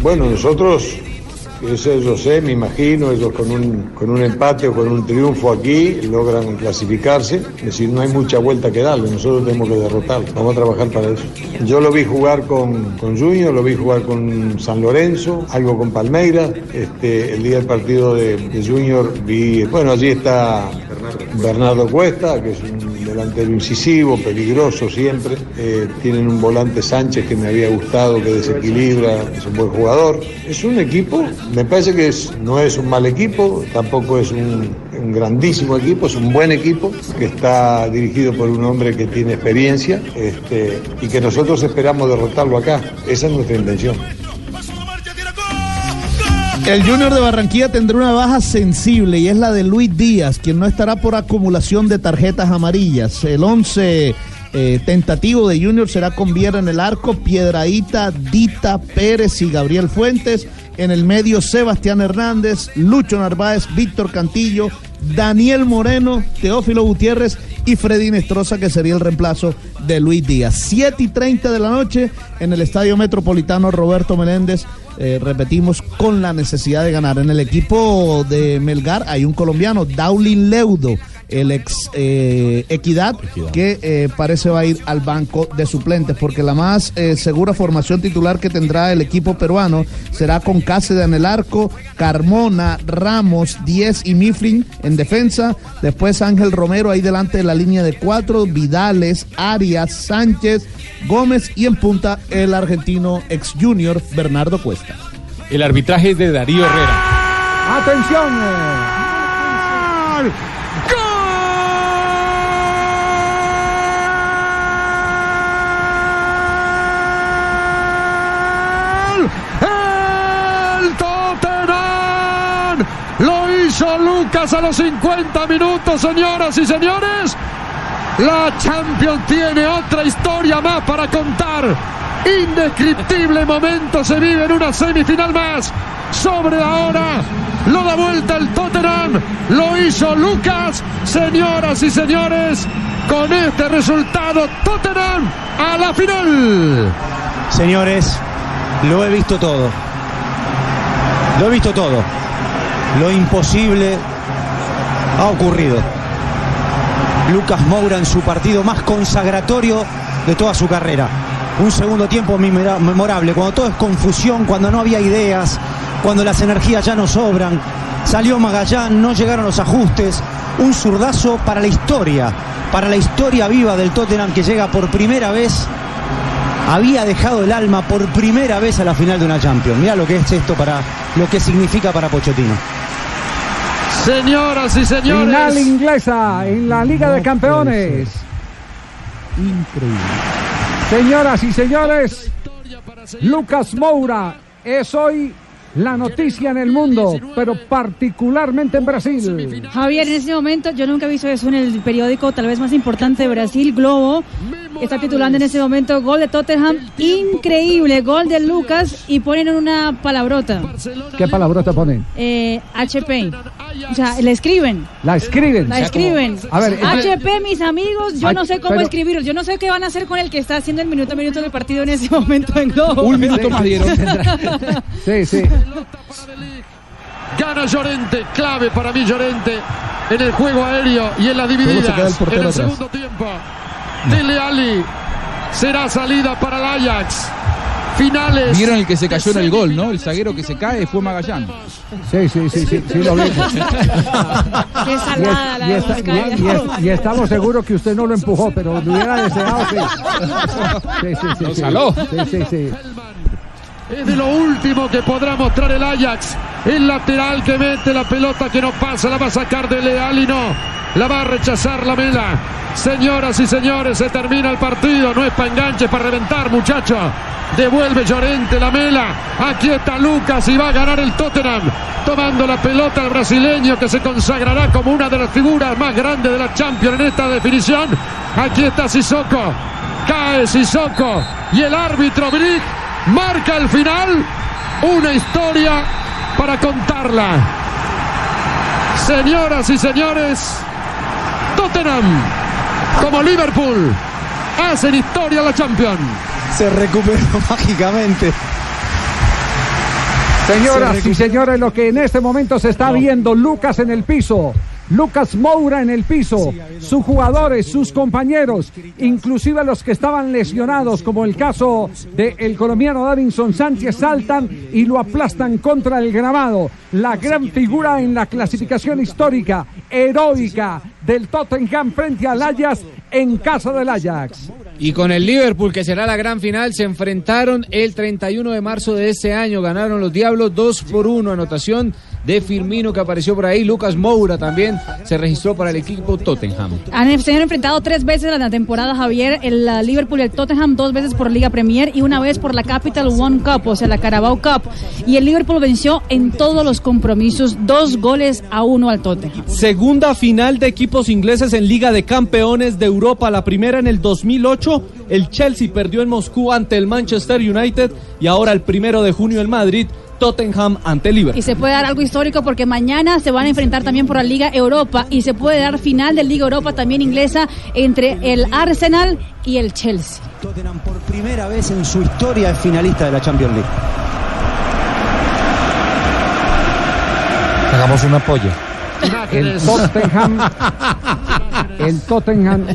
Bueno, nosotros, eso yo sé, me imagino, ellos con un, con un empate o con un triunfo aquí logran clasificarse. Es decir, no hay mucha vuelta que darle, nosotros tenemos que derrotarlo. Vamos a trabajar para eso. Yo lo vi jugar con, con Junior, lo vi jugar con San Lorenzo, algo con Palmeiras. Este, el día del partido de, de Junior vi, bueno, allí está Bernardo Cuesta, que es un delantero incisivo, peligroso siempre. Eh, tienen un volante Sánchez que me había gustado, que desequilibra, es un buen jugador. Es un equipo, me parece que no es un mal equipo, tampoco es un, un grandísimo equipo, es un buen equipo que está dirigido por un hombre que tiene experiencia este, y que nosotros esperamos derrotarlo acá. Esa es nuestra intención. El Junior de Barranquilla tendrá una baja sensible y es la de Luis Díaz, quien no estará por acumulación de tarjetas amarillas. El 11 eh, tentativo de Junior será con Viera en el arco, Piedraíta, Dita, Pérez y Gabriel Fuentes. En el medio, Sebastián Hernández, Lucho Narváez, Víctor Cantillo, Daniel Moreno, Teófilo Gutiérrez y Freddy Nestroza, que sería el reemplazo de Luis Díaz. 7 y 30 de la noche en el Estadio Metropolitano Roberto Meléndez. Eh, repetimos, con la necesidad de ganar. En el equipo de Melgar hay un colombiano, Daulin Leudo, el ex eh, Equidad, que eh, parece va a ir al banco de suplentes, porque la más eh, segura formación titular que tendrá el equipo peruano será con Cáceres en el arco, Carmona, Ramos, Diez y Mifflin en defensa, después Ángel Romero ahí delante de la línea de cuatro, Vidales, Arias, Sánchez, Gómez y en punta el argentino ex junior Bernardo Cuesta. El arbitraje es de Darío Herrera. ¡Atención! eh. ¡El Tottenham! Lo hizo Lucas a los 50 minutos, señoras y señores. La Champions tiene otra historia más para contar. Indescriptible momento se vive en una semifinal más. Sobre la hora. Lo da vuelta el Tottenham. Lo hizo Lucas. Señoras y señores, con este resultado, Tottenham a la final. Señores, lo he visto todo. Lo he visto todo. Lo imposible ha ocurrido. Lucas Moura en su partido más consagratorio de toda su carrera. Un segundo tiempo memora- memorable, cuando todo es confusión, cuando no había ideas, cuando las energías ya no sobran. Salió Magallán, no llegaron los ajustes. Un zurdazo para la historia, para la historia viva del Tottenham que llega por primera vez había dejado el alma por primera vez a la final de una Champions. Mira lo que es esto para lo que significa para Pochettino. Señoras y señores. Final inglesa en la Liga de Campeones. Increíble. Señoras y señores, Lucas Moura es hoy la noticia en el mundo, pero particularmente en Brasil. Javier, en ese momento, yo nunca he visto eso en el periódico tal vez más importante de Brasil, Globo. Está titulando en ese momento gol de Tottenham, increíble, gol de Lucas y ponen una palabrota, ¿Qué palabrota ponen? eh, HP. O sea, le escriben. La escriben. La escriben. A ver, HP, mis amigos, yo no sé cómo pero- escribirlo. Yo no sé qué van a hacer con el que está haciendo el minuto a minuto del partido en ese momento en Globo. Un minuto más dieron. Sí, sí. Gana Llorente, clave para mí Llorente en el juego aéreo y en se queda el divididas. En portero el atrás. segundo tiempo, Dele Ali será salida para el Ajax. Finales. Vieron el que se cayó en el gol, ¿no? El zaguero que se cae fue Magallán. Sí, sí, sí, sí, sí lo vi. Qué salada la Y, de está- Moscaya. y- y es- y estamos seguros que usted no lo empujó, pero lo hubiera deseado, sí. Sí, sí, sí. Lo sí. saló. Sí, sí, sí. Es de lo último que podrá mostrar el Ajax. El lateral que mete la pelota que no pasa, la va a sacar de Leal y no. La va a rechazar la mela. Señoras y señores, se termina el partido. No es para enganche, para reventar, muchacho. Devuelve Llorente la mela. Aquí está Lucas y va a ganar el Tottenham. Tomando la pelota el brasileño que se consagrará como una de las figuras más grandes de la Champions en esta definición. Aquí está Sissoko. Cae Sissoko. Y el árbitro Brick marca el final. Una historia para contarla. Señoras y señores, Tottenham, como Liverpool, hacen historia la Champions. Se recuperó mágicamente. Señoras y señores, lo que en este momento se está viendo, Lucas en el piso, Lucas Moura en el piso, sus jugadores, sus compañeros, inclusive los que estaban lesionados, como el caso del colombiano Davinson Sánchez, saltan y lo aplastan contra el grabado. La gran figura en la clasificación histórica, heroica del Tottenham frente al Ajax en casa del Ajax. Y con el Liverpool, que será la gran final, se enfrentaron el 31 de marzo de este año. Ganaron los Diablos 2 por 1. Anotación de Firmino que apareció por ahí. Lucas Moura también se registró para el equipo Tottenham. Han, se han enfrentado tres veces en la temporada, Javier, el la Liverpool y el Tottenham, dos veces por Liga Premier y una vez por la Capital One Cup, o sea, la Carabao Cup. Y el Liverpool venció en todos los compromisos, dos goles a uno al Tottenham. Segunda final de equipos ingleses en Liga de Campeones de Europa, la primera en el 2008. El Chelsea perdió en Moscú ante el Manchester United y ahora el primero de junio en Madrid, Tottenham ante Liverpool. Y se puede dar algo histórico porque mañana se van a enfrentar también por la Liga Europa y se puede dar final de Liga Europa también inglesa entre el Arsenal y el Chelsea. Tottenham por primera vez en su historia es finalista de la Champions League. Hagamos un apoyo. El Tottenham, el Tottenham,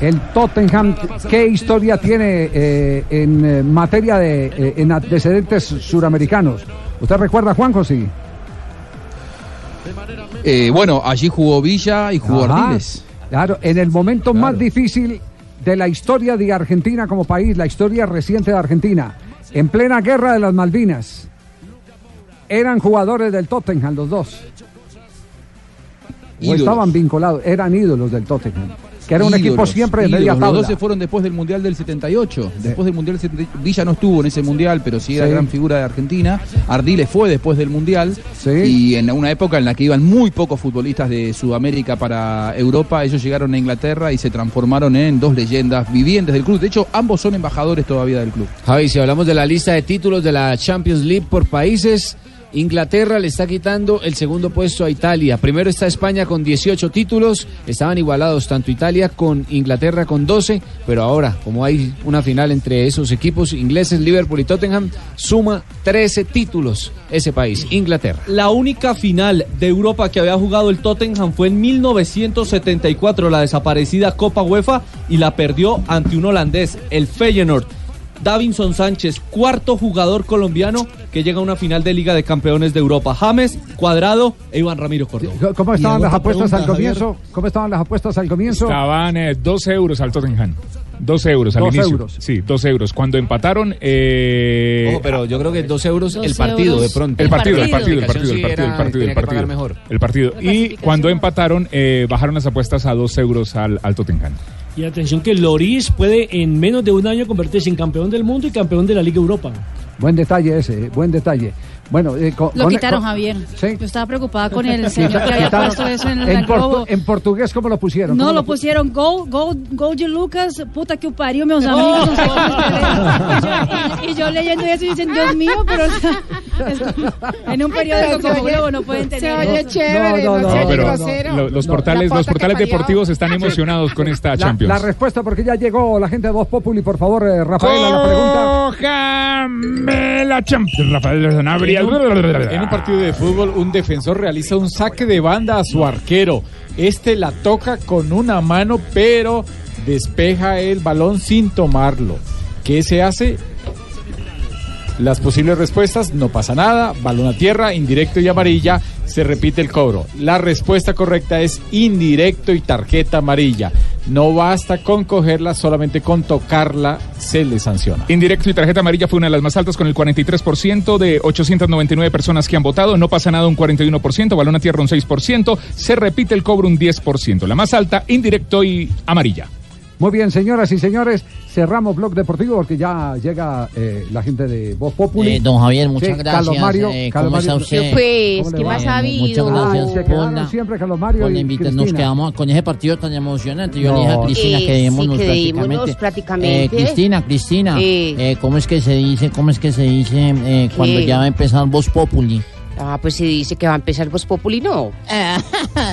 el Tottenham, ¿qué historia tiene eh, en eh, materia de eh, en antecedentes suramericanos? ¿Usted recuerda, Juanjo? Sí. Eh, bueno, allí jugó Villa y jugó Ajá, Ardiles. Claro, en el momento más difícil de la historia de Argentina como país, la historia reciente de Argentina, en plena guerra de las Malvinas, eran jugadores del Tottenham los dos. O Ídolos. estaban vinculados, eran ídolos del Tottenham. que era un equipo siempre de media Los dos se fueron después del Mundial del 78. Después del Mundial del 78. Villa no estuvo en ese Mundial, pero sí era Sí. gran figura de Argentina. Ardiles fue después del Mundial. Y en una época en la que iban muy pocos futbolistas de Sudamérica para Europa, ellos llegaron a Inglaterra y se transformaron en dos leyendas vivientes del club. De hecho, ambos son embajadores todavía del club. Javi, si hablamos de la lista de títulos de la Champions League por países, Inglaterra le está quitando el segundo puesto a Italia. Primero está España con 18 títulos, estaban igualados tanto Italia con Inglaterra con 12, pero ahora, como hay una final entre esos equipos ingleses, Liverpool y Tottenham, suma 13 títulos ese país, Inglaterra. La única final de Europa que había jugado el Tottenham fue en 1974, la desaparecida Copa UEFA, y la perdió ante un holandés, el Feyenoord. Davinson Sánchez, cuarto jugador colombiano que llega a una final de Liga de Campeones de Europa. James, Cuadrado e Iván Ramiro Córdoba. ¿Cómo estaban las apuestas al comienzo? ¿Cómo estaban las apuestas al comienzo? Estaban eh, 12 euros al Tottenham. 12 euros al Dos inicio. euros. Sí, 12 euros. Cuando empataron. Eh... Ojo, pero yo creo que 2 euros el 12 partido euros. de pronto. El partido, el partido, el partido, el partido, el partido, el partido. mejor. El partido. Y cuando empataron, eh, bajaron las apuestas a 2 euros al, al Tottenham. Y atención que Loris puede en menos de un año convertirse en campeón del mundo y campeón de la Liga Europa. Buen detalle ese, buen detalle. Bueno, eh, con- Lo quitaron, con- Javier. Yo estaba preocupada con el señor que había Quitaron- puesto eso en el en, portu- en portugués, ¿cómo lo pusieron? No, ¿Cómo lo pu- pusieron go, go, go de Lucas, puta que parió, meus amigos. no sé y, yo, y- yo leyendo eso y dicen, Dios mío, pero o sea, es- en un periódico como Globo no pueden tener. se oye chévere, no, No, sea pero los No. portales, los portales deportivos están emocionados con esta La, Champions. la respuesta, porque ya llegó la gente de Voz Populi, por favor, eh, Rafael, a la pregunta. Cójame la Champions, Rafael un, en un partido de fútbol, un defensor realiza un saque de banda a su arquero. Este la toca con una mano, pero despeja el balón sin tomarlo. ¿Qué se hace? Las posibles respuestas, no pasa nada, balón a tierra, indirecto y amarilla, se repite el cobro. La respuesta correcta es indirecto y tarjeta amarilla. No basta con cogerla, solamente con tocarla se le sanciona. Indirecto y tarjeta amarilla fue una de las más altas con el 43% de 899 personas que han votado. No pasa nada un 41%, balón a tierra un 6%, se repite el cobro un 10%. La más alta, indirecto y amarilla. Muy bien, señoras y señores, cerramos Blog Deportivo porque ya llega eh, la gente de Voz Populi. Eh, don Javier, muchas Sí, gracias. Carlos Mario, Eh, Carlos ¿Cómo está Mario. usted? Pues, ¿Cómo ¿qué va? más ha habido? Muchas gracias Se por quedaron la, siempre Carlos Mario por la y invitación. Nos Cristina. quedamos con ese partido tan emocionante. Yo No. le dije a Cristina Eh, que dejémonos sí, prácticamente. prácticamente. Eh, Cristina, Cristina, Eh. eh, ¿cómo es que se dice, cómo es que se dice eh, cuando ya va a empezar Voz Populi? Ah, pues se dice que va a empezar Voz Populi, no.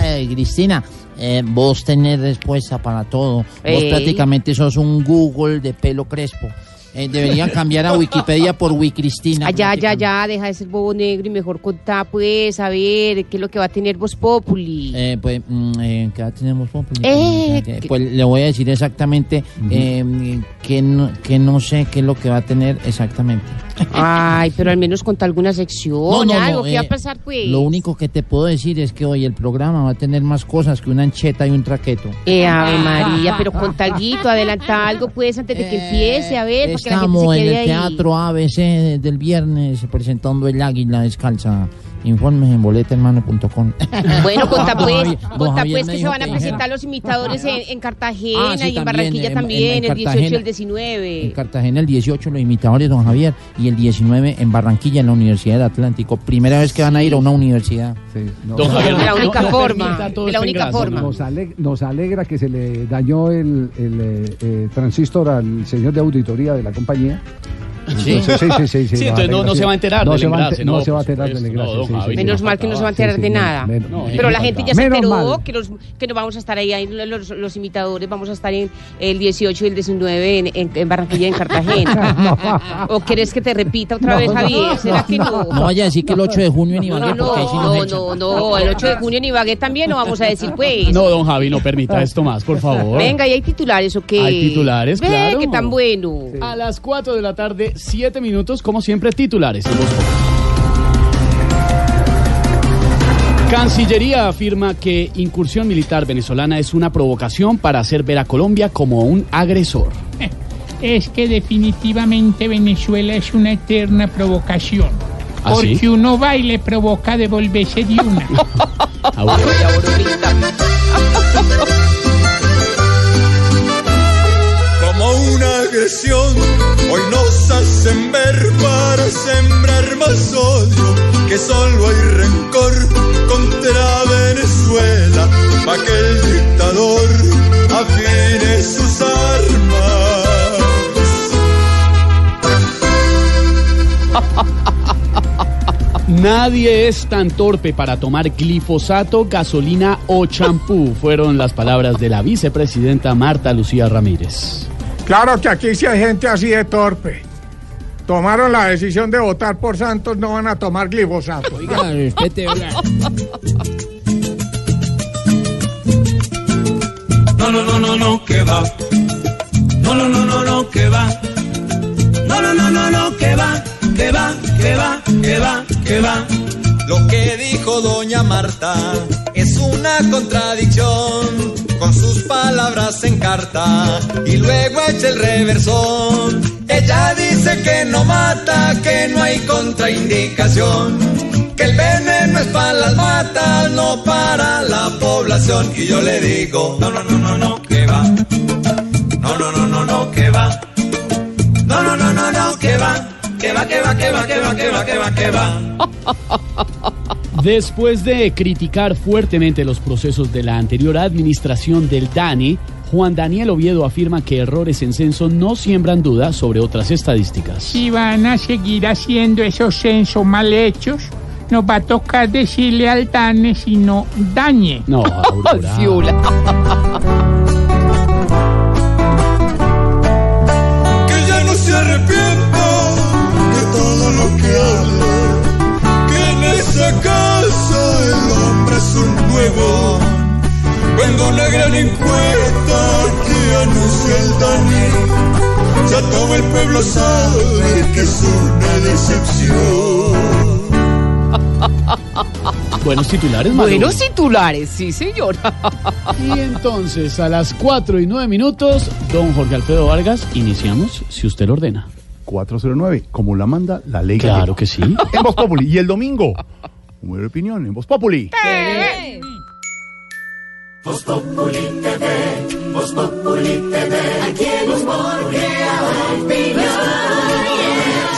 Eh, Cristina, eh, vos tenés respuesta para todo. Vos prácticamente sos un Google de pelo crespo. Eh, deberían cambiar a Wikipedia por Wicristina. Ah, ya, ya, ya, deja de ser bobo negro y mejor contá, pues, a ver, qué es lo que va a tener Voz Populi. Eh, pues, mm, eh, ¿qué edad tenemos? Populi? Eh, Eh, pues le voy a decir exactamente eh, que, no, que no sé qué es lo que va a tener exactamente. Ay, pero al menos contá alguna sección, No, no, no, algo, ¿qué va eh, a pasar, pues? Lo único que te puedo decir es que hoy el programa va a tener más cosas que una ancheta y un traqueto. Eh, Ave María, pero contá algo, adelanta algo, pues, antes de que empiece, a ver, Estamos en el. Teatro ABC desde el viernes presentando El Águila Descalza. Informes en boletermano.com. Bueno, contá pues, contá pues que se van a presentar los imitadores en, en Cartagena Ah, sí, y en Barranquilla en- también, en el 18 y el 19. En Cartagena el 18 los imitadores Don Javier y el 19 en Barranquilla en la Universidad del Atlántico. Primera vez que van a ir a una universidad. Don Javier, de la única no, forma, de la única. Nos, ale- nos alegra que se le dañó el, el, eh, eh, transistor al señor de auditoría de la compañía. Sí. Entonces, sí, sí, sí, sí, Sí, entonces no- no se va a enterar no del se va no, no, se va a enterar no, sí, Javi, sí. Menos mal que no se va a enterar Sí, de sí, nada. menos- Pero la gente ya se enteró que nos, que nos vamos a estar ahí, ahí los, los imitadores, vamos a estar en el 18 y el 19 en, en- en Barranquilla y en Cartagena. ¿O quieres que te repita otra No, vez, no. Javier? ¿Será que no? No vaya a decir que el 8 de junio en No, Ibagué, no, no, no, no, el 8 de junio en Ibagué también lo vamos a decir, pues. No, don Javi, no permita esto más, por favor. Venga, ¿y hay titulares o qué? Hay titulares, claro. qué tan bueno. A las 4 de la tarde, 7 minutos, como siempre, titulares. Cancillería afirma que incursión militar venezolana es una provocación para hacer ver a Colombia como un agresor. Es que definitivamente Venezuela es una eterna provocación. ¿Ah, sí? Porque uno va y le provoca devolverse de una. agresión. Hoy nos hacen ver para sembrar más odio, que solo hay rencor contra Venezuela, para que el dictador afine sus armas. Nadie es tan torpe para tomar glifosato, gasolina o champú, fueron las palabras de la vicepresidenta Marta Lucía Ramírez. Claro que aquí sí hay gente así de torpe. Tomaron la decisión de votar por Santos, no van a tomar glifosato. Oiga, respete, oiga. No, no, no, no, no, que va. No, no, no, no, no, que va. No, no, no, no, no, que va, que va, que va, que va, que va. Lo que dijo doña Marta es una contradicción. Con sus palabras en carta y luego echa el reversón. Ella dice que no mata, que no hay contraindicación. Que el veneno es para las matas, no para la población. Y yo le digo, no, no, no, no, no, que va. No, no, no, no, no, que va. No, no, no, no, no, que va. Que va, que va, que va, que va, que va, que va, que va. Después de criticar fuertemente los procesos de la anterior administración del DANE, Juan Daniel Oviedo afirma que errores en censo no siembran dudas sobre otras estadísticas. Si van a seguir haciendo esos censos mal hechos, nos va a tocar decirle al DANE si no dañe. No, Aurora. Una gran encuesta que anuncia el Dani, ya todo el pueblo sabe que es una decepción. Buenos titulares, Maru. Buenos titulares, sí, señor. Y entonces, a las 4 y 9 minutos, don Jorge Alfredo Vargas, iniciamos, si usted lo ordena. 409, como la manda la ley. Claro gallega. que sí. En Voz Populi. Y el domingo, un de opinión en Voz Populi. Voz Populi TV, Voz Populi TV, aquí en humor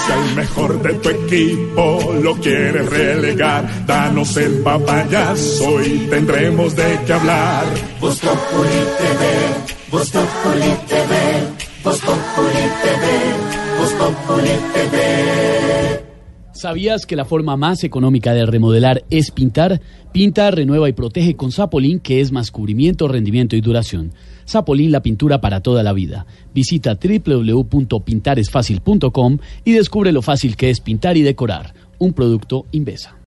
Si al mejor de tu equipo lo quieres relegar, danos el papayazo y tendremos de qué hablar. Voz Populi TV, Voz Populi TV, Voz Populi TV, Voz Populi TV. ¿Sabías que la forma más económica de remodelar es pintar? Pinta, renueva y protege con Sapolín, que es más cubrimiento, rendimiento y duración. Sapolín, la pintura para toda la vida. Visita www.pintaresfacil.com y descubre lo fácil que es pintar y decorar. Un producto Invesa.